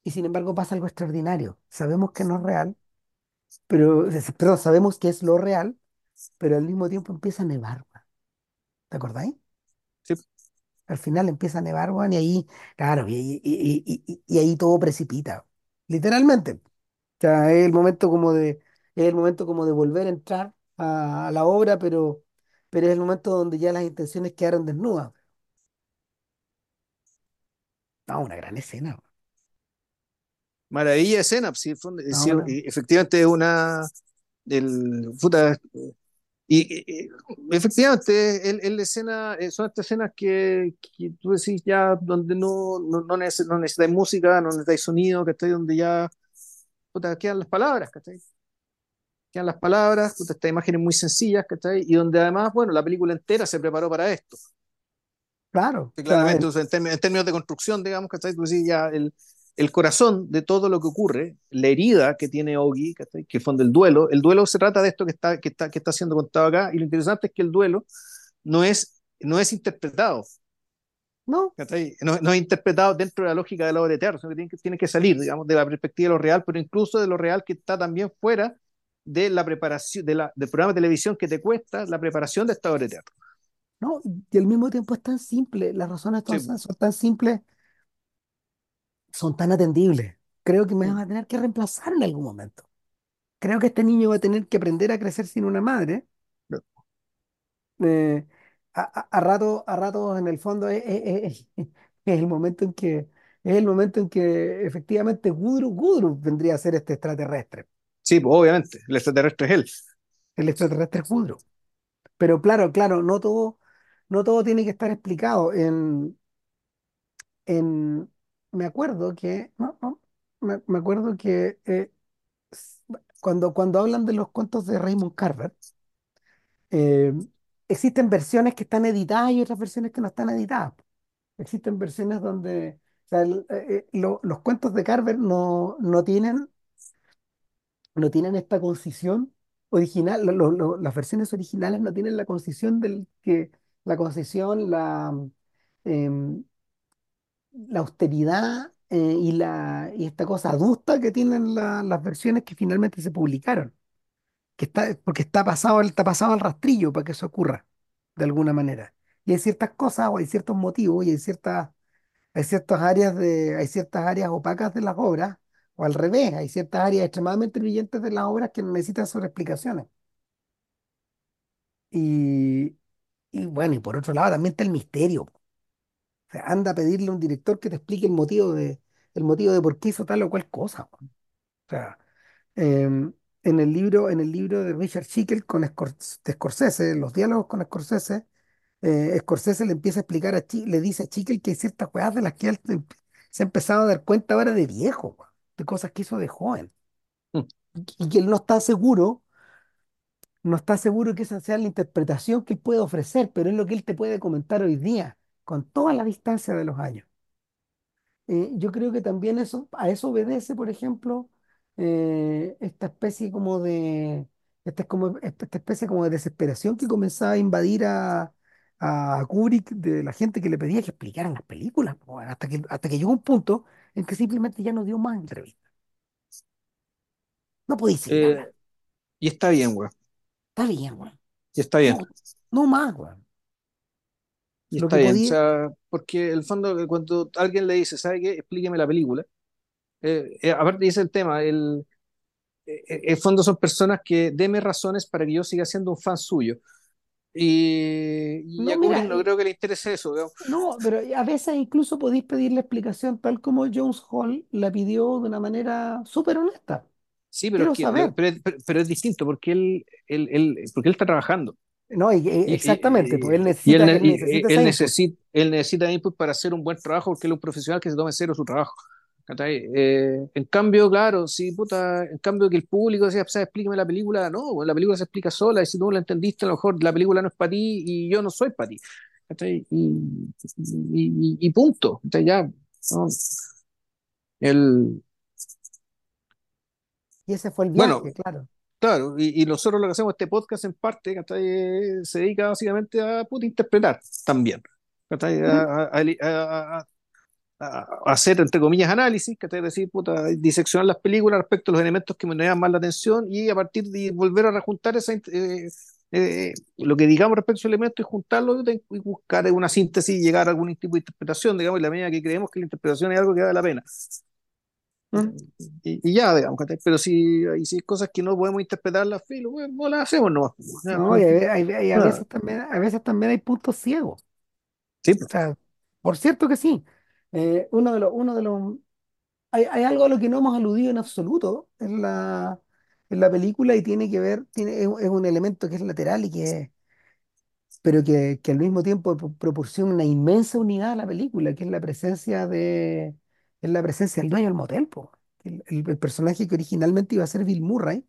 y sin embargo pasa algo extraordinario. Sabemos que no es real, pero, es- perdón, sabemos que es lo real, pero al mismo tiempo empieza a nevar. ¿Te acordáis? Al final empieza a nevar, weón, y ahí, claro, y, y- y- y- y- y ahí todo precipita, literalmente. O sea, es el momento como de, es el momento como de volver a entrar a, a la obra, pero, pero es el momento donde ya las intenciones quedaron desnudas. No, una gran escena. weón. Maravilla de escena, pues, sí, fue un- No, sí, una- y efectivamente es una. El, puta, y, y- efectivamente, el, el escena, eh, son estas escenas que, que tú decís ya donde no, no, no, neces- no necesitáis música, no necesitáis sonido, que donde ya puta, quedan las palabras, ¿cachai? Quedan las palabras, puta, estas imágenes muy sencillas, ¿cachai? Y donde además, bueno, la película entera se preparó para esto. claro, Que claramente, en términos de construcción, digamos, ¿cachai? Tú decís ya el, el corazón de todo lo que ocurre, la herida que tiene Ogi. Que fue del duelo. El duelo se trata de esto que está, que está, que está siendo contado acá, y lo interesante es que el duelo no es, no es interpretado, no. No, no es interpretado dentro de la lógica de la obra de teatro, sino que tiene que, tiene que salir, digamos, de la perspectiva de lo real, pero incluso de lo real que está también fuera de la preparación, de la, del programa de televisión que te cuesta la preparación de esta obra de teatro. no, y al mismo tiempo es tan simple, las razones Sí, son tan simples, son tan atendibles. Creo que me van a tener que reemplazar en algún momento. Creo que este niño va a tener que aprender a crecer sin una madre. eh, a, a, a rato, a rato en el fondo es, es- es- es el momento en que es el momento en que efectivamente Gudrun, Gudrun vendría a ser este extraterrestre. sí, pues, obviamente, el extraterrestre es él. El extraterrestre es Gudrun. Pero claro, claro, no todo, no todo tiene que estar explicado. En, en, me acuerdo que, no, no, me, me acuerdo que eh, cuando, cuando hablan de los cuentos de Raymond Carver, eh, existen versiones que están editadas y otras versiones que no están editadas. Existen versiones donde, o eh, lo- los cuentos de Carver no, no tienen, no tienen esta concisión original, lo- las versiones originales no tienen la concisión del que, la concisión, la, em, la austeridad eh, y, la, y esta cosa adusta que tienen la- las versiones que finalmente se publicaron, que está, porque está pasado, está pasado al rastrillo para que eso ocurra, de alguna manera. Y hay ciertas cosas o hay ciertos motivos y hay ciertas Hay ciertas áreas de, hay ciertas áreas opacas de las obras, o al revés, hay ciertas áreas extremadamente brillantes de las obras que necesitan sobreexplicaciones. Y, y bueno, y por otro lado también está el misterio. O sea, anda a pedirle a un director que te explique el motivo de, el motivo de por qué hizo tal o cual cosa. O sea, em, en el libro, en el libro de Richard Schickel con Scor- de Scorsese, los diálogos con Scorsese, eh, Scorsese le empieza a explicar a Chi- le dice a Schickel que hay ciertas weas de las que él se ha empezado a dar cuenta ahora de viejo, weón, de cosas que hizo de joven, Mm. y, y que él no está seguro, no está seguro que esa sea la interpretación que él puede ofrecer, pero es lo que él te puede comentar hoy día, con toda la distancia de los años. Eh, yo creo que también eso, a eso obedece, por ejemplo, eh, esta especie como de, esta, es como, esta especie como de desesperación que comenzaba a invadir a, a Kubrick de la gente que le pedía que explicaran las películas, hasta que, hasta que llegó un punto en que simplemente ya no dio más entrevistas. No podéis seguir Eh, y está bien, weón. Está bien, weón. Y está bien. No, no más, weón. Y Lo está que bien. O podía, sea, porque el fondo, eh, cuando alguien le dice, ¿sabe qué? Explíqueme la película. Eh, eh, aparte dice el tema, el, eh, eh, el fondo son personas que deme razones para que yo siga siendo un fan suyo. Y, y no, a mira, no eh, creo que le interese eso, digamos. no, pero a veces incluso podéis pedirle explicación tal como Jones Hall la pidió de una manera súper honesta. Sí, pero es que, saber. pero, pero- pero es distinto porque él, él, él- porque él está trabajando. No, y- exactamente, pues él necesita, ne- él necesita él necesita, él necesita input para hacer un buen trabajo porque él es un profesional que se toma en serio su trabajo. Eh, en cambio, claro, si puta, en cambio que el público decía, "Pues, explíqueme la película, no, pues, la película se explica sola y si tú no la entendiste, a lo mejor la película no es para ti y yo no soy para ti. Y, y, punto. Ya, ¿no? El, Y ese fue el bueno, viaje, claro. Claro, y, y nosotros lo que hacemos, este podcast en parte. Eh, se dedica básicamente a puta, interpretar también. A, a- hacer, entre comillas, análisis. Es decir, puta, diseccionar las películas respecto a los elementos que me llaman más la atención y a partir de volver a rejuntar esa, eh, eh, lo que digamos respecto a esos elementos y juntarlo y y buscar una síntesis y llegar a algún tipo de interpretación, digamos, en la medida que creemos que la interpretación es algo que vale la pena. Y, y ya, digamos. Pero si, y si hay cosas que no podemos interpretar las filo, bueno, no las hacemos. Ya, No, y no, ve- hay- hay- a veces también, a veces también hay puntos ciegos. Sí, O pues, sea, por cierto que sí. Eh, uno de los, uno de los, hay, hay algo a lo que no hemos aludido en absoluto en la, en la película y tiene que ver, tiene, es, es un elemento que es lateral y que, pero que, que al mismo tiempo pro- proporciona una inmensa unidad a la película, que es la presencia de, es la presencia del dueño del motel, po. El, el- el personaje que originalmente iba a ser Bill Murray,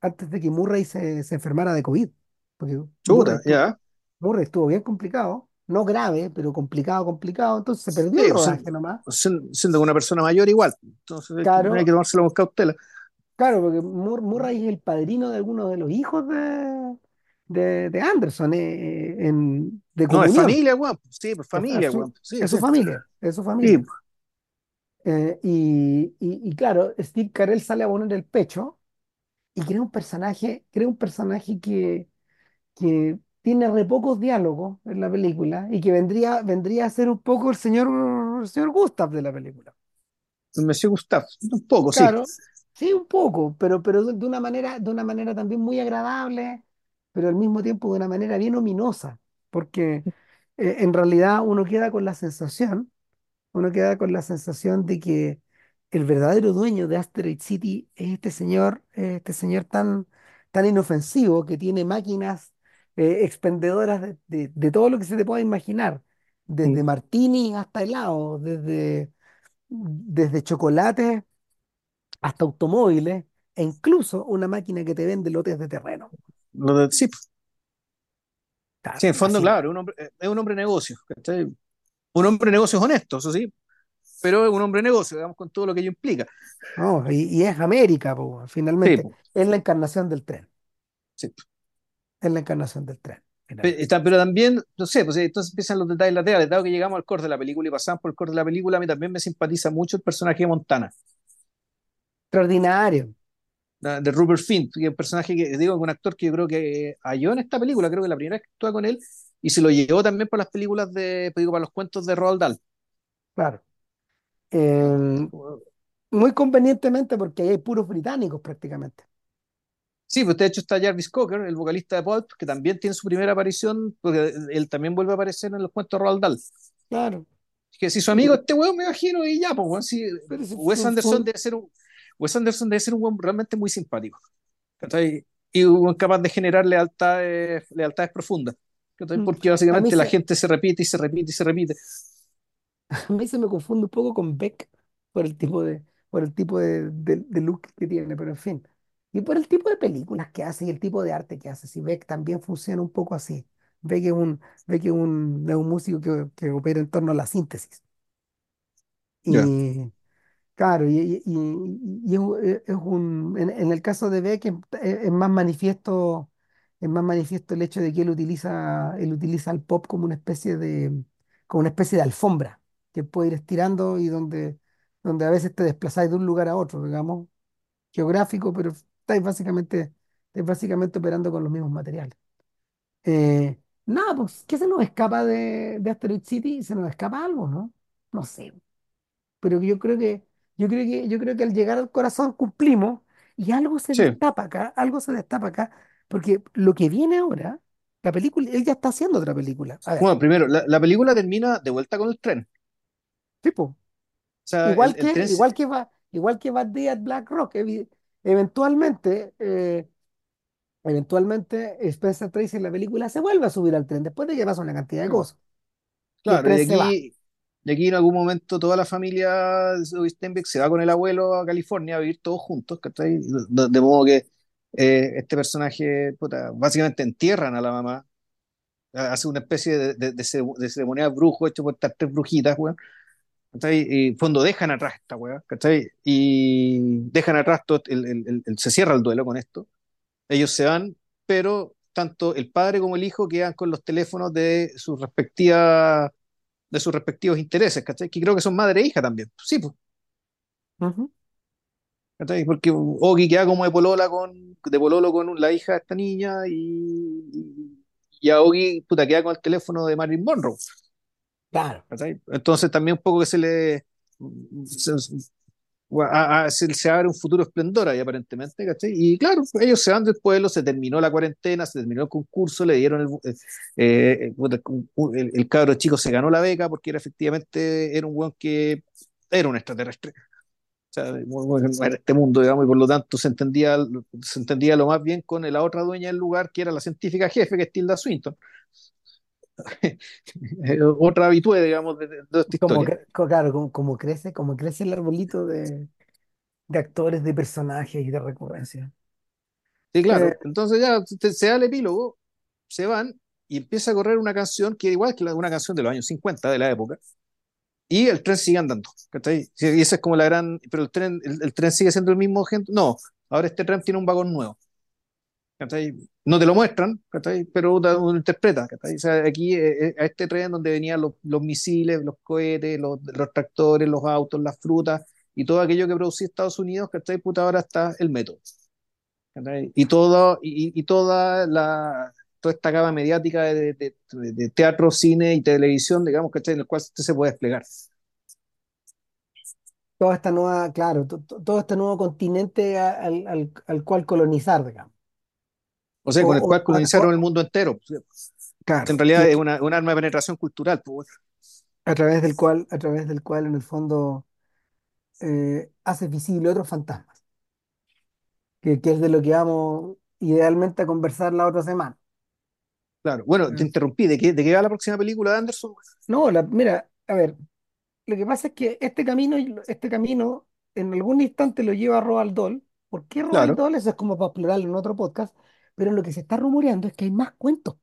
antes de que Murray se, se enfermara de COVID. Porque Murray chuta, estuvo, ya. Murray estuvo bien complicado, no grave, pero complicado, complicado, entonces se perdió el Sí, pues, rodaje siendo, nomás. siendo- una persona mayor igual. Entonces hay que, hay que Claro, tomárselo con cautela. claro, porque Mur- Murray es el padrino de algunos de los hijos de, de, de Anderson eh, en, de No, es familia, weón. Sí, pues Es, es familia, weón. Sí, es su familia, es su Sí, familia. Eh, y, y, y claro, Steve Carell sale a poner el pecho y crea un personaje, crea un personaje que, que tiene re pocos diálogos en la película y que vendría, vendría a ser un poco el señor, el señor Gustav de la película. el Monsieur Gustave. Un poco, sí. Claro, sí, un poco, pero, pero de de una manera, de una manera también muy agradable, pero al mismo tiempo de una manera bien ominosa, porque eh, en realidad uno queda con la sensación, uno queda con la sensación de que el verdadero dueño de Asteroid City es este señor, eh, este señor tan, tan inofensivo que tiene máquinas eh, expendedoras de, de- de todo lo que se te pueda imaginar, desde martini hasta helado, desde, desde chocolates hasta automóviles e incluso una máquina que te vende lotes de terreno. Lo de- sí, Sí, en fondo, así, claro, un hombre- es un hombre de negocios. ¿cachai? Un hombre de negocios honesto, eso sí, pero es un hombre de negocios, digamos, con todo lo que ello implica. ¿no? Y, y es América, po, Sí, finalmente. Es la encarnación del tren. sí. Es la encarnación del tren, Pe- finalmente. está- Pero también, no sé, pues entonces empiezan los detalles laterales. Dado que llegamos al core de la película y pasamos por el core de la película, a mí también me simpatiza mucho el personaje de Montana, Extraordinario. la- de Rupert Fint, que es un personaje que, digo, un actor que yo creo que halló en esta película, creo que la primera vez que actúa con él, y se lo llevó también por las películas de, pues digo, para los cuentos de Roald Dahl. Claro. Eh, muy convenientemente porque ahí hay puros británicos prácticamente. Sí, pues de hecho está Jarvis Cocker, el vocalista de Pulp, que también tiene su primera aparición, porque él también vuelve a aparecer en los cuentos de Roald Dahl. Claro. Que si su amigo este weón, me imagino, y ya, pues, si Wes Anderson debe ser un, Wes Anderson debe ser un weón realmente muy simpático, ¿cachai? Y un capaz de generar lealtades, lealtades profundas, Porque a mí básicamente la se, gente se repite y se repite y se repite. a mí se me confunde un poco con Beck por el tipo de, por el tipo de, de- de look que tiene, pero en fin. Y por el tipo de películas que hace y el tipo de arte que hace. Si Beck también funciona un poco así. Beck es un, Beck es un, es un músico que, que opera en torno a la síntesis. Y claro, y, y- y- y es un- en, en el caso de Beck es, es más manifiesto, es más manifiesto el hecho de que él utiliza, él utiliza el pop como una especie de, como una especie de alfombra que puede ir estirando y donde, donde a veces te desplazáis de un lugar a otro, digamos, geográfico, pero estáis básicamente, estáis básicamente operando con los mismos materiales. Eh, nada, pues, ¿qué se nos escapa de, de Asteroid City? Se nos escapa algo, ¿no? No sé, pero yo creo que, yo creo que, yo creo que al llegar al corazón cumplimos y algo se Sí. destapa acá, algo se destapa acá, porque lo que viene ahora, la película, él ya está haciendo otra película. A ver, Bueno, primero, la, la película termina de vuelta con el tren. tipo, O sea, el, igual el que, tren, igual que va, igual que Bad Day at Black Rock, eventualmente, eh, eventualmente Spencer Tracy en la película se vuelve a subir al tren después de que pasa una cantidad de cosas claro, y va. aquí, y aquí en algún momento toda la familia de Steinbeck se va con el abuelo a California a vivir todos juntos, ¿cachai? De, de modo que eh, este personaje, puta, básicamente entierran a la mamá, hace una especie de, de, de, cere- de ceremonial brujo hecho por estas tres brujitas, weón. Y fondo dejan atrás esta weá, ¿cachai? Y dejan atrás todo, el, el- el- se cierra el duelo con esto. Ellos se van, pero tanto el padre como el hijo quedan con los teléfonos de sus respectivas de sus respectivos intereses, ¿cachai? Que creo que son madre e hija también. Sí, pues, Ujú. ¿Cachai? Porque Oki queda como de polola con, de pololo con la hija de esta niña y, y a Oki, puta, queda con el teléfono de Marilyn Monroe, Claro. ¿cachai? Entonces también un poco que se le se, a- a- se, se abre un futuro esplendor ahí aparentemente, ¿cachai? Y claro, ellos se van del pueblo, se terminó la cuarentena, se terminó el concurso, le dieron el, eh, eh, el, el cabro chico se ganó la beca porque era efectivamente era un buen que era un extraterrestre. Sea, en este mundo, digamos, y por lo tanto se entendía, se entendía lo más bien con la otra dueña del lugar, que era la científica jefe, que es Tilda Swinton, Eh, otra habitué, digamos, de, de- esta Como, historia. claro, como, como crece, como crece el arbolito de, de actores, de personajes y de recurrencia. Sí, Eh, claro. Entonces ya se, se da el epílogo, se van y empieza a correr una canción que igual que la- una canción de los años 50 de la época, y el tren sigue andando. ¿cachai? Y esa es como la gran. Pero el tren, el, el tren sigue siendo el mismo gente. No, ahora este tren tiene un vagón nuevo. ¿cachai? No te lo muestran, ¿cachai? pero uno uno interpreta. ¿cachai? O sea, aquí eh, eh, a este tren donde venían los, los misiles, los cohetes, los, los tractores, los autos, las frutas y todo aquello que producía Estados Unidos, ¿cachai? Puta, ahora está el método. Y, todo, y, y toda la, toda esta gama mediática de, de- teatro, cine y televisión, digamos, ¿cachai? En el cual usted se puede desplegar. toda esta nueva, claro, to- to- todo este nuevo continente al, al- al cual colonizar, digamos. O sea, O, con el o- cual colonizaron el mundo entero. claro, En realidad es una, un arma de penetración cultural. Pues, a través del cual, a través del cual en el fondo eh, hace visible otros fantasmas, que, que es de lo que vamos idealmente a conversar la otra semana. Claro. Bueno, te Mm. interrumpí. ¿De qué, de qué va la próxima película de Anderson? No, la, mira, a ver, lo que pasa es que este camino, este camino en algún instante lo lleva a Roald Dahl. ¿Por qué Roald Claro, Dahl? Eso es como para explorarlo en otro podcast. Pero lo que se está rumoreando es que hay más cuentos,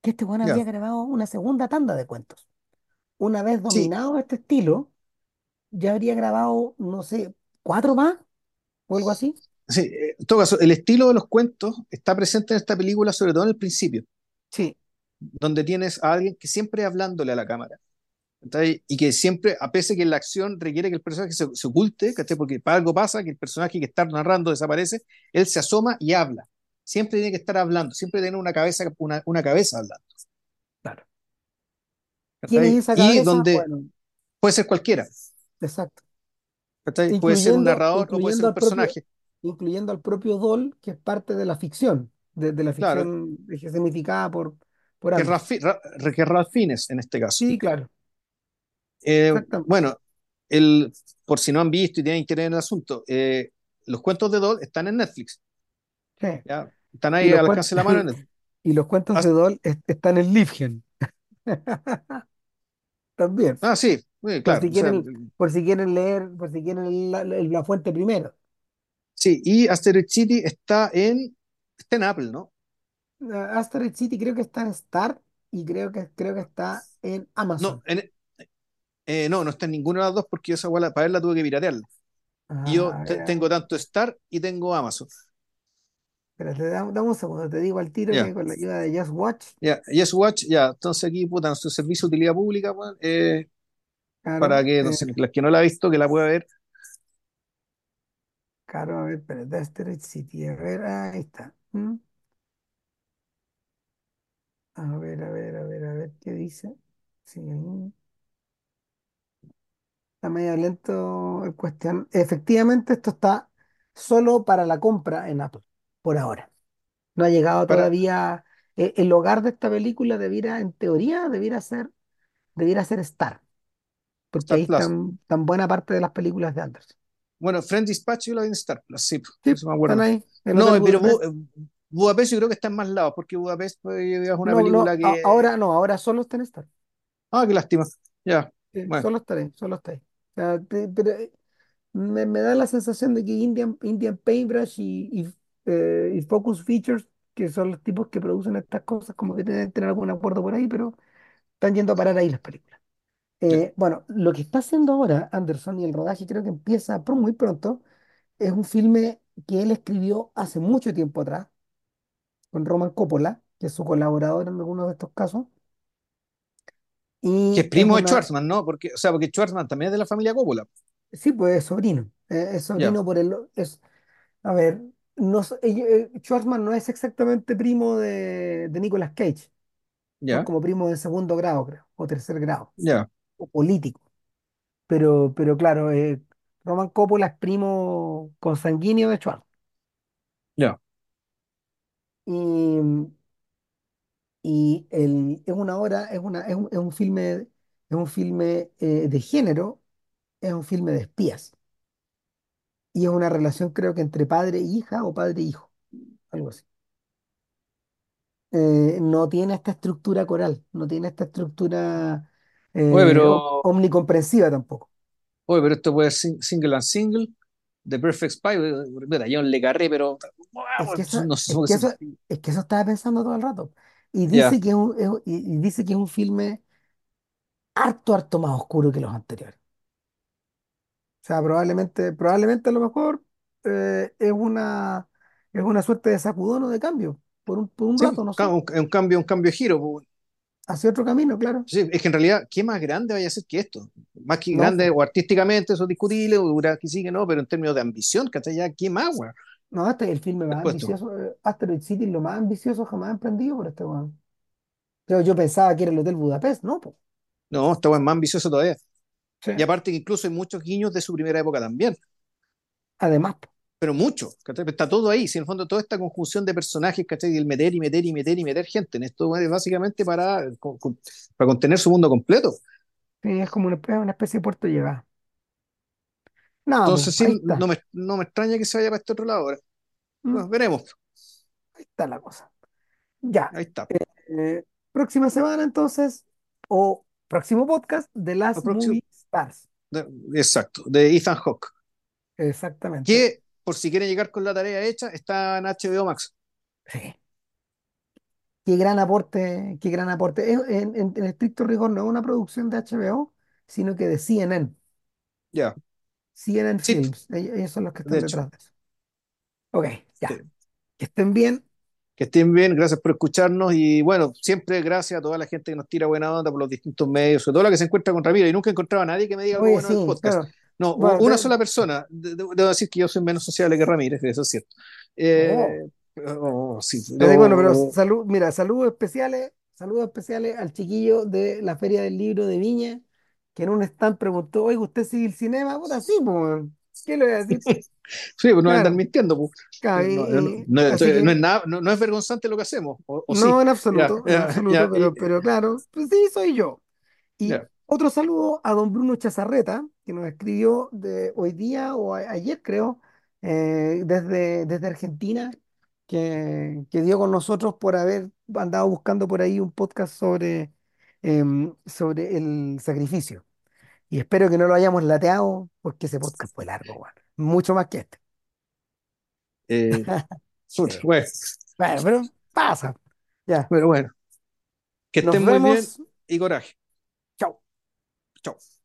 que este Juan habría ya. grabado una segunda tanda de cuentos. Una vez Sí, dominado este estilo, ya habría grabado, no sé, cuatro más o algo así. Sí. eh, En todo caso, el estilo de los cuentos está presente en esta película, sobre todo en el principio, Sí, donde tienes a alguien que siempre hablándole a la cámara. ¿cachai? Y que siempre, a pesar que la acción requiere que el personaje se, se oculte, ¿cachai? porque para algo pasa, que el personaje que está narrando desaparece, él se asoma y habla. Siempre tiene que estar hablando, siempre tiene una cabeza, una, una cabeza hablando. claro. ¿Quién es esa Y cabeza? donde Bueno, puede ser cualquiera, exacto. Puede ser un narrador o puede ser un propio, personaje. Incluyendo al propio Dol, que es parte de la ficción, de, de la Claro, ficción escenificada por, por que es Ralph, Anderson. Fi- Ra- que en este caso. Sí, claro, Eh, bueno, el, por si no han visto y tienen interés en el asunto, eh, los cuentos de Doll están en Netflix, Sí. ¿ya? Están ahí al alcance de la mano en Netflix. y los cuentos de Dol est- están en Lifgen también, Ah, sí, sí, por claro. si O sea, quieren, por si quieren leer, por si quieren la, la- la fuente primero. Sí, y Asteroid City está en, está en Apple, ¿no? Ah, Asteroid City creo que está en Star y creo que, creo que está en No, Amazon. en- eh, no, no está en ninguna de las dos porque esa guala, para verla tuve que piratearla. Y yo Ah, te- tengo tanto Star y tengo Amazon. Espérate, dame, dame un segundo, te digo al tiro que con la ayuda de Just Watch, ya. Yes Watch, ya. Entonces aquí, puta, nuestro servicio de utilidad pública, weón, eh, para claro, que, no eh, sé, las que no la ha visto, que la pueda ver. Claro, a ver, espérate, Asteroid City, a ver, ahí está. ¿Mm? A ver, a ver, a ver, a ver, ¿qué dice? Sí, ahí. Está medio lento el cuestión. Efectivamente, esto está solo para la compra en Apple, por ahora. No ha llegado Para, todavía. eh, el hogar de esta película debiera, en teoría, debiera ser, debiera ser Star, porque Star ahí Plus. están tan buena parte de las películas de Anderson. Bueno, Friend Dispatch yo la vi en Star Plus, sí, Sí, eso me están acuerdo. ahí. No, pero Budapest. eh, Budapest yo creo que está en más lados, porque Budapest pues, es una No, película no, que... ahora no, ahora solo está en Star. Ah, qué lástima. Ya, bueno, solo está ahí, solo está ahí. O sea, te- pero eh, me, me da la sensación de que Indian, Indian Paintbrush y, y, eh, y Focus Features, que son los tipos que producen estas cosas, como que deben tener algún acuerdo por ahí, pero están yendo a parar ahí las películas. Eh, bueno, lo que está haciendo ahora Anderson y el rodaje creo que empieza por muy pronto, es un filme que él escribió hace mucho tiempo atrás con Roman Coppola, que es su colaborador en algunos de estos casos, Que es y es primo de una, Schwartzman, ¿no? Porque, o sea, porque Schwartzman también es de la familia Coppola. sí, pues es sobrino, eh, es Ya, sobrino por el, es, a ver, no, eh, Schwartzman no es exactamente primo de, de Nicolas Cage, son ya, como primos de segundo grado, creo, o tercer grado, ya, o político, pero, pero claro, eh, Roman Coppola es primo consanguíneo de Schwartzman. ya, Y, y el, es una obra, es, una, es un, es un filme, es un filme eh, de género, es un filme de espías. Y es una relación, creo que entre padre e hija o padre e hijo, algo así. Eh, no tiene esta estructura coral, no tiene esta estructura Oye, eh, om- pero, omnicomprensiva tampoco. oye, pero esto puede ser sing- single and single, The Perfect Spy, eh, mira, yo le carré, pero Es que eso, no sé, es que eso, es que eso estaba pensando todo el rato. Y dice que es un, es y dice que es un filme harto, harto más oscuro que los anteriores. O sea, probablemente, probablemente a lo mejor eh, es una, es una suerte de sacudón o de cambio, por un, por un sí, rato, no sé, un, un cambio, un cambio de giro. Pues. hacia otro camino, claro. Sí, es que en realidad, ¿qué más grande vaya a ser que esto? Más que No, grande o artísticamente, eso es discutible, o dura que sí que no, pero en términos de ambición, ¿cachai? Ya, ¿qué más, weón? no, este es el filme más ambicioso, eh, Asteroid City, lo más ambicioso jamás emprendido por este weón. Pero yo pensaba que era el Hotel Budapest, ¿no? po. No, esta weón es más ambicioso todavía. Sí. Y aparte que incluso hay muchos guiños de su primera época también, Además, po. Pero mucho, ¿cachai? Está todo ahí, si en el fondo toda esta conjunción de personajes, ¿cachai? Y el meter y meter y meter y meter gente en esto es básicamente para, para contener su mundo completo. Sí, es como una, una especie de puerto de. Nada, po, Entonces ahí sí, no me, no me extraña que se vaya para este otro lado ahora. Mm, Bueno, veremos. Ahí está la cosa. Ya. Ahí está. Eh, próxima semana, entonces, o próximo podcast, Last próximo, Movie Stars. de- exacto, de Ethan Hawke. Exactamente. que por si quieren llegar con la tarea hecha, está en HBO Max. Sí. Qué gran aporte, qué gran aporte. Es- En, en- en estricto rigor no es una producción de HBO, sino que de CNN. Ya, CNN sí, Films. Ellos, ellos son los que están detrás de eso. Ok, Sí. ya. Que estén bien. Que estén bien, gracias por escucharnos y bueno, siempre gracias a toda la gente que nos tira buena onda por los distintos medios, sobre todo la que se encuentra con Ramiro y nunca he encontrado a nadie que me diga algo bueno del sí, podcast. claro. No, Bueno, una sola persona, de- de- debo decir que yo soy menos sociable que Ramírez, eso es cierto. oh, Eh, oh, sí, te digo, bueno, pero salud, mira, saludos especiales, saludos especiales al chiquillo de la Feria del Libro de Viña, que en un stand preguntó, oye, ¿usted sigue el cinema? Puta, sí, pues, ¿qué le voy a decir? sí, pues no Claro, mintiendo, pues. No, no, no- así no es que nada, no, es vergonzante lo que hacemos, o, o no sí, en ya, absoluto, en absoluto, ya, y- pero, pero claro, pues sí, soy yo. Y ya. Otro saludo a don Bruno Chazarreta, que nos escribió de hoy día o a- ayer, creo, eh, desde, desde Argentina, que, que dio con nosotros por haber andado buscando por ahí un podcast sobre, em, sobre el sacrificio. Y espero que no lo hayamos lateado, porque ese podcast fue largo, weón. Mucho más que este. Eh, puta, Sí. bueno, Bueno, pero pasa. Ya. pero bueno, que Nos estén muy bien y coraje. Chao.